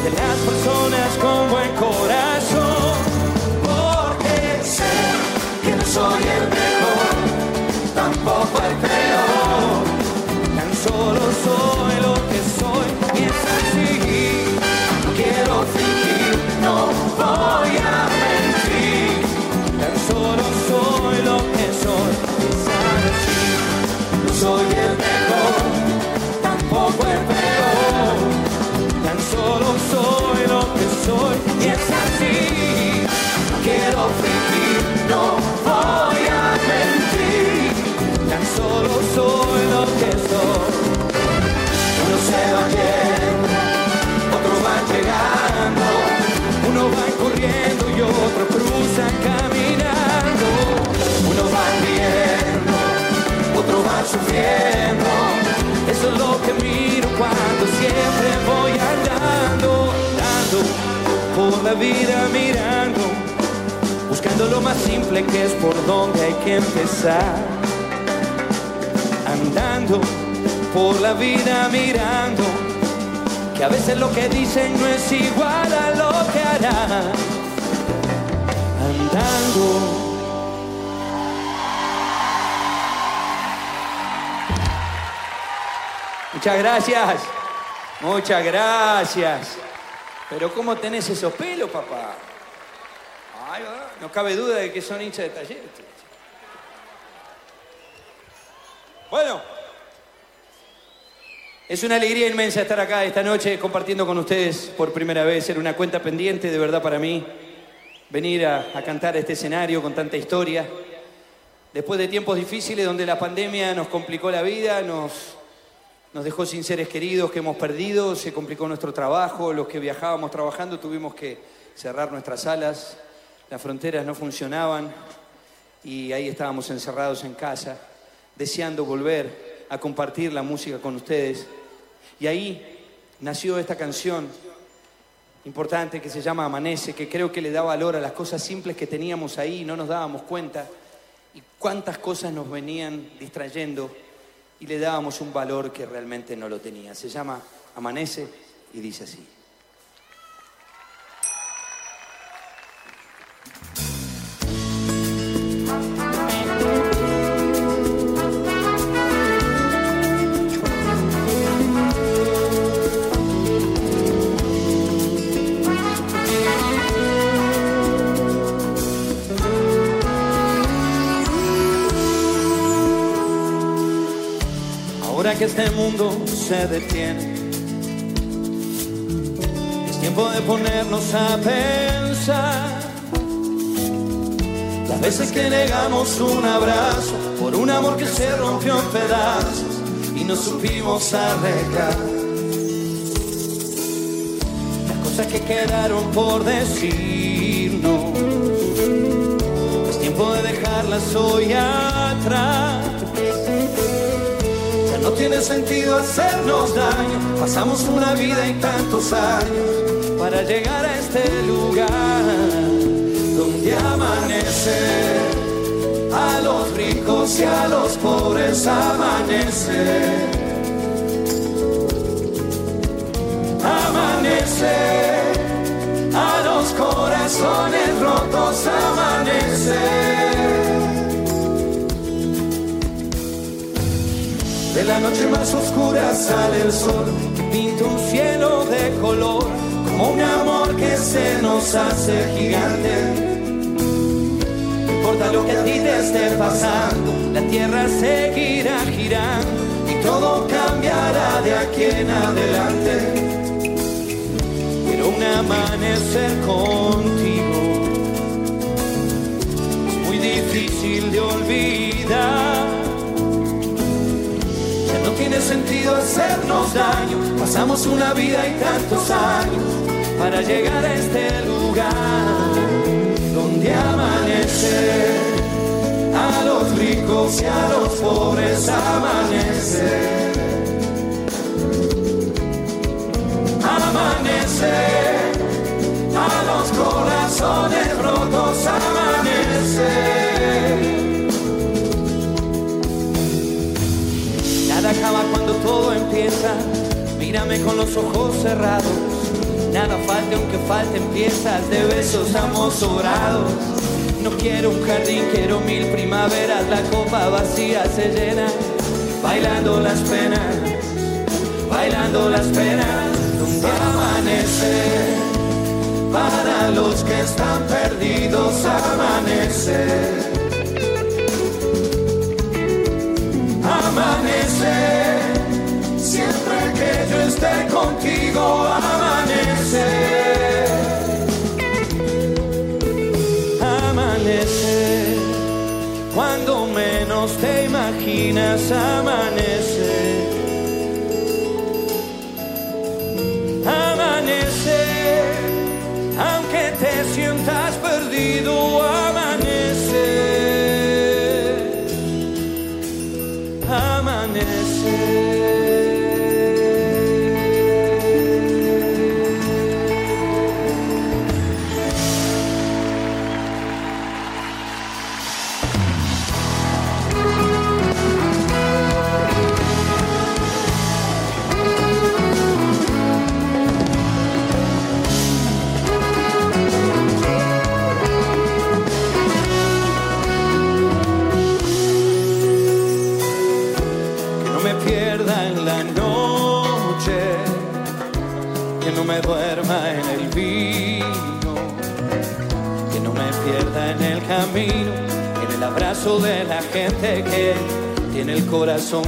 de las personas con buen corazón porque sé que no soy el mejor, tampoco el peor, tan solo soy lo Eso es lo que miro cuando siempre voy andando, andando por la vida mirando, buscando lo más simple que es por donde hay que empezar. Andando por la vida mirando, que a veces lo que dicen no es igual a lo que harán. Andando. Muchas gracias.
Muchas gracias. Pero ¿cómo tenés esos pelos, papá? Ay, no cabe duda de que son hinchas de taller. Bueno, es una alegría inmensa estar acá esta noche compartiendo con ustedes por primera vez. Era una cuenta pendiente de verdad para mí venir a, a cantar este escenario con tanta historia. Después de tiempos difíciles donde la pandemia nos complicó la vida, nos, nos dejó sin seres queridos que hemos perdido, se complicó nuestro trabajo, los que viajábamos trabajando tuvimos que cerrar nuestras salas, las fronteras no funcionaban y ahí estábamos encerrados en casa, deseando volver a compartir la música con ustedes. Y ahí nació esta canción importante que se llama Amanece, que creo que le da valor a las cosas simples que teníamos ahí no nos dábamos cuenta y cuántas cosas nos venían distrayendo y le dábamos un valor que realmente no lo tenía. Se llama Amanece y dice así.
Este mundo se detiene, es tiempo de ponernos a pensar. Las veces que negamos un abrazo por un amor que se rompió en pedazos y no supimos arreglar. Las cosas que quedaron por decirnos, es tiempo de dejarlas hoy atrás. No tiene sentido hacernos daño. Pasamos una vida y tantos años para llegar a este lugar donde amanece. A los ricos y a los pobres amanece. Amanece. A los corazones rotos amanece. De la noche más oscura sale el sol que pinta un cielo de color, como un amor que se nos hace gigante. No importa lo que a ti te esté pasando, la tierra seguirá girando y todo cambiará de aquí en adelante. Quiero un amanecer contigo, es muy difícil de olvidar. Tiene sentido hacernos daño. Pasamos una vida y tantos años para llegar a este lugar donde amanece. A los ricos y a los pobres amanece. Amanece. A los corazones rotos amanece. Cuando todo empieza. Mírame con los ojos cerrados. Nada falta aunque falten piezas de besos amozorados. No quiero un jardín, quiero mil primaveras. La copa vacía se llena. Bailando las penas, bailando las penas. Donde amanece. Para los que están perdidos amanece. Amanece. Siempre que yo esté contigo, amanece. Amanece. Cuando menos te imaginas, amanece. Amanece. El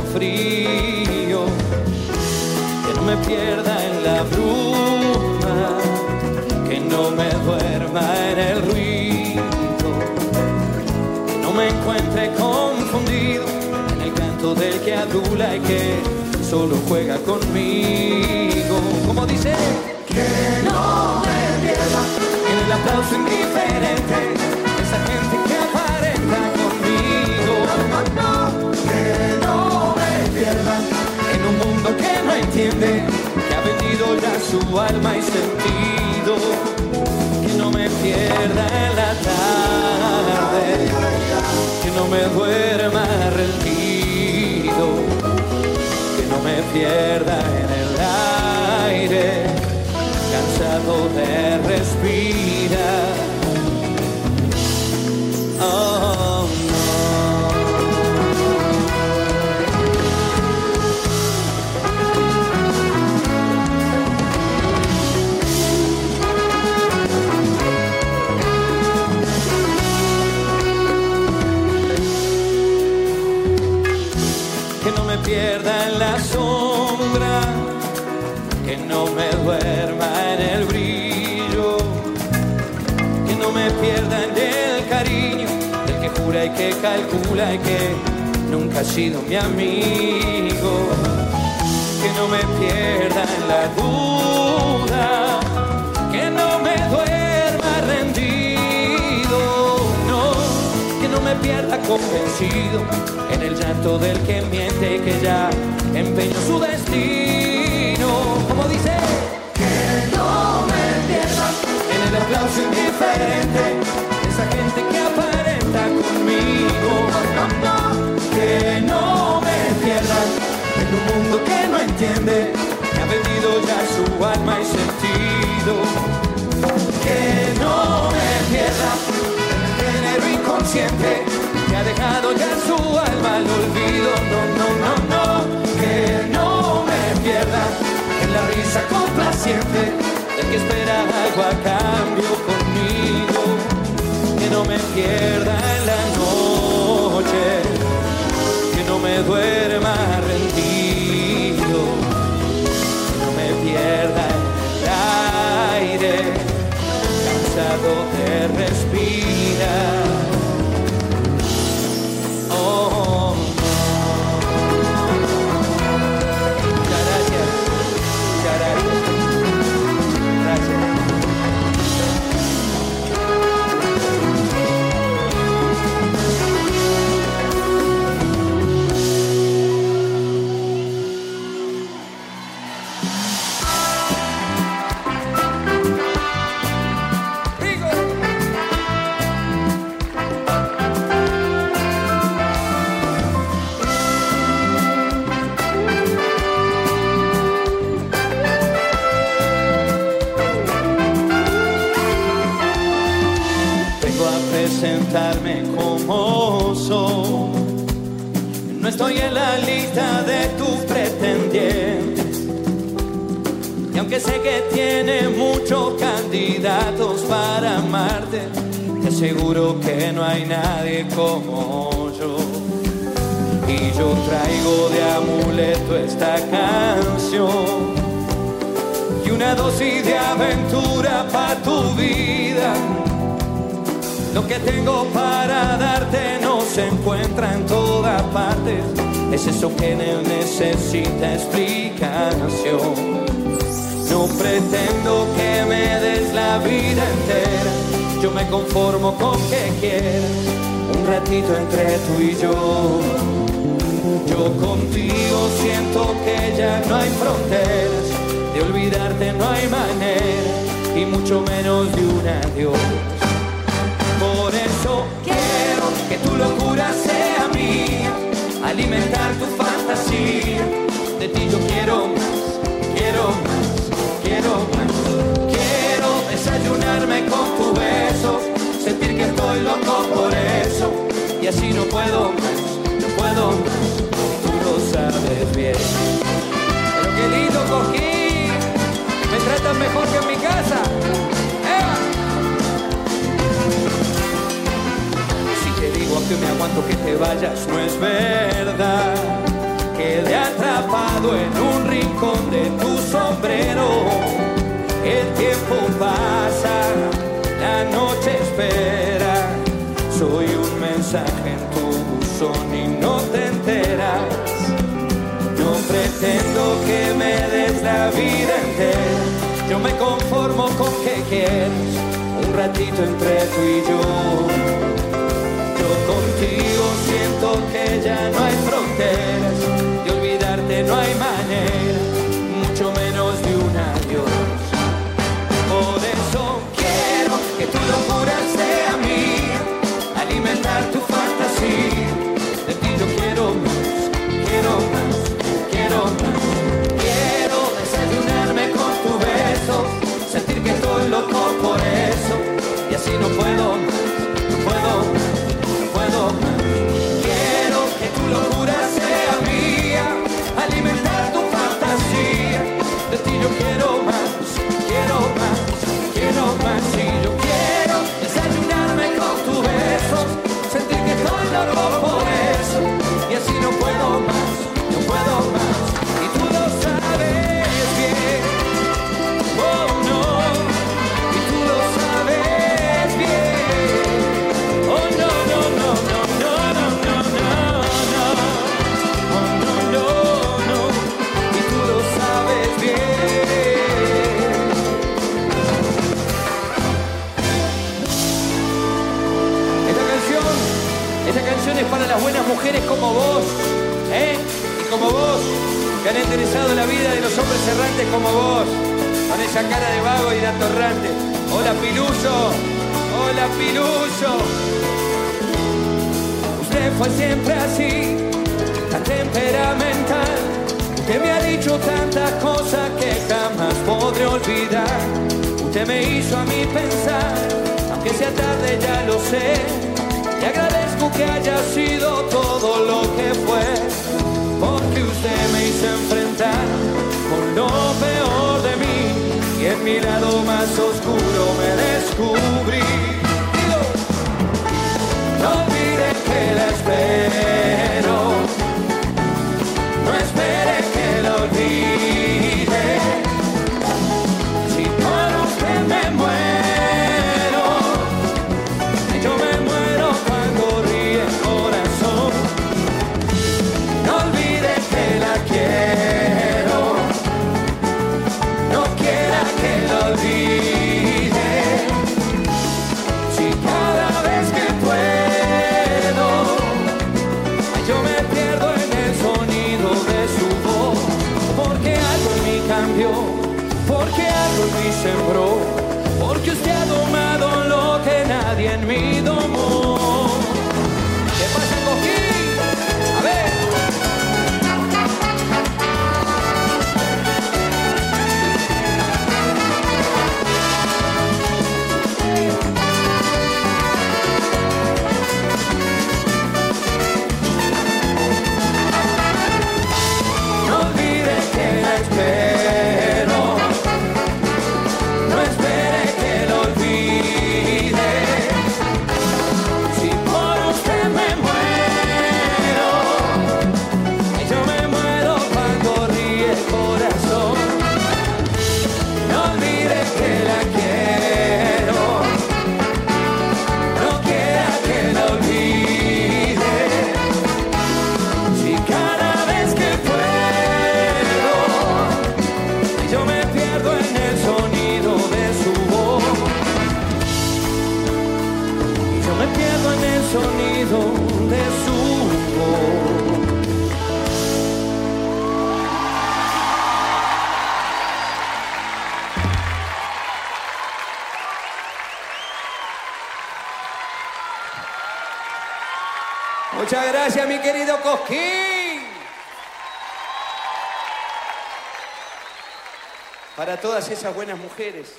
esas buenas mujeres,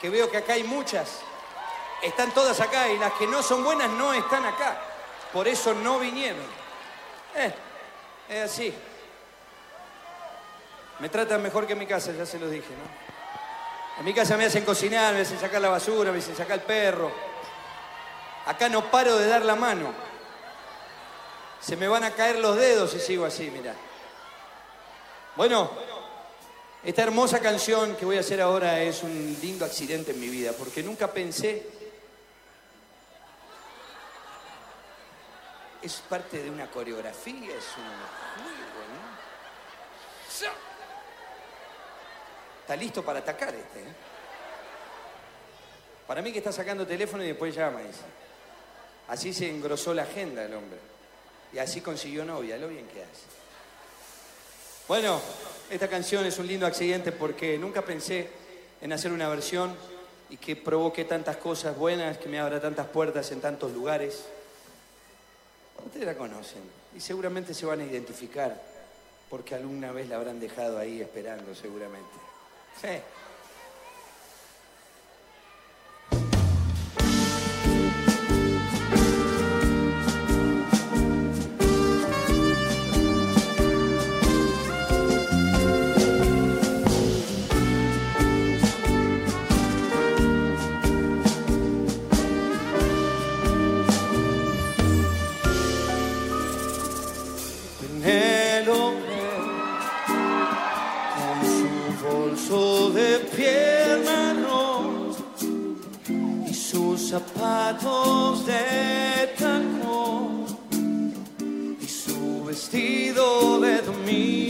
que veo que acá hay muchas, están todas acá y las que no son buenas no están acá, por eso no vinieron. Eh, es así. Me tratan mejor que en mi casa, ya se los dije, ¿no? En mi casa me hacen cocinar, me hacen sacar la basura, me hacen sacar el perro. Acá no paro de dar la mano. Se me van a caer los dedos si sigo así, mira. Bueno, esta hermosa canción que voy a hacer ahora es un lindo accidente en mi vida, porque nunca pensé. Es parte de una coreografía, es un juego, ¿no? Está listo para atacar este, ¿eh? Para mí que está sacando teléfono y después llama, dice. Así se engrosó la agenda el hombre. Y así consiguió novia, lo bien que hace. Bueno, esta canción es un lindo accidente porque nunca pensé en hacer una versión y que provoque tantas cosas buenas, que me abra tantas puertas en tantos lugares. Ustedes la conocen y seguramente se van a identificar porque alguna vez la habrán dejado ahí esperando, seguramente. Sí. Zapatos de tacón y su vestido de domingo.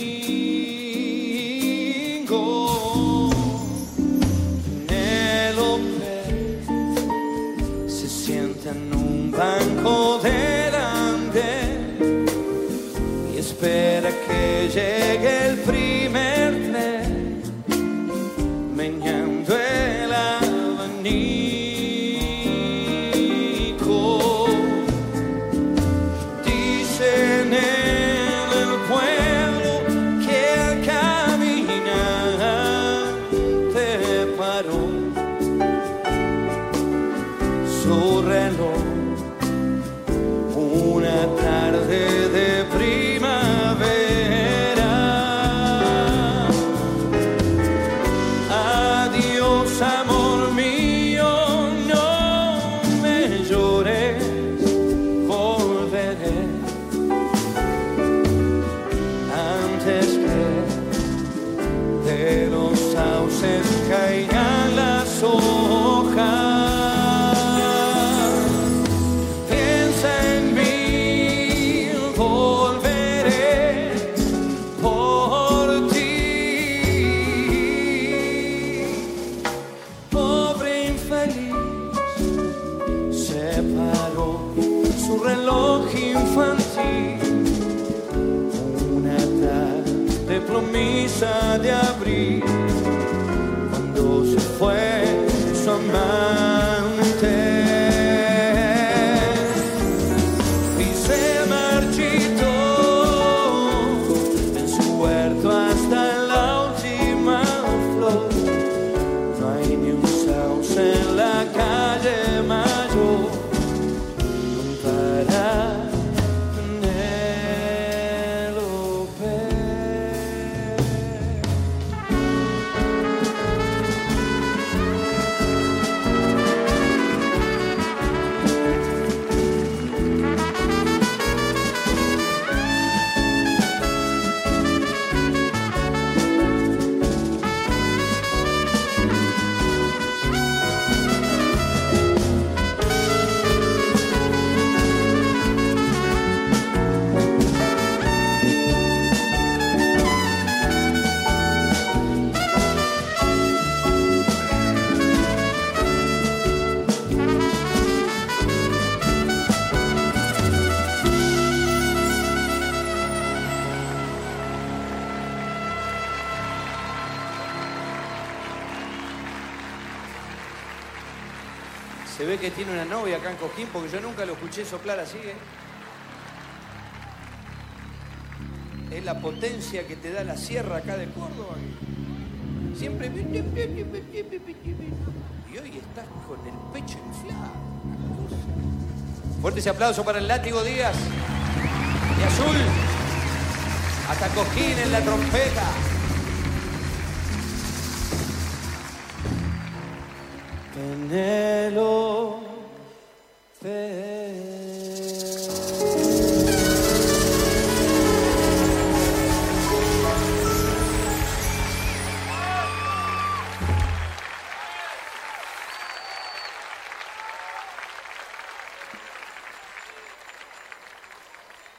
Promesa de Coquín porque yo nunca lo escuché soplar así, ¿eh? Es la potencia que te da la sierra acá de Córdoba. Siempre. Y hoy estás con el pecho inflado. Fuerte ese aplauso para el látigo Díaz. Y azul. Hasta Coquín en la trompeta.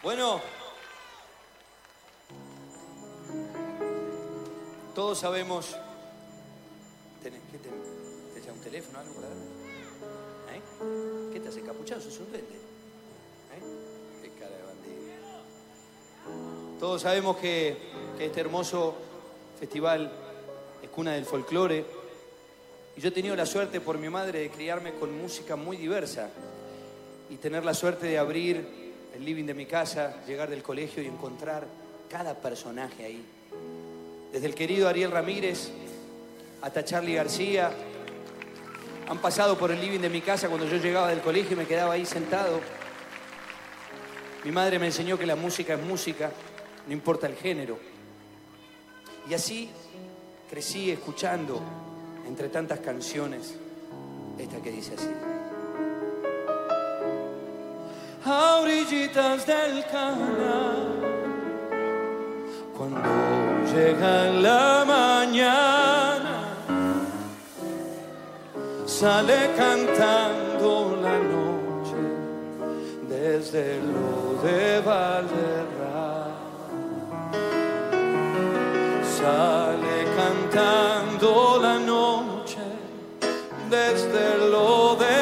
Bueno, todos sabemos. ¿Tenés, ¿Qué te, te un teléfono algo para darme? ¿Eh? ¿Qué te hace capuchado? ¿Sos un duende? ¿Eh? Qué cara de bandido. Todos sabemos que, que este hermoso festival es cuna del folclore. Y yo he tenido la suerte por mi madre de criarme con música muy diversa y tener la suerte de abrir el living de mi casa, llegar del colegio y encontrar cada personaje ahí. Desde el querido Ariel Ramírez hasta Charlie García. Han pasado por el living de mi casa cuando yo llegaba del colegio y me quedaba ahí sentado. Mi madre me enseñó que la música es música, no importa el género. Y así crecí escuchando, entre tantas canciones, esta que dice así.
a orillitas del canal. Cuando llega la mañana, sale cantando la noche desde lo de Valderrama. Sale cantando la noche desde lo de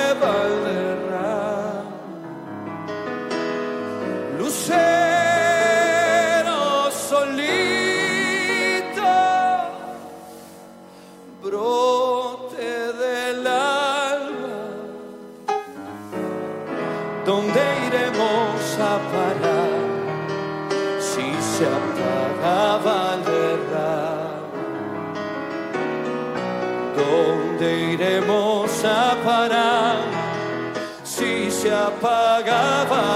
apagaba?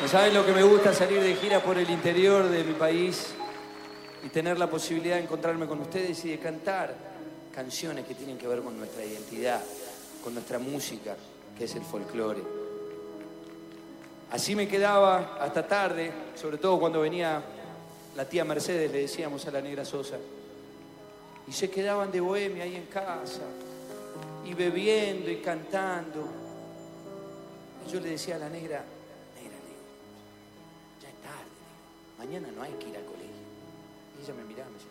¿No saben lo que me gusta salir de gira por el interior de mi país y tener la posibilidad de encontrarme con ustedes y de cantar canciones que tienen que ver con nuestra identidad, con nuestra música, que es el folclore? Así me quedaba hasta tarde, sobre todo cuando venía la tía Mercedes, le decíamos a la negra Sosa, y se quedaban de bohemia ahí en casa, y bebiendo y cantando. Y yo le decía a la negra, negra, digo, ya es tarde, mañana no hay que ir al colegio. Y ella me miraba, me decía,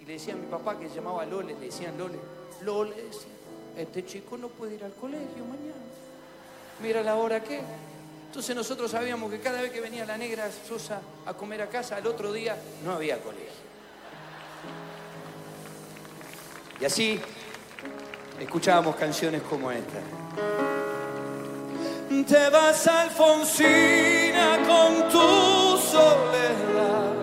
y le decía a mi papá que se llamaba Lole, le decían Lole, Lole, decía, este chico no puede ir al colegio mañana. Mira la hora que. Entonces nosotros sabíamos que cada vez que venía la negra Sosa a comer a casa, al otro día no había colegio. Y así escuchábamos canciones como esta.
Te vas Alfonsina con tu soledad.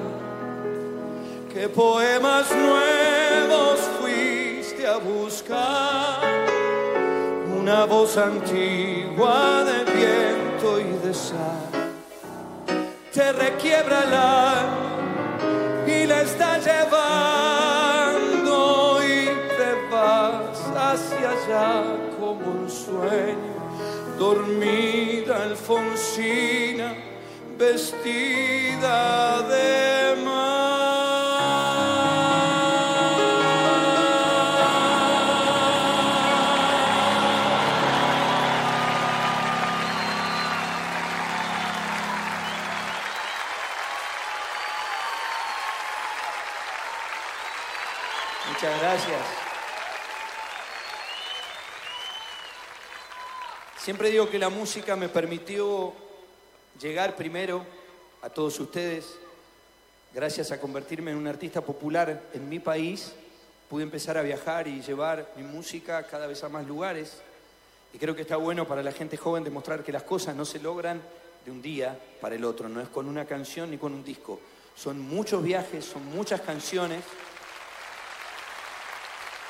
¿Qué poemas nuevos fuiste a buscar? Una voz antigua de y de sal. Te requiebra el alma y la está llevando y te vas hacia allá como un sueño dormida Alfonsina, vestida de
Muchas gracias. Siempre digo que la música me permitió llegar primero a todos ustedes. Gracias a convertirme en un artista popular en mi país, pude empezar a viajar y llevar mi música cada vez a más lugares. Y creo que está bueno para la gente joven demostrar que las cosas no se logran de un día para el otro, no es con una canción ni con un disco. Son muchos viajes, son muchas canciones.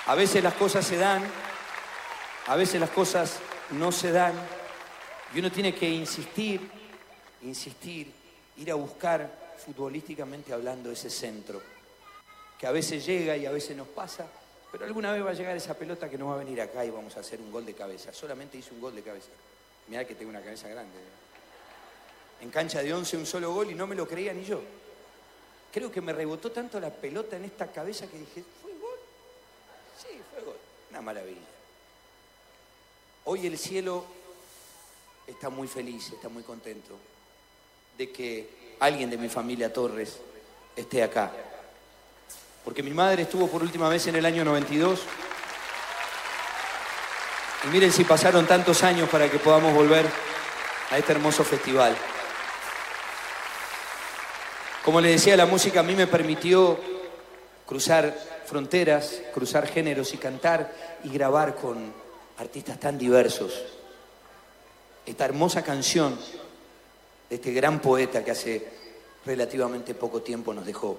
A veces las cosas se dan, a veces las cosas no se dan, Y uno tiene que insistir, insistir, ir a buscar futbolísticamente hablando ese centro, que a veces llega y a veces nos pasa, pero alguna vez va a llegar esa pelota que nos va a venir acá y vamos a hacer un gol de cabeza. Solamente hice un gol de cabeza. Mirá que tengo una cabeza grande. En cancha de 11 un solo gol y no me lo creía ni yo. Creo que me rebotó tanto la pelota en esta cabeza que dije. Sí, fue. Una maravilla. Hoy el cielo está muy feliz, está muy contento de que alguien de mi familia Torres esté acá. Porque mi madre estuvo por última vez en el año 92. Y miren si pasaron tantos años para que podamos volver a este hermoso festival. Como les decía, la música a mí me permitió cruzar fronteras, cruzar géneros y cantar y grabar con artistas tan diversos. Esta hermosa canción de este gran poeta que hace relativamente poco tiempo nos dejó.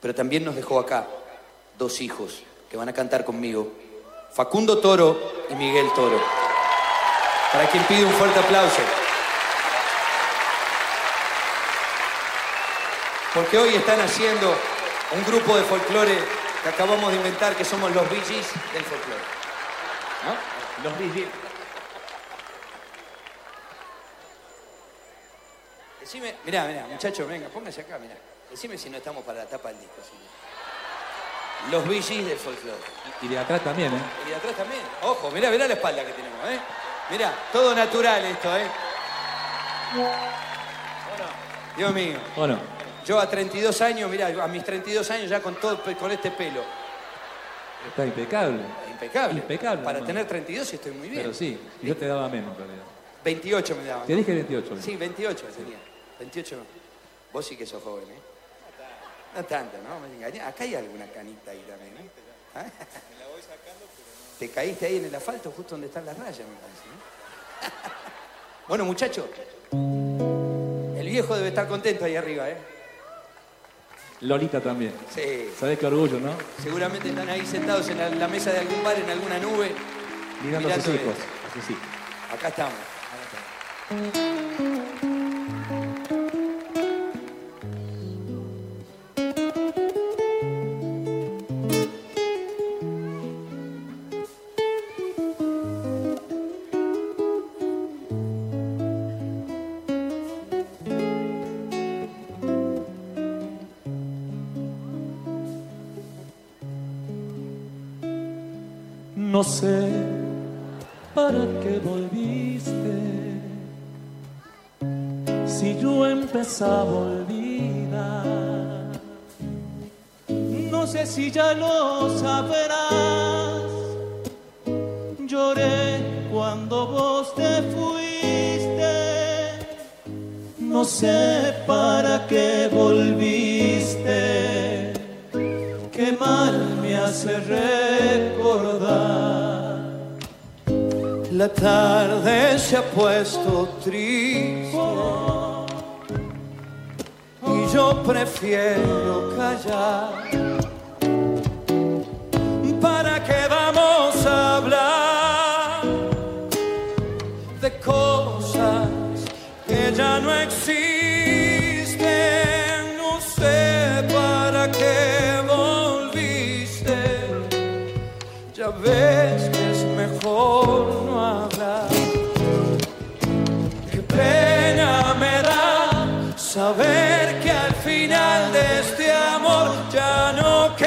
Pero también nos dejó acá dos hijos que van a cantar conmigo, Facundo Toro y Miguel Toro. Para quien pide un fuerte aplauso. Porque hoy están haciendo un grupo de folclore que acabamos de inventar, que somos los Bee Gees del folclore. ¿No? Los Bee Gees. Decime, mirá, mirá, muchachos, venga, póngase acá, mirá. Decime si no estamos para la tapa del disco. si no. Los Bee Gees del folclore.
Y de atrás también, ¿eh?
Y de atrás también. Ojo, mirá, mirá la espalda que tenemos, ¿eh? Mirá, todo natural esto, ¿eh? Dios mío.
Bueno,
Yo a 32 años, mirá, a mis 32 años ya con todo, con este pelo.
está impecable.
Impecable.
Impecable.
Para
hermano.
tener 32 estoy muy bien.
Pero sí, yo te daba menos en realidad.
28 me daban.
Te dije 28.
Sí, 28 tenía. 28. Vos sí que sos joven, ¿eh? No tanto, ¿no? Me engañé. Acá hay alguna canita ahí también, ¿eh? ¿Ah? Te caíste ahí en el asfalto justo donde están las rayas, me parece, ¿no? Bueno, muchachos, el viejo debe estar contento ahí arriba, ¿eh?
Lolita también.
Sí.
¿Sabés qué orgullo, no?
Seguramente están ahí sentados en la, la mesa de algún bar, en alguna nube.
Mirando a sus
mirando
hijos.
esto.
a sus hijos.
Acá estamos. acá estamos.
No sé para qué volviste. Si yo empezaba a olvidar, no sé si ya lo sabrás. Lloré cuando vos te fuiste. No sé para qué volviste. Qué mal hace recordar. La tarde se ha puesto triste y yo prefiero callar. Es mejor no hablar. Qué pena me da saber que al final de este amor ya no queda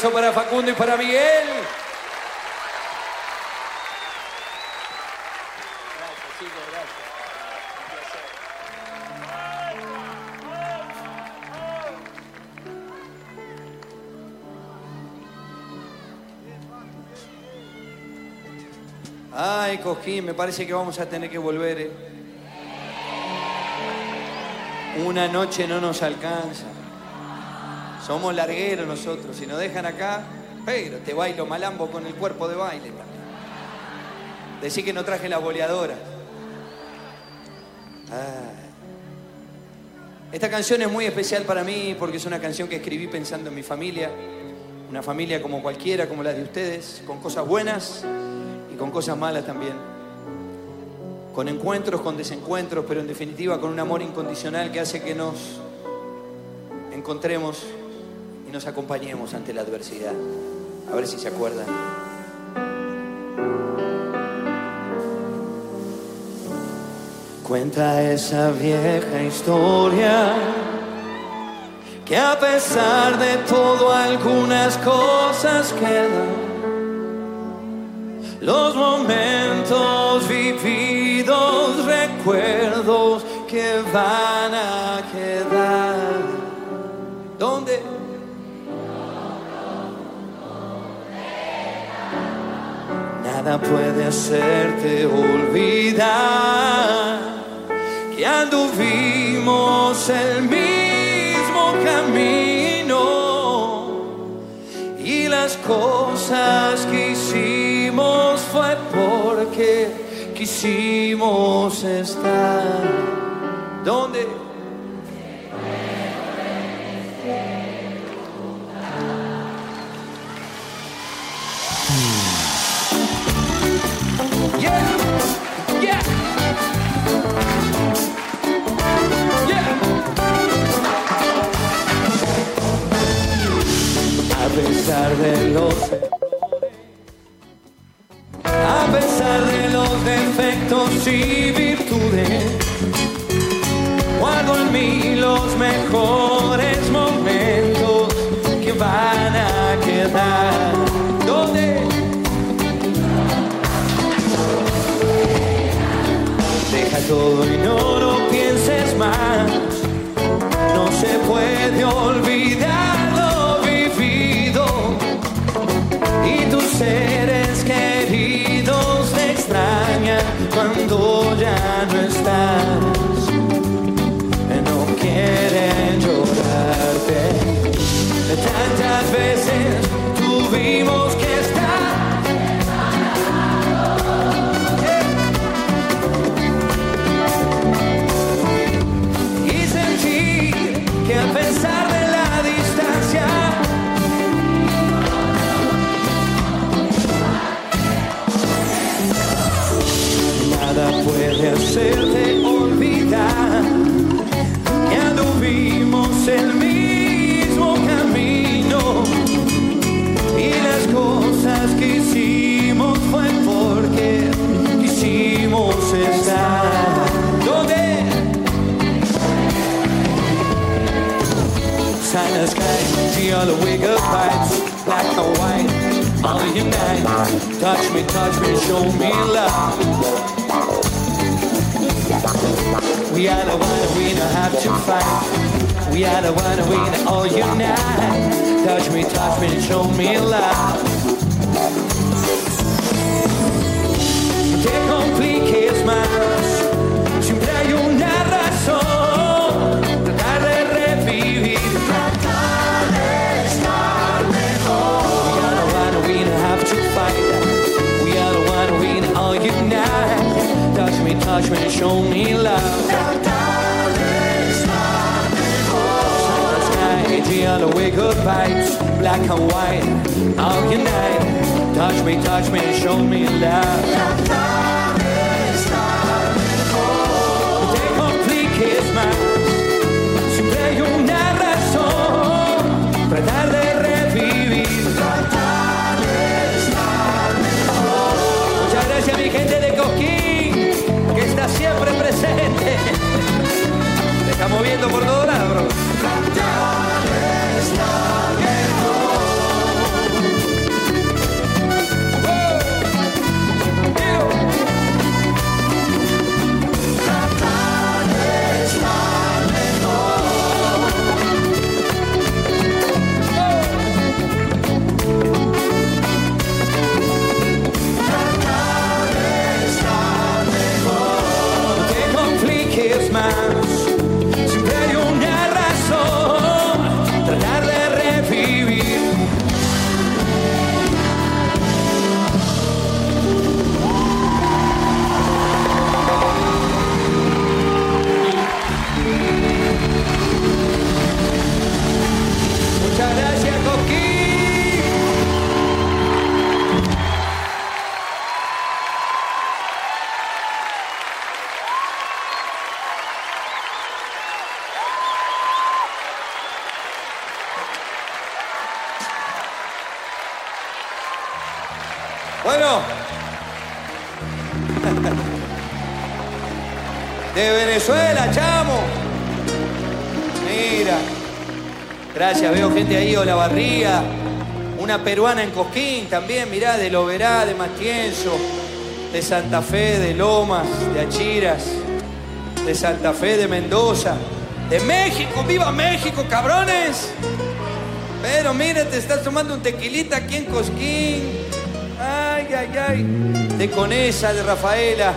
Aplauso para Facundo y para Miguel. Ay, Cosquín, me parece que vamos a tener que volver. ¿eh? Una noche no nos alcanza. Somos largueros nosotros. Si nos dejan acá, pero te bailo malambo con el cuerpo de baile. Decí que no traje la boleadora. Ah. Esta canción es muy especial para mí porque es una canción que escribí pensando en mi familia. Una familia como cualquiera, como la de ustedes, con cosas buenas y con cosas malas también. Con encuentros, con desencuentros, pero en definitiva con un amor incondicional que hace que nos encontremos y nos acompañemos ante la adversidad. A ver si se acuerdan. Cuenta esa vieja historia que a pesar de todo algunas cosas quedan. Los momentos vividos, recuerdos que van a quedar. ¿Dónde? Nada puede hacerte olvidar que anduvimos el mismo camino y las cosas que hicimos fue porque quisimos estar. ¿Dónde? Pesar de los a pesar de los defectos y virtudes, guardo en mí los mejores momentos que van a quedar. ¿Dónde? Deja todo y no lo pienses más. No se puede olvidar y tus seres queridos te extrañan cuando ya no estás. No quieren llorarte. Tantas veces tuvimos the sky, the other wig of lights, black and white, all unite. Touch me, touch me, show me love. We are the one we don't have to fight. We are the one we all unite. Touch me, touch me, show me love. Touch me, touch me, show me love. Tratar de estar mejor. Sky, the other way, good vibes. Black and white, all unite. Touch me, touch me, show me love. Moviendo por todos lados. Gente ahí, Olavarría. Una peruana en Cosquín también, mirá, de Loberá, de Matienzo, de Santa Fe, de Lomas, de Achiras, de Santa Fe, de Mendoza, de México, ¡viva México, cabrones! Pero mira, te estás tomando un tequilita aquí en Cosquín. Ay, ay, ay. De Conesa, de Rafaela.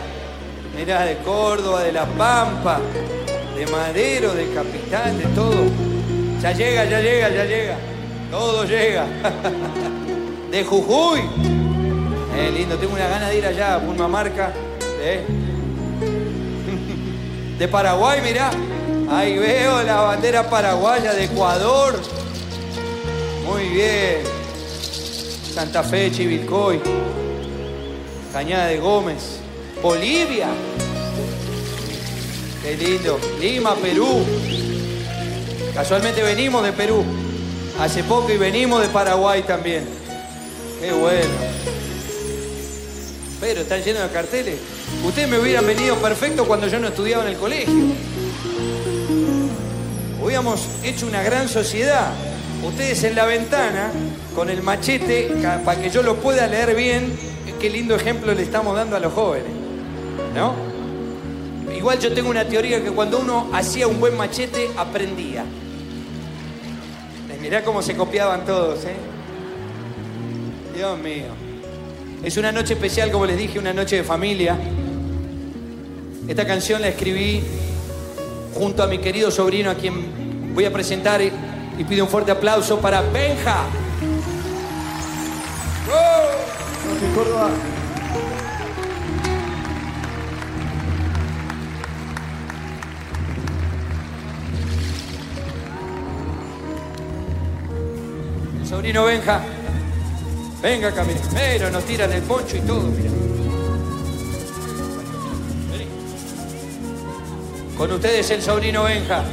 Mirá, de Córdoba, de La Pampa, de Madero, de Capital, de todo. Ya llega, ya llega, ya llega. Todo llega. De Jujuy. Eh, lindo, tengo una gana de ir allá, a Pulmamarca. Eh. De Paraguay, mirá. Ahí veo la bandera paraguaya de Ecuador. Muy bien. Santa Fe, Chivilcoy. Cañada de Gómez. Bolivia. Qué lindo. Lima, Perú. Casualmente venimos de Perú. Hace poco y venimos de Paraguay también. Qué bueno. Pero están llenos de carteles. Ustedes me hubieran venido perfecto cuando yo no estudiaba en el colegio. Hubiéramos hecho una gran sociedad. Ustedes en la ventana, con el machete, para que yo lo pueda leer bien, qué lindo ejemplo le estamos dando a los jóvenes. ¿No? Igual yo tengo una teoría que cuando uno hacía un buen machete, aprendía. Mirá cómo se copiaban todos, ¿eh? Dios mío. Es una noche especial, como les dije, una noche de familia.
Esta canción la escribí junto a mi querido sobrino a quien voy a presentar y, pido un fuerte aplauso para Benja. Sobrino Benja. Venga, Camilo. nos tiran el poncho y todo, mira. Con ustedes el sobrino Benja.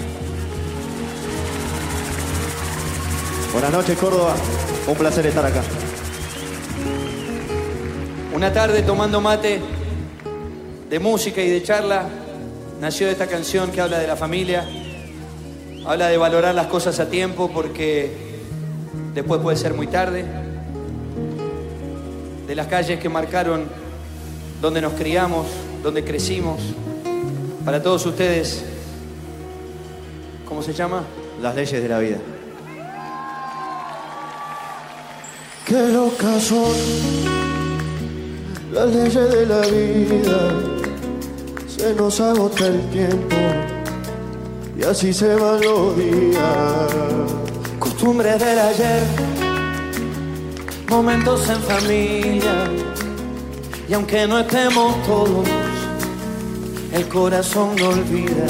Buenas noches, Córdoba. Un placer estar acá.
Una tarde tomando mate de música y de charla, nació esta canción que habla de la familia, habla de valorar las cosas a tiempo porque después puede ser muy tarde, de las calles que marcaron donde nos criamos, donde crecimos. Para todos ustedes, ¿cómo se llama?
Las leyes de la vida.
Qué locas son las leyes de la vida. Se nos agota el tiempo y así se van los días.
Costumbres del ayer, momentos en familia. Y aunque no estemos todos, el corazón no olvida.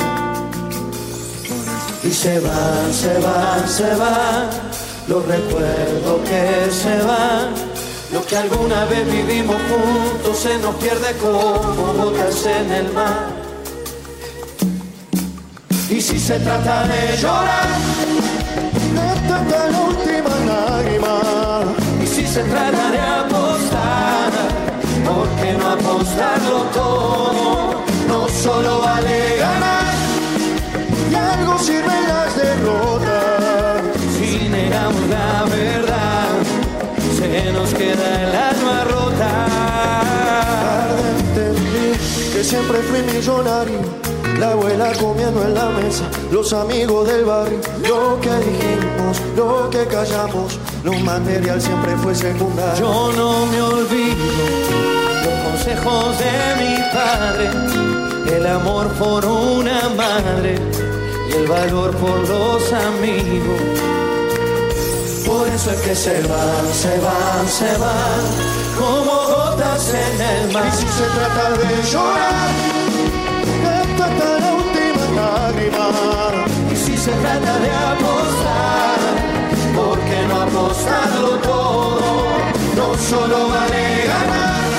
Y se van, se van, se van, los recuerdos que se van. Lo que alguna vez vivimos juntos se nos pierde como gotas en el mar. Y si se trata de llorar,
La última lágrima.
y si se trata de apostar, ¿por qué no apostarlo todo? No solo vale ganar,
Y algo sirven las derrotas.
si negamos la verdad, se nos queda el alma rota.
Entendí que siempre fui millonario. La abuela comiendo en la mesa, los amigos del barrio, lo que dijimos, lo que callamos, lo material siempre fue secundario.
Yo no me olvido los consejos de mi padre, el amor por una madre y el valor por los amigos. Por eso es que se van, se van, se van, como gotas en el mar.
Y si se trata de llorar, la última lágrima.
Y si se trata de apostar, ¿por qué no apostarlo todo? No solo vale ganar,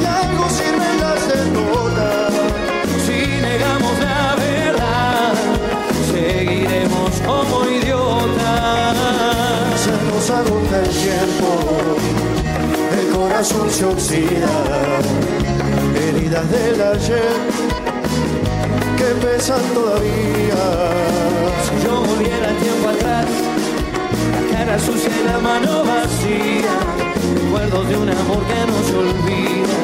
Y algo sirven las derrotas.
si negamos la verdad, seguiremos como idiotas.
Se nos agota el tiempo, el corazón se oxida, heridas del ayer que pesan todavía.
Si yo volviera el tiempo atrás, la cara sucia y la mano vacía, recuerdos de un amor que no se olvida,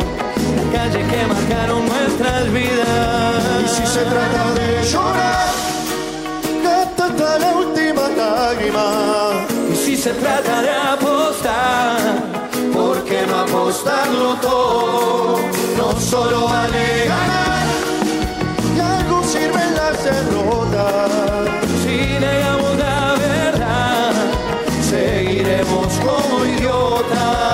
las calles que marcaron nuestras vidas.
Y si se trata de llorar, esta es la última lágrima.
Y si se trata de apostar, ¿por qué no apostarlo todo? No solo vale ganar,
derrotas.
si negamos la verdad, seguiremos como idiotas.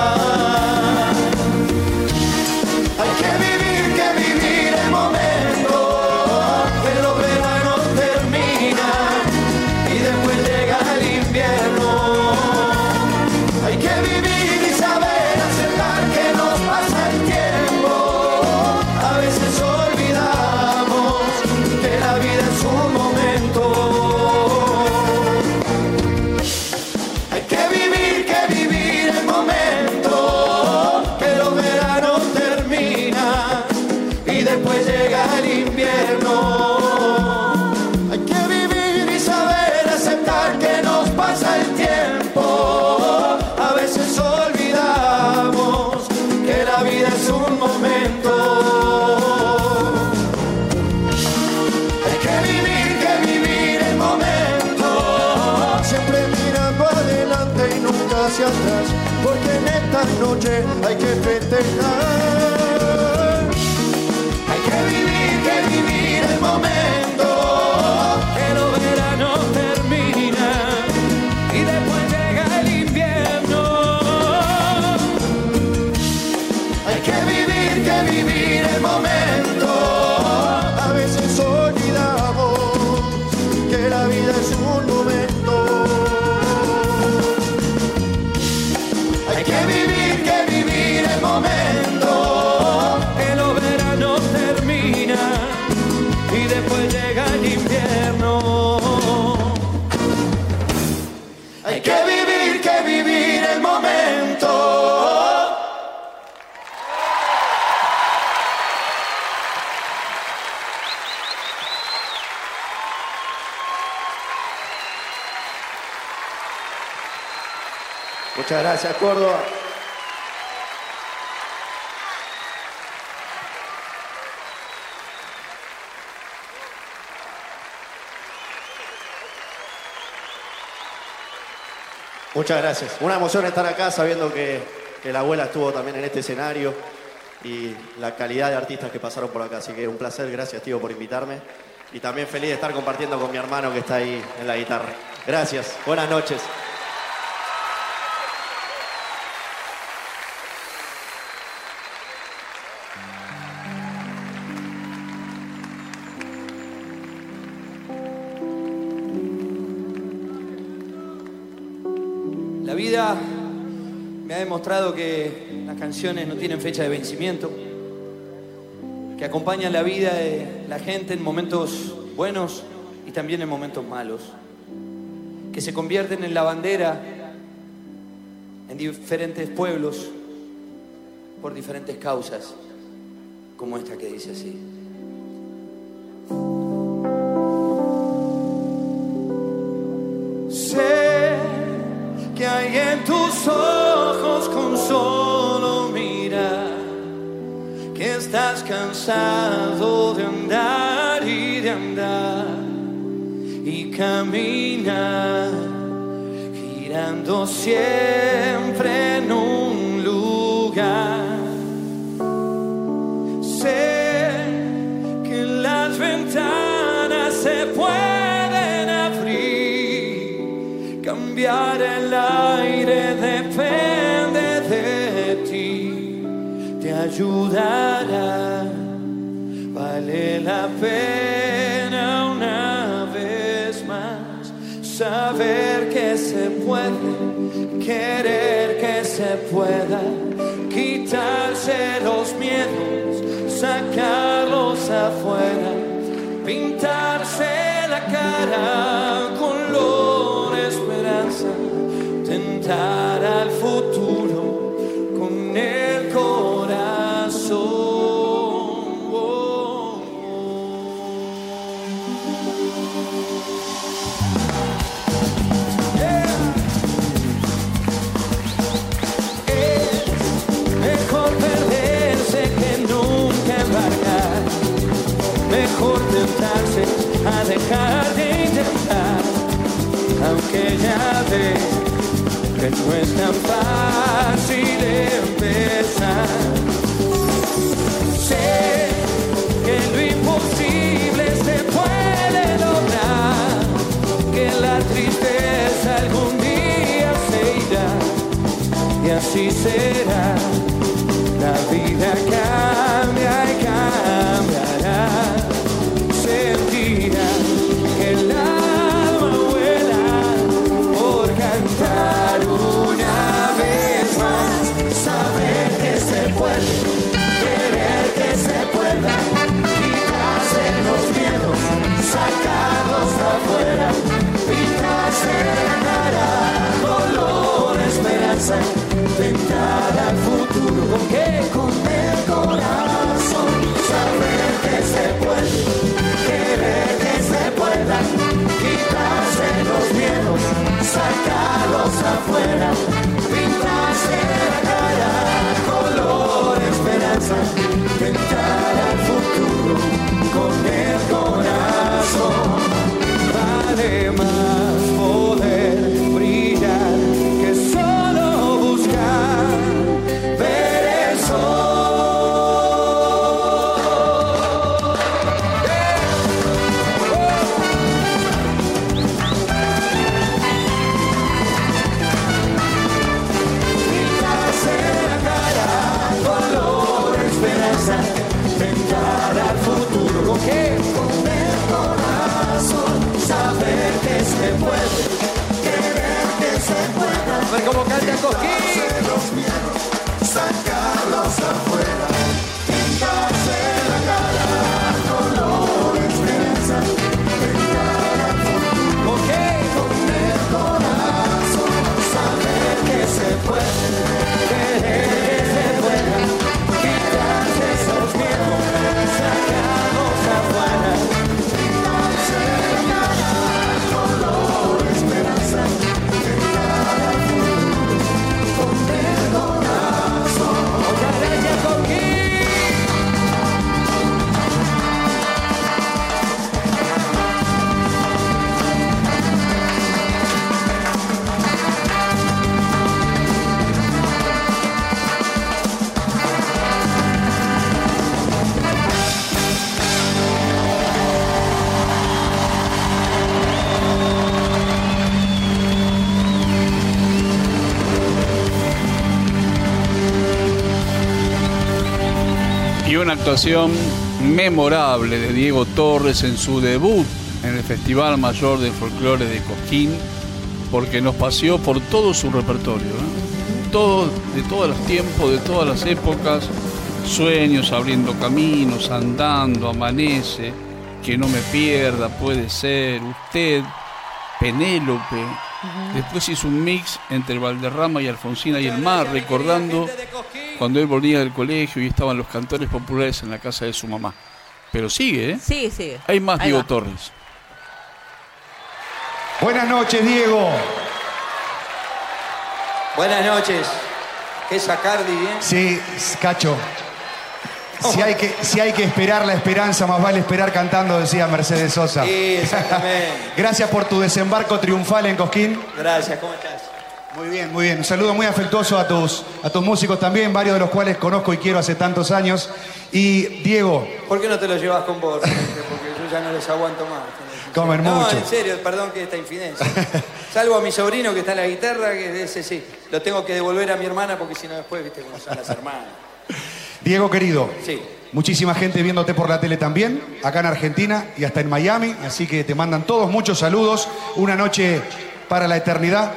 Muchas gracias, Córdoba. Muchas gracias. Una emoción estar acá sabiendo que, que la abuela estuvo también en este escenario y la calidad de artistas que pasaron por acá. Así que un placer, gracias tío por invitarme. Y también feliz de estar compartiendo con mi hermano que está ahí en la guitarra. Gracias, buenas noches.
La vida me ha demostrado que las canciones no tienen fecha de vencimiento, que acompañan la vida de la gente en momentos buenos y también en momentos malos, que se convierten en la bandera en diferentes pueblos por diferentes causas, como esta que dice así.
Cansado de andar y de andar y caminar girando siempre en ayudará, vale la pena una vez más saber que se puede, querer que se pueda, quitarse los miedos, sacarlos afuera, pintarse la cara con color esperanza, tentar al futuro A dejar de intentar. Aunque ya ve que no es tan fácil empezar. Sé que lo imposible se puede lograr. Que la tristeza algún día se irá y así será. La vida cambia Coquín. Una
actuación memorable de Diego Torres en su debut en el Festival Mayor de Folclore de Cosquín, porque nos paseó por todo su repertorio, ¿no? todo, de todos los tiempos, de todas las épocas, sueños abriendo caminos, andando, amanece, que no me pierda, puede ser, usted, Penélope. Después hizo un mix entre Valderrama y Alfonsina y el mar, recordando cuando él volvía del colegio y estaban los cantores populares en la casa de su mamá. Pero sigue, ¿eh?
Sigue, sigue.
Hay más
Ahí
Diego
va.
Torres.
Buenas noches, Diego.
Buenas noches. ¿Qué sacardi, eh?
Sí, Cacho. Si hay, que, si hay que esperar la esperanza, más vale esperar cantando, decía Mercedes Sosa.
Sí, exactamente.
Gracias por tu desembarco triunfal en Cosquín.
Gracias, ¿cómo estás?
Muy bien, muy bien. Un saludo muy afectuoso a tus, a tus músicos también, varios de los cuales conozco y quiero hace tantos años. Y Diego,
¿Por qué no te lo llevas con vos? Porque yo ya no les aguanto más.
comen
no,
mucho.
en serio, perdón que esta infidencia. Salvo a mi sobrino que está en la guitarra, que ese sí. Lo tengo que devolver a mi hermana porque si no después, viste cómo son las hermanas.
Diego querido,
Sí.
muchísima gente viéndote por la tele también, acá en Argentina y hasta en Miami, así que te mandan todos muchos saludos. Una noche para la eternidad.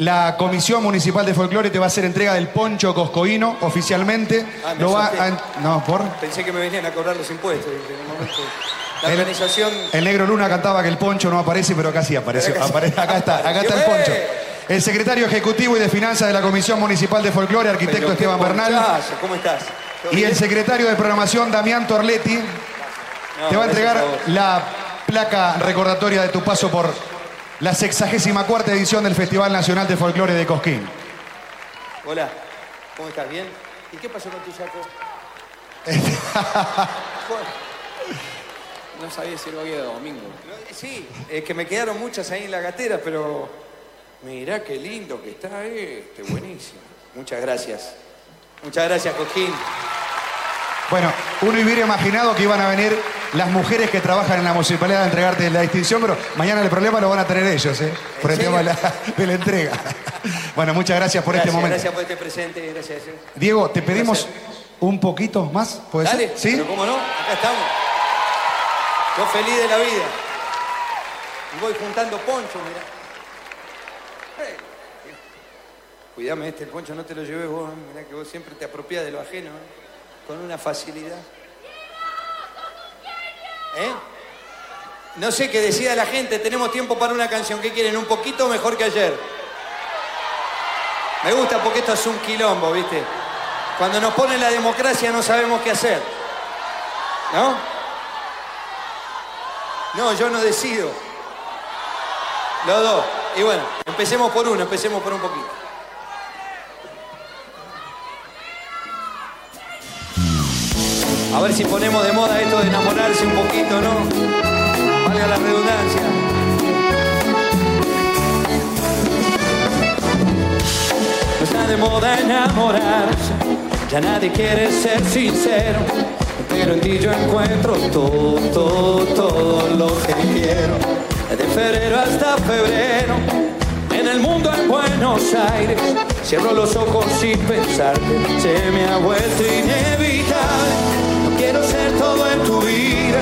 La Comisión Municipal de Folclore te va a hacer entrega del poncho coscoíno oficialmente.
Ah, me
Lo va
asusté.
a- no, por.
Pensé que me venían a cobrar los impuestos. en un momento. La
El-
organización.
El negro Luna cantaba que el poncho no aparece, pero acá sí apareció.
Acá sí.
Apare- acá está, acá está el poncho. El secretario ejecutivo y de finanzas de la Comisión Municipal de Folclore, arquitecto
qué
Esteban Bernal.
ponchazo, ¿Cómo estás? ¿Todo
Y el secretario de programación, Damián Torletti,
No,
te va a
gracias
entregar
vos.
la placa recordatoria de tu paso por la 64 edición del Festival Nacional de Folclore de Cosquín.
Hola, ¿cómo estás? ¿Bien? ¿Y qué pasó con tu saco?
No sabía si lo había de domingo.
No, Sí, es que me quedaron muchas ahí en la gatera, pero mirá qué lindo que está este, buenísimo. Muchas gracias. Muchas gracias, Coquín.
Bueno, uno hubiera imaginado que iban a venir las mujeres que trabajan en la municipalidad a entregarte la distinción, pero mañana el problema lo van a tener ellos, ¿eh? Por el
serio?
tema de la, de la entrega. Bueno, muchas gracias por
gracias,
este momento.
Gracias por este presente, gracias. eh.
Diego, te pedimos un poquito más, ¿puede
Dale,
ser? ¿Sí?
pero cómo no, acá estamos. Yo feliz de la vida. Y voy juntando poncho, mirá. Cuidame este, el poncho no te lo lleves vos, mirá que vos siempre te apropias de lo ajeno, eh, con una facilidad. ¿Eh? No sé qué decida la gente, tenemos tiempo para una canción. ¿Qué quieren? ¿Un poquito mejor que ayer? Me gusta porque esto es un quilombo, ¿viste? Cuando nos ponen la democracia no sabemos qué hacer. ¿No? No, yo no decido. Los dos. Y bueno, empecemos por uno, empecemos por un poquito. A ver si ponemos de moda esto de enamorarse un poquito, ¿no? Valga la redundancia.
No está de moda enamorarse, ya nadie quiere ser sincero, pero en ti yo encuentro todo, todo, todo lo que quiero. De febrero hasta febrero, en el mundo en Buenos Aires, cierro los ojos sin pensarte, se me ha vuelto inevitable. Todo en tu vida,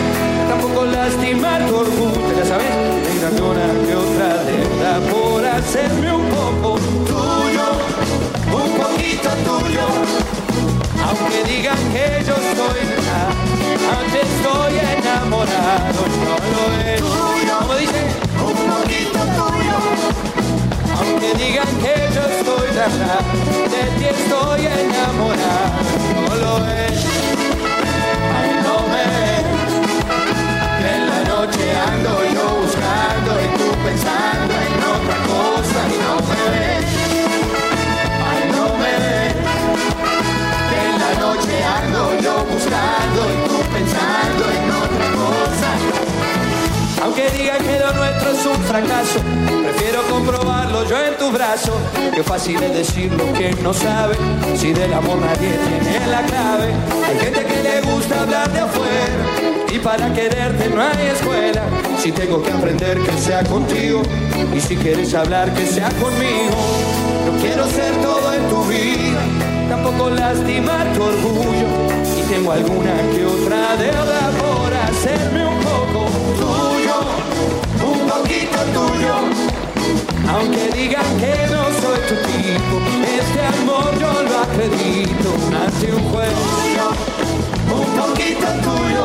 tampoco lastimar tu orgullo, ya sabes, tengame una que otra deuda por hacerme un poco tuyo, un poquito tuyo. Aunque digan que yo soy verdad, aunque estoy enamorado, no lo es. ¿Cómo dice? Un poquito tuyo. Aunque digan que yo estoy verdad, de ti estoy enamorado, no lo es. La noche ando yo buscando y tú pensando en otra cosa y no me ves. Ay, no me ves. En la noche ando yo buscando Aunque digan que lo nuestro es un fracaso, prefiero comprobarlo yo en tu brazo. Qué fácil es decir lo que no sabe, si del amor nadie tiene la clave. Hay gente que le gusta hablar de afuera, y para quererte no hay escuela. Si tengo que aprender que sea contigo, y si quieres hablar que sea conmigo. No quiero ser todo en tu vida, tampoco lastimar tu orgullo. Y tengo alguna que otra deuda por hacerme un poco poquito tuyo. Aunque digan que no soy tu tipo, este amor yo lo acredito ante un juego. Un poquito tuyo,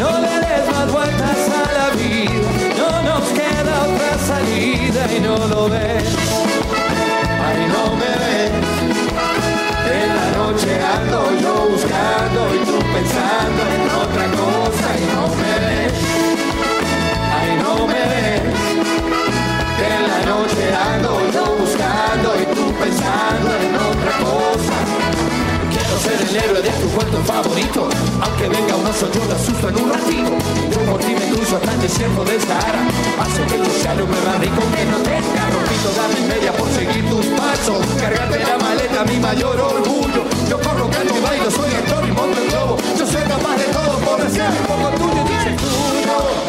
no le des más vueltas a la vida, no nos queda otra salida y no lo ves. Ay, no me ves. En la noche ando yo buscando y tú pensando en otra cosa y no me ves. No me ves. En la noche ando yo buscando y tú pensando en otra cosa. Quiero ser el héroe de tu cuento favorito. Aunque venga un oso yo lo asusto en un ratito. Ti me cruzo hasta el desierto de Sahara Hace que tu cielo me va rico que no tenga Rompí toda mi media por seguir tus pasos. Cargarte la maleta mi mayor orgullo. Yo corro, canto bailo, soy actor y monto el globo. Yo soy capaz de todo por desear un poco tuyo Dice tuyo, un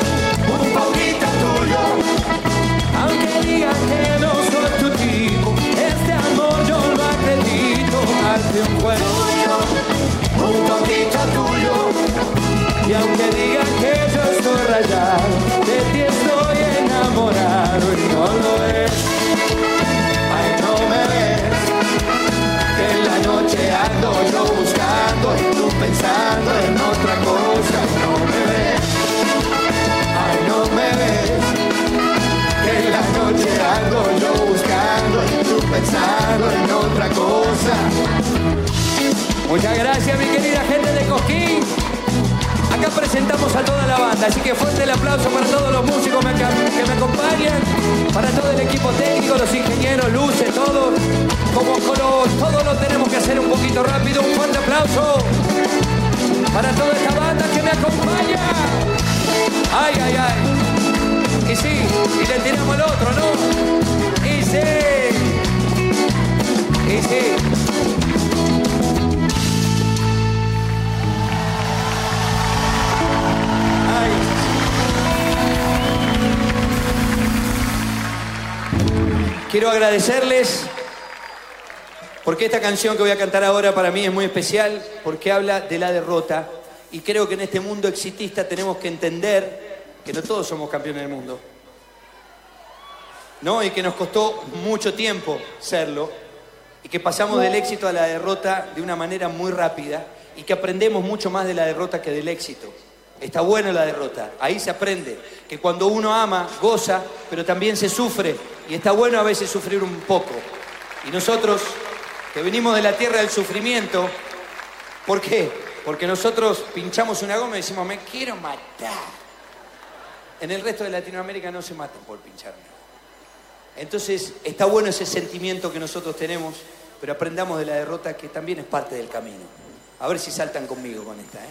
Hazte un juego un poquito tuyo. Y aunque digan que yo estoy rayado De ti estoy enamorado y no lo es. Ay, no me ves Que en la noche ando yo buscando Y tú pensando en otra cosa. No me ves Ay, no me ves Que en la noche ando yo Pensando en otra cosa Muchas gracias mi querida gente de Cosquín. Acá presentamos a toda la banda, así que fuerte el aplauso para todos los músicos que me acompañan, para todo el equipo técnico, los ingenieros, luces, todos. Como todos lo tenemos que hacer un poquito rápido, un fuerte aplauso para toda esta banda que me acompaña. Ay, ay, ay. Y sí, y le tiramos al otro, ¿no? Y sí. Quiero agradecerles porque esta canción que voy a cantar ahora para mí es muy especial porque habla de la derrota y creo que en este mundo exitista tenemos que entender que no todos somos campeones del mundo. ¿No? Y que nos costó mucho tiempo serlo que pasamos del éxito a la derrota de una manera muy rápida y que aprendemos mucho más de la derrota que del éxito. Está buena la derrota, ahí se aprende que cuando uno ama, goza, pero también se sufre y está bueno a veces sufrir un poco. Y nosotros, que venimos de la tierra del sufrimiento, ¿por qué? Porque nosotros pinchamos una goma y decimos, me quiero matar. En el resto de Latinoamérica no se matan por pinchar una goma. Entonces, está bueno ese sentimiento que nosotros tenemos, pero aprendamos de la derrota que también es parte del camino. A ver si saltan conmigo con esta, ¿eh?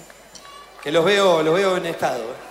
Que los veo, los veo en estado. ¿eh?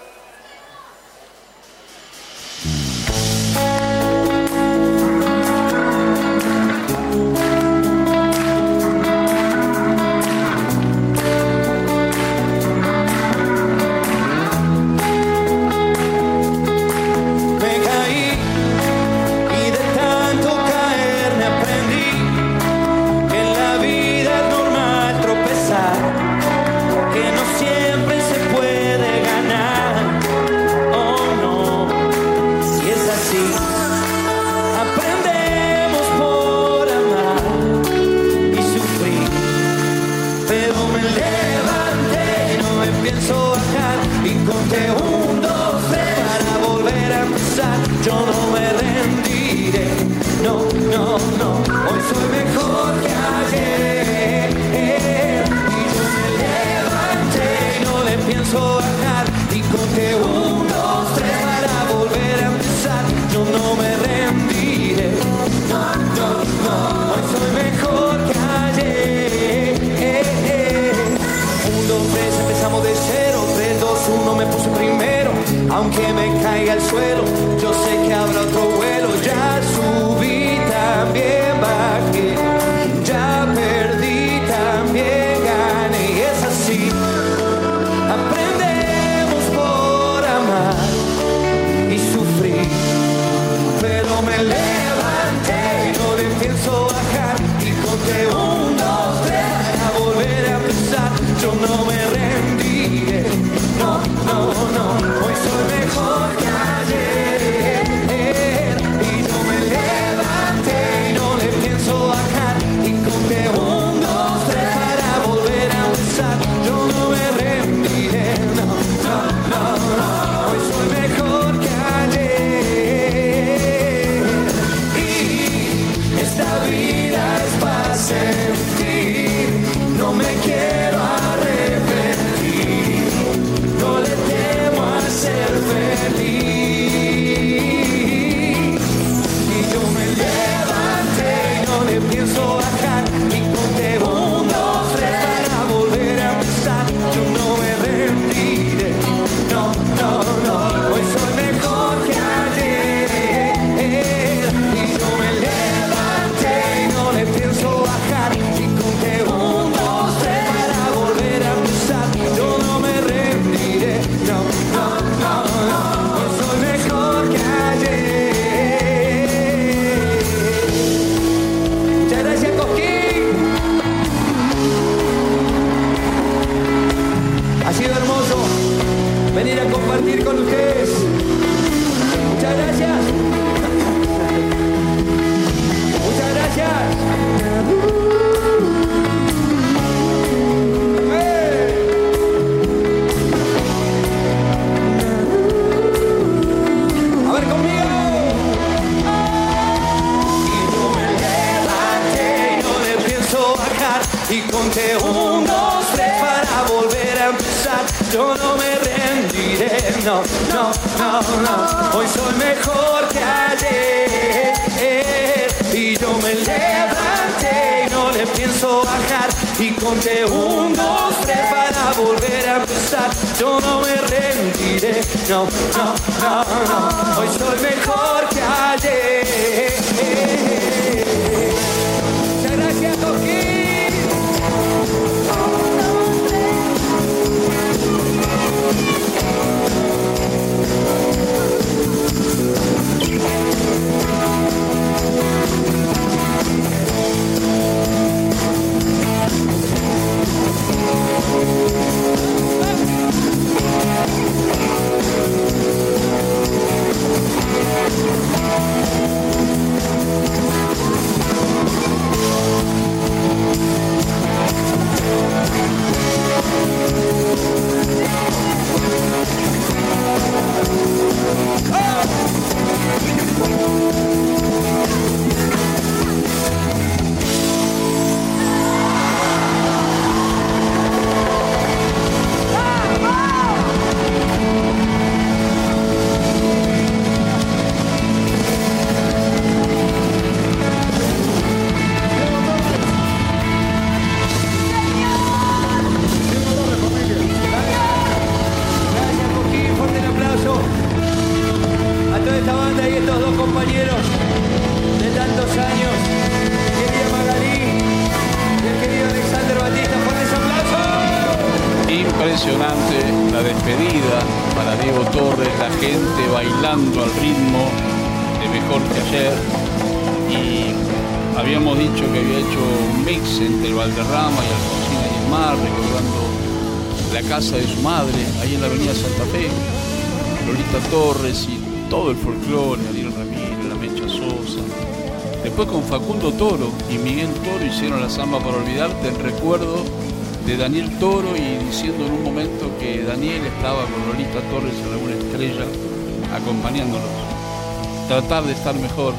Tratar de estar mejor,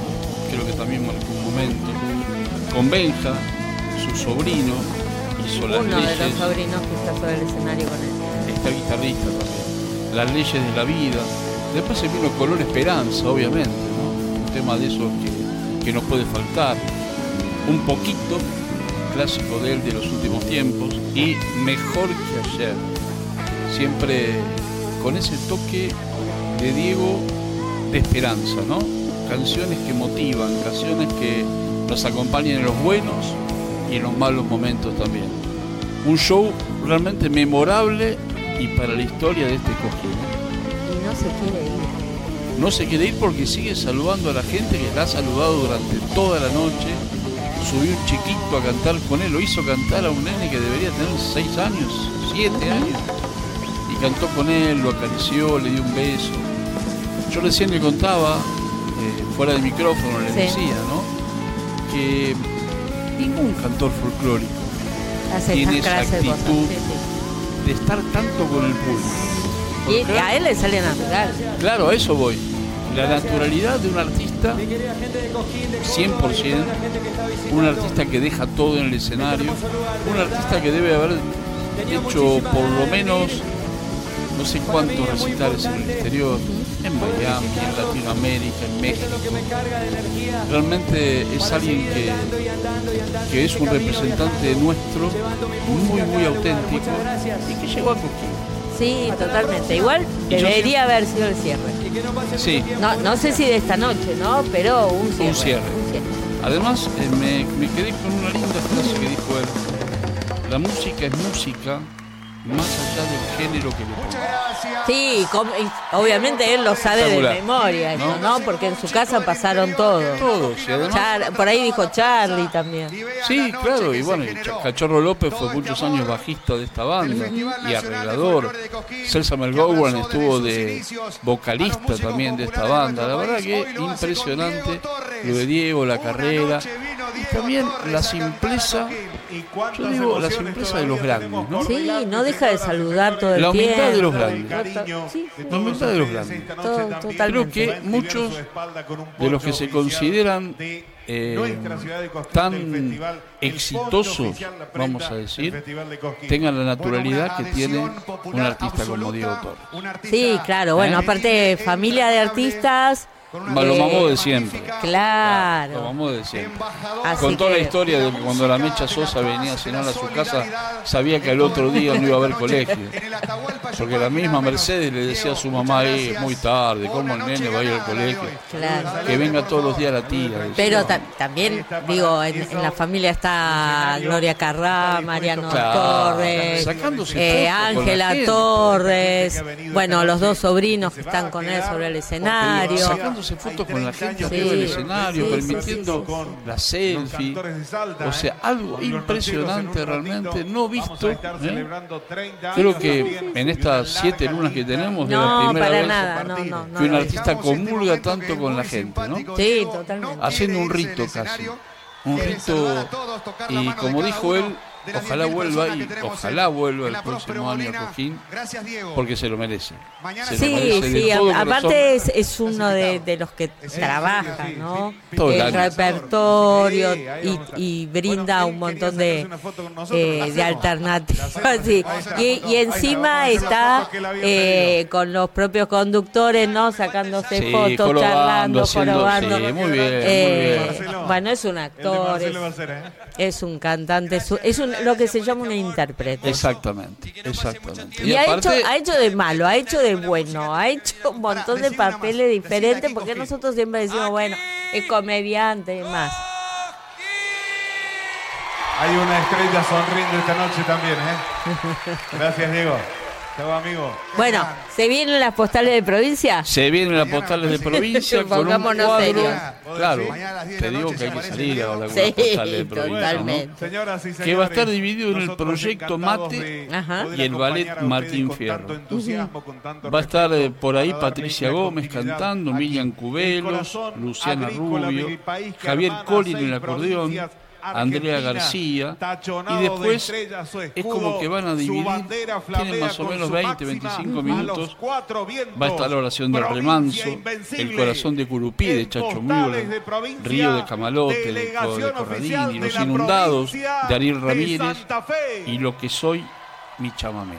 creo que también marcó un momento. Con Benja, su sobrino, hizo las
Uno de
leyes
los sobrinos que está sobre el escenario con él.
esta guitarrista también. Las leyes de la vida. Después se vino Color Esperanza, obviamente, ¿no? Un tema de esos que, que no puede faltar. Un poquito, clásico de él de los últimos tiempos. Y Mejor que ayer. Siempre con ese toque de Diego de esperanza, ¿no? Canciones que motivan, canciones que nos acompañan en los buenos y en los malos momentos también. Un show realmente memorable y para la historia de este cojín.
Y no se quiere ir.
No se quiere ir porque sigue saludando a la gente que la ha saludado durante toda la noche. Subió un chiquito a cantar con él, lo hizo cantar a un nene que debería tener 6 años, 7 años. Y cantó con él, lo acarició, le dio un beso. Yo recién le contaba, eh, fuera del micrófono, le
Sí.
decía, ¿no? Que ningún cantor folclórico
Hace
tiene esa
clases de cosas.
actitud
sí,
de estar tanto con el público.
Y a él le sale natural.
Claro, a eso voy. La naturalidad de un artista 100%, un artista que deja todo en el escenario, un artista que debe haber hecho por lo menos no sé cuántos recitales en el exterior, en Miami, en Latinoamérica, en México. Realmente es alguien que, que es un representante nuestro, muy, muy auténtico, y que llegó a Coquín.
Sí, totalmente. Igual debería haber sido el cierre.
Sí,
No, no sé si de esta noche, ¿no? Pero un cierre.
un cierre. Además, eh, me, me quedé con una linda frase que dijo él. La música es música más allá del género que le ponga.
Sí, com- y obviamente él lo sabe de
Espectacular.
memoria, eso,
¿No?
¿no? Porque en su casa pasaron todos.
Todos, y además-
Char- por ahí dijo Charlie también.
Sí, claro, y bueno, y Cachorro López fue muchos años bajista de esta banda y arreglador. Celsa McGowan estuvo de vocalista también de esta banda. La verdad que impresionante lo de Diego, la carrera. También la simpleza, yo digo la simpleza de los grandes, ¿no?
Sí, no deja de saludar todo el
La
tiempo.
humildad de los grandes.
Sí,
La humildad de los grandes.
todo-
Creo que muchos de los que se consideran eh, tan exitosos, vamos a decir, tengan la naturalidad que tiene un artista como Diego Torres.
Sí, claro, bueno,
¿Eh?
aparte familia de artistas.
Lo mamó de siempre. Lo
Claro.
mamó de siempre.
Así
Contó la
que-
historia de que cuando la Mecha Sosa venía a cenar a su casa, sabía que al otro día no iba a haber colegio. Porque la misma Mercedes le decía a su mamá, "Eh, es muy tarde, ¿cómo el nene va a ir al colegio?
Claro.
Que venga todos los días la tía. decía.
Pero ta- también, digo, en, en la familia está Gloria Carrá, Mariano
Claro,
Torres, eh,
la
Ángela. Torres, bueno, los dos sobrinos que están con él sobre el escenario.
Sacándose fotos con la gente arriba
Sí,
del escenario,
sí, sí,
permitiendo la selfie. O sea, algo impresionante realmente, no visto. ¿eh? Creo que en estas siete lunas que tenemos, de la
No,
primera
para
vez
nada, no, no, no.
que un artista comulga tanto con la gente, ¿no?
Sí, totalmente.
Haciendo un rito casi. Un rito, y como dijo él, ojalá vuelva y ojalá vuelva el próximo año a Cojín, porque se lo merece. Se lo
Sí,
merece
sí, a- aparte es, es uno de, de los que trabaja, ¿no?
Todo el
repertorio y, y brinda un montón de, eh, de alternativas. sí. Y, y encima está eh, con los propios conductores, ¿no? Sacándose
Sí,
fotos, charlando, jorobando.
sí, muy bien, muy
Eh,
bien.
Bueno, es un actor, es, es un cantante, es, un- es un- lo que se llama un intérprete.
Exactamente, exactamente.
Y, ha,
aparte,
hecho, ha hecho de malo, ha hecho de bueno, ha hecho un montón de papeles diferentes porque nosotros siempre decimos, bueno, es comediante y demás.
Hay una estrella sonriendo esta noche también, ¿eh? Gracias, Diego. Amigo.
Bueno, ¿se vienen las postales de provincia?
se vienen las postales de provincia con un
Pongámonos
cuadro.
serios.
Claro, te digo que hay que salir ahora con las postales de provincia.
totalmente.
¿no?
Señoras y
Que va a estar dividido en el proyecto Mate y el ballet Martín Fierro. Va a estar eh, por ahí Patricia Gómez cantando. Miriam
El
Cubelos, Luciana Rubio, Javier Colin en el acordeón,
provincias,
Andrea García y
de
después es como que van a dividir, tienen más o menos
su
20,
máxima
25
a
minutos.
vientos.
Va a estar la oración del remanso, el corazón de Curupí, de Chacho
de
Río de Camalote, de, de Corradini, Los Inundados, de Ariel Ramírez y Lo que soy, mi chamamé.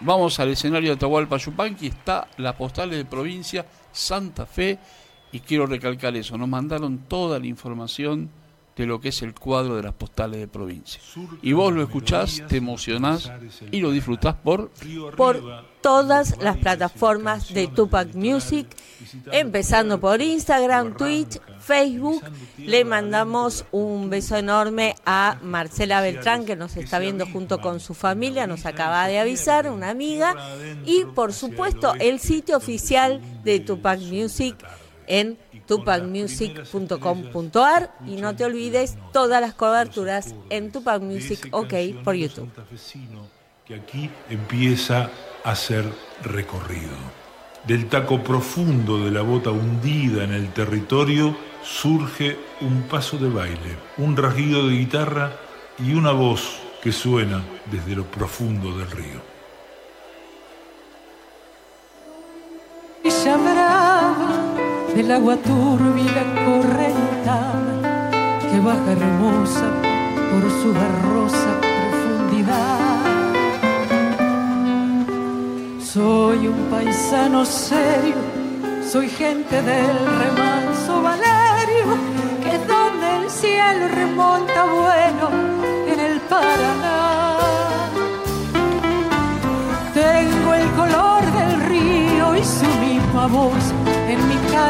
Vamos al escenario de Atahualpa Yupanqui, está la postales de provincia Santa Fe y quiero recalcar eso, nos mandaron toda la información de lo que es el cuadro de las postales de provincia. Y vos lo escuchás, te emocionás y lo disfrutás por
Por todas las plataformas de Tupac Music, empezando por Instagram, Twitch, Facebook. Le mandamos un beso enorme a Marcela Beltrán, que nos está viendo junto con su familia, nos acaba de avisar, una amiga. Y por supuesto, el sitio oficial de Tupac Music en tupacmusic.com.ar y no te olvides todas las coberturas en Tupac Music OK por YouTube.
que aquí empieza a ser recorrido. Del taco profundo de la bota hundida en el territorio surge un paso de baile, un rasguido de guitarra y una voz que suena desde lo profundo del río.
Brava del agua turbia correntada que baja hermosa por su barrosa profundidad. Soy un paisano serio, soy gente del remanso Valerio, que es donde el cielo remonta bueno en el Paraná. Tengo el color del río y su misma voz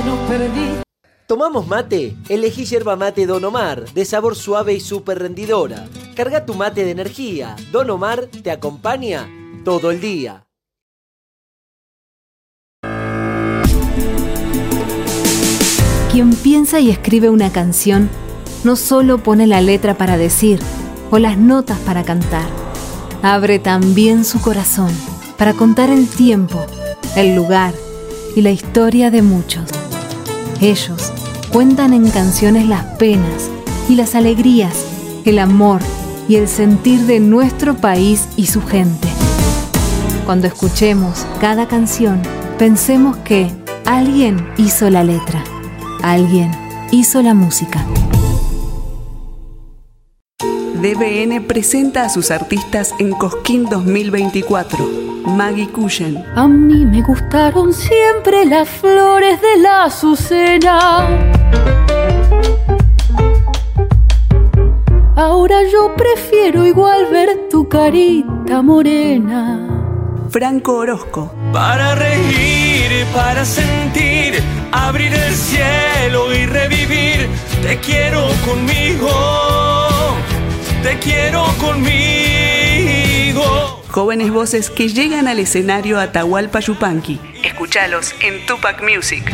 Que nos perdí.
¿Tomamos mate? Elegí yerba mate Don Omar, de sabor suave y súper rendidora. Carga tu mate de energía. Don Omar te acompaña todo el día.
Quien piensa y escribe una canción no solo pone la letra para decir o las notas para cantar, abre también su corazón para contar el tiempo, el lugar y la historia de muchos. Ellos cuentan en canciones las penas y las alegrías, el amor y el sentir de nuestro país y su gente. Cuando escuchemos cada canción, pensemos que alguien hizo la letra, alguien hizo la música.
DBN presenta a sus artistas en Cosquín 2024. Maggie Cushen,
A mí me gustaron siempre las flores de la azucena. Ahora yo prefiero igual ver tu carita morena.
Franco Orozco,
Para reír, para sentir, abrir el cielo y revivir. Te quiero conmigo, te quiero conmigo.
Jóvenes voces que llegan al escenario Atahualpa Yupanqui. Escúchalos en Tupac Music.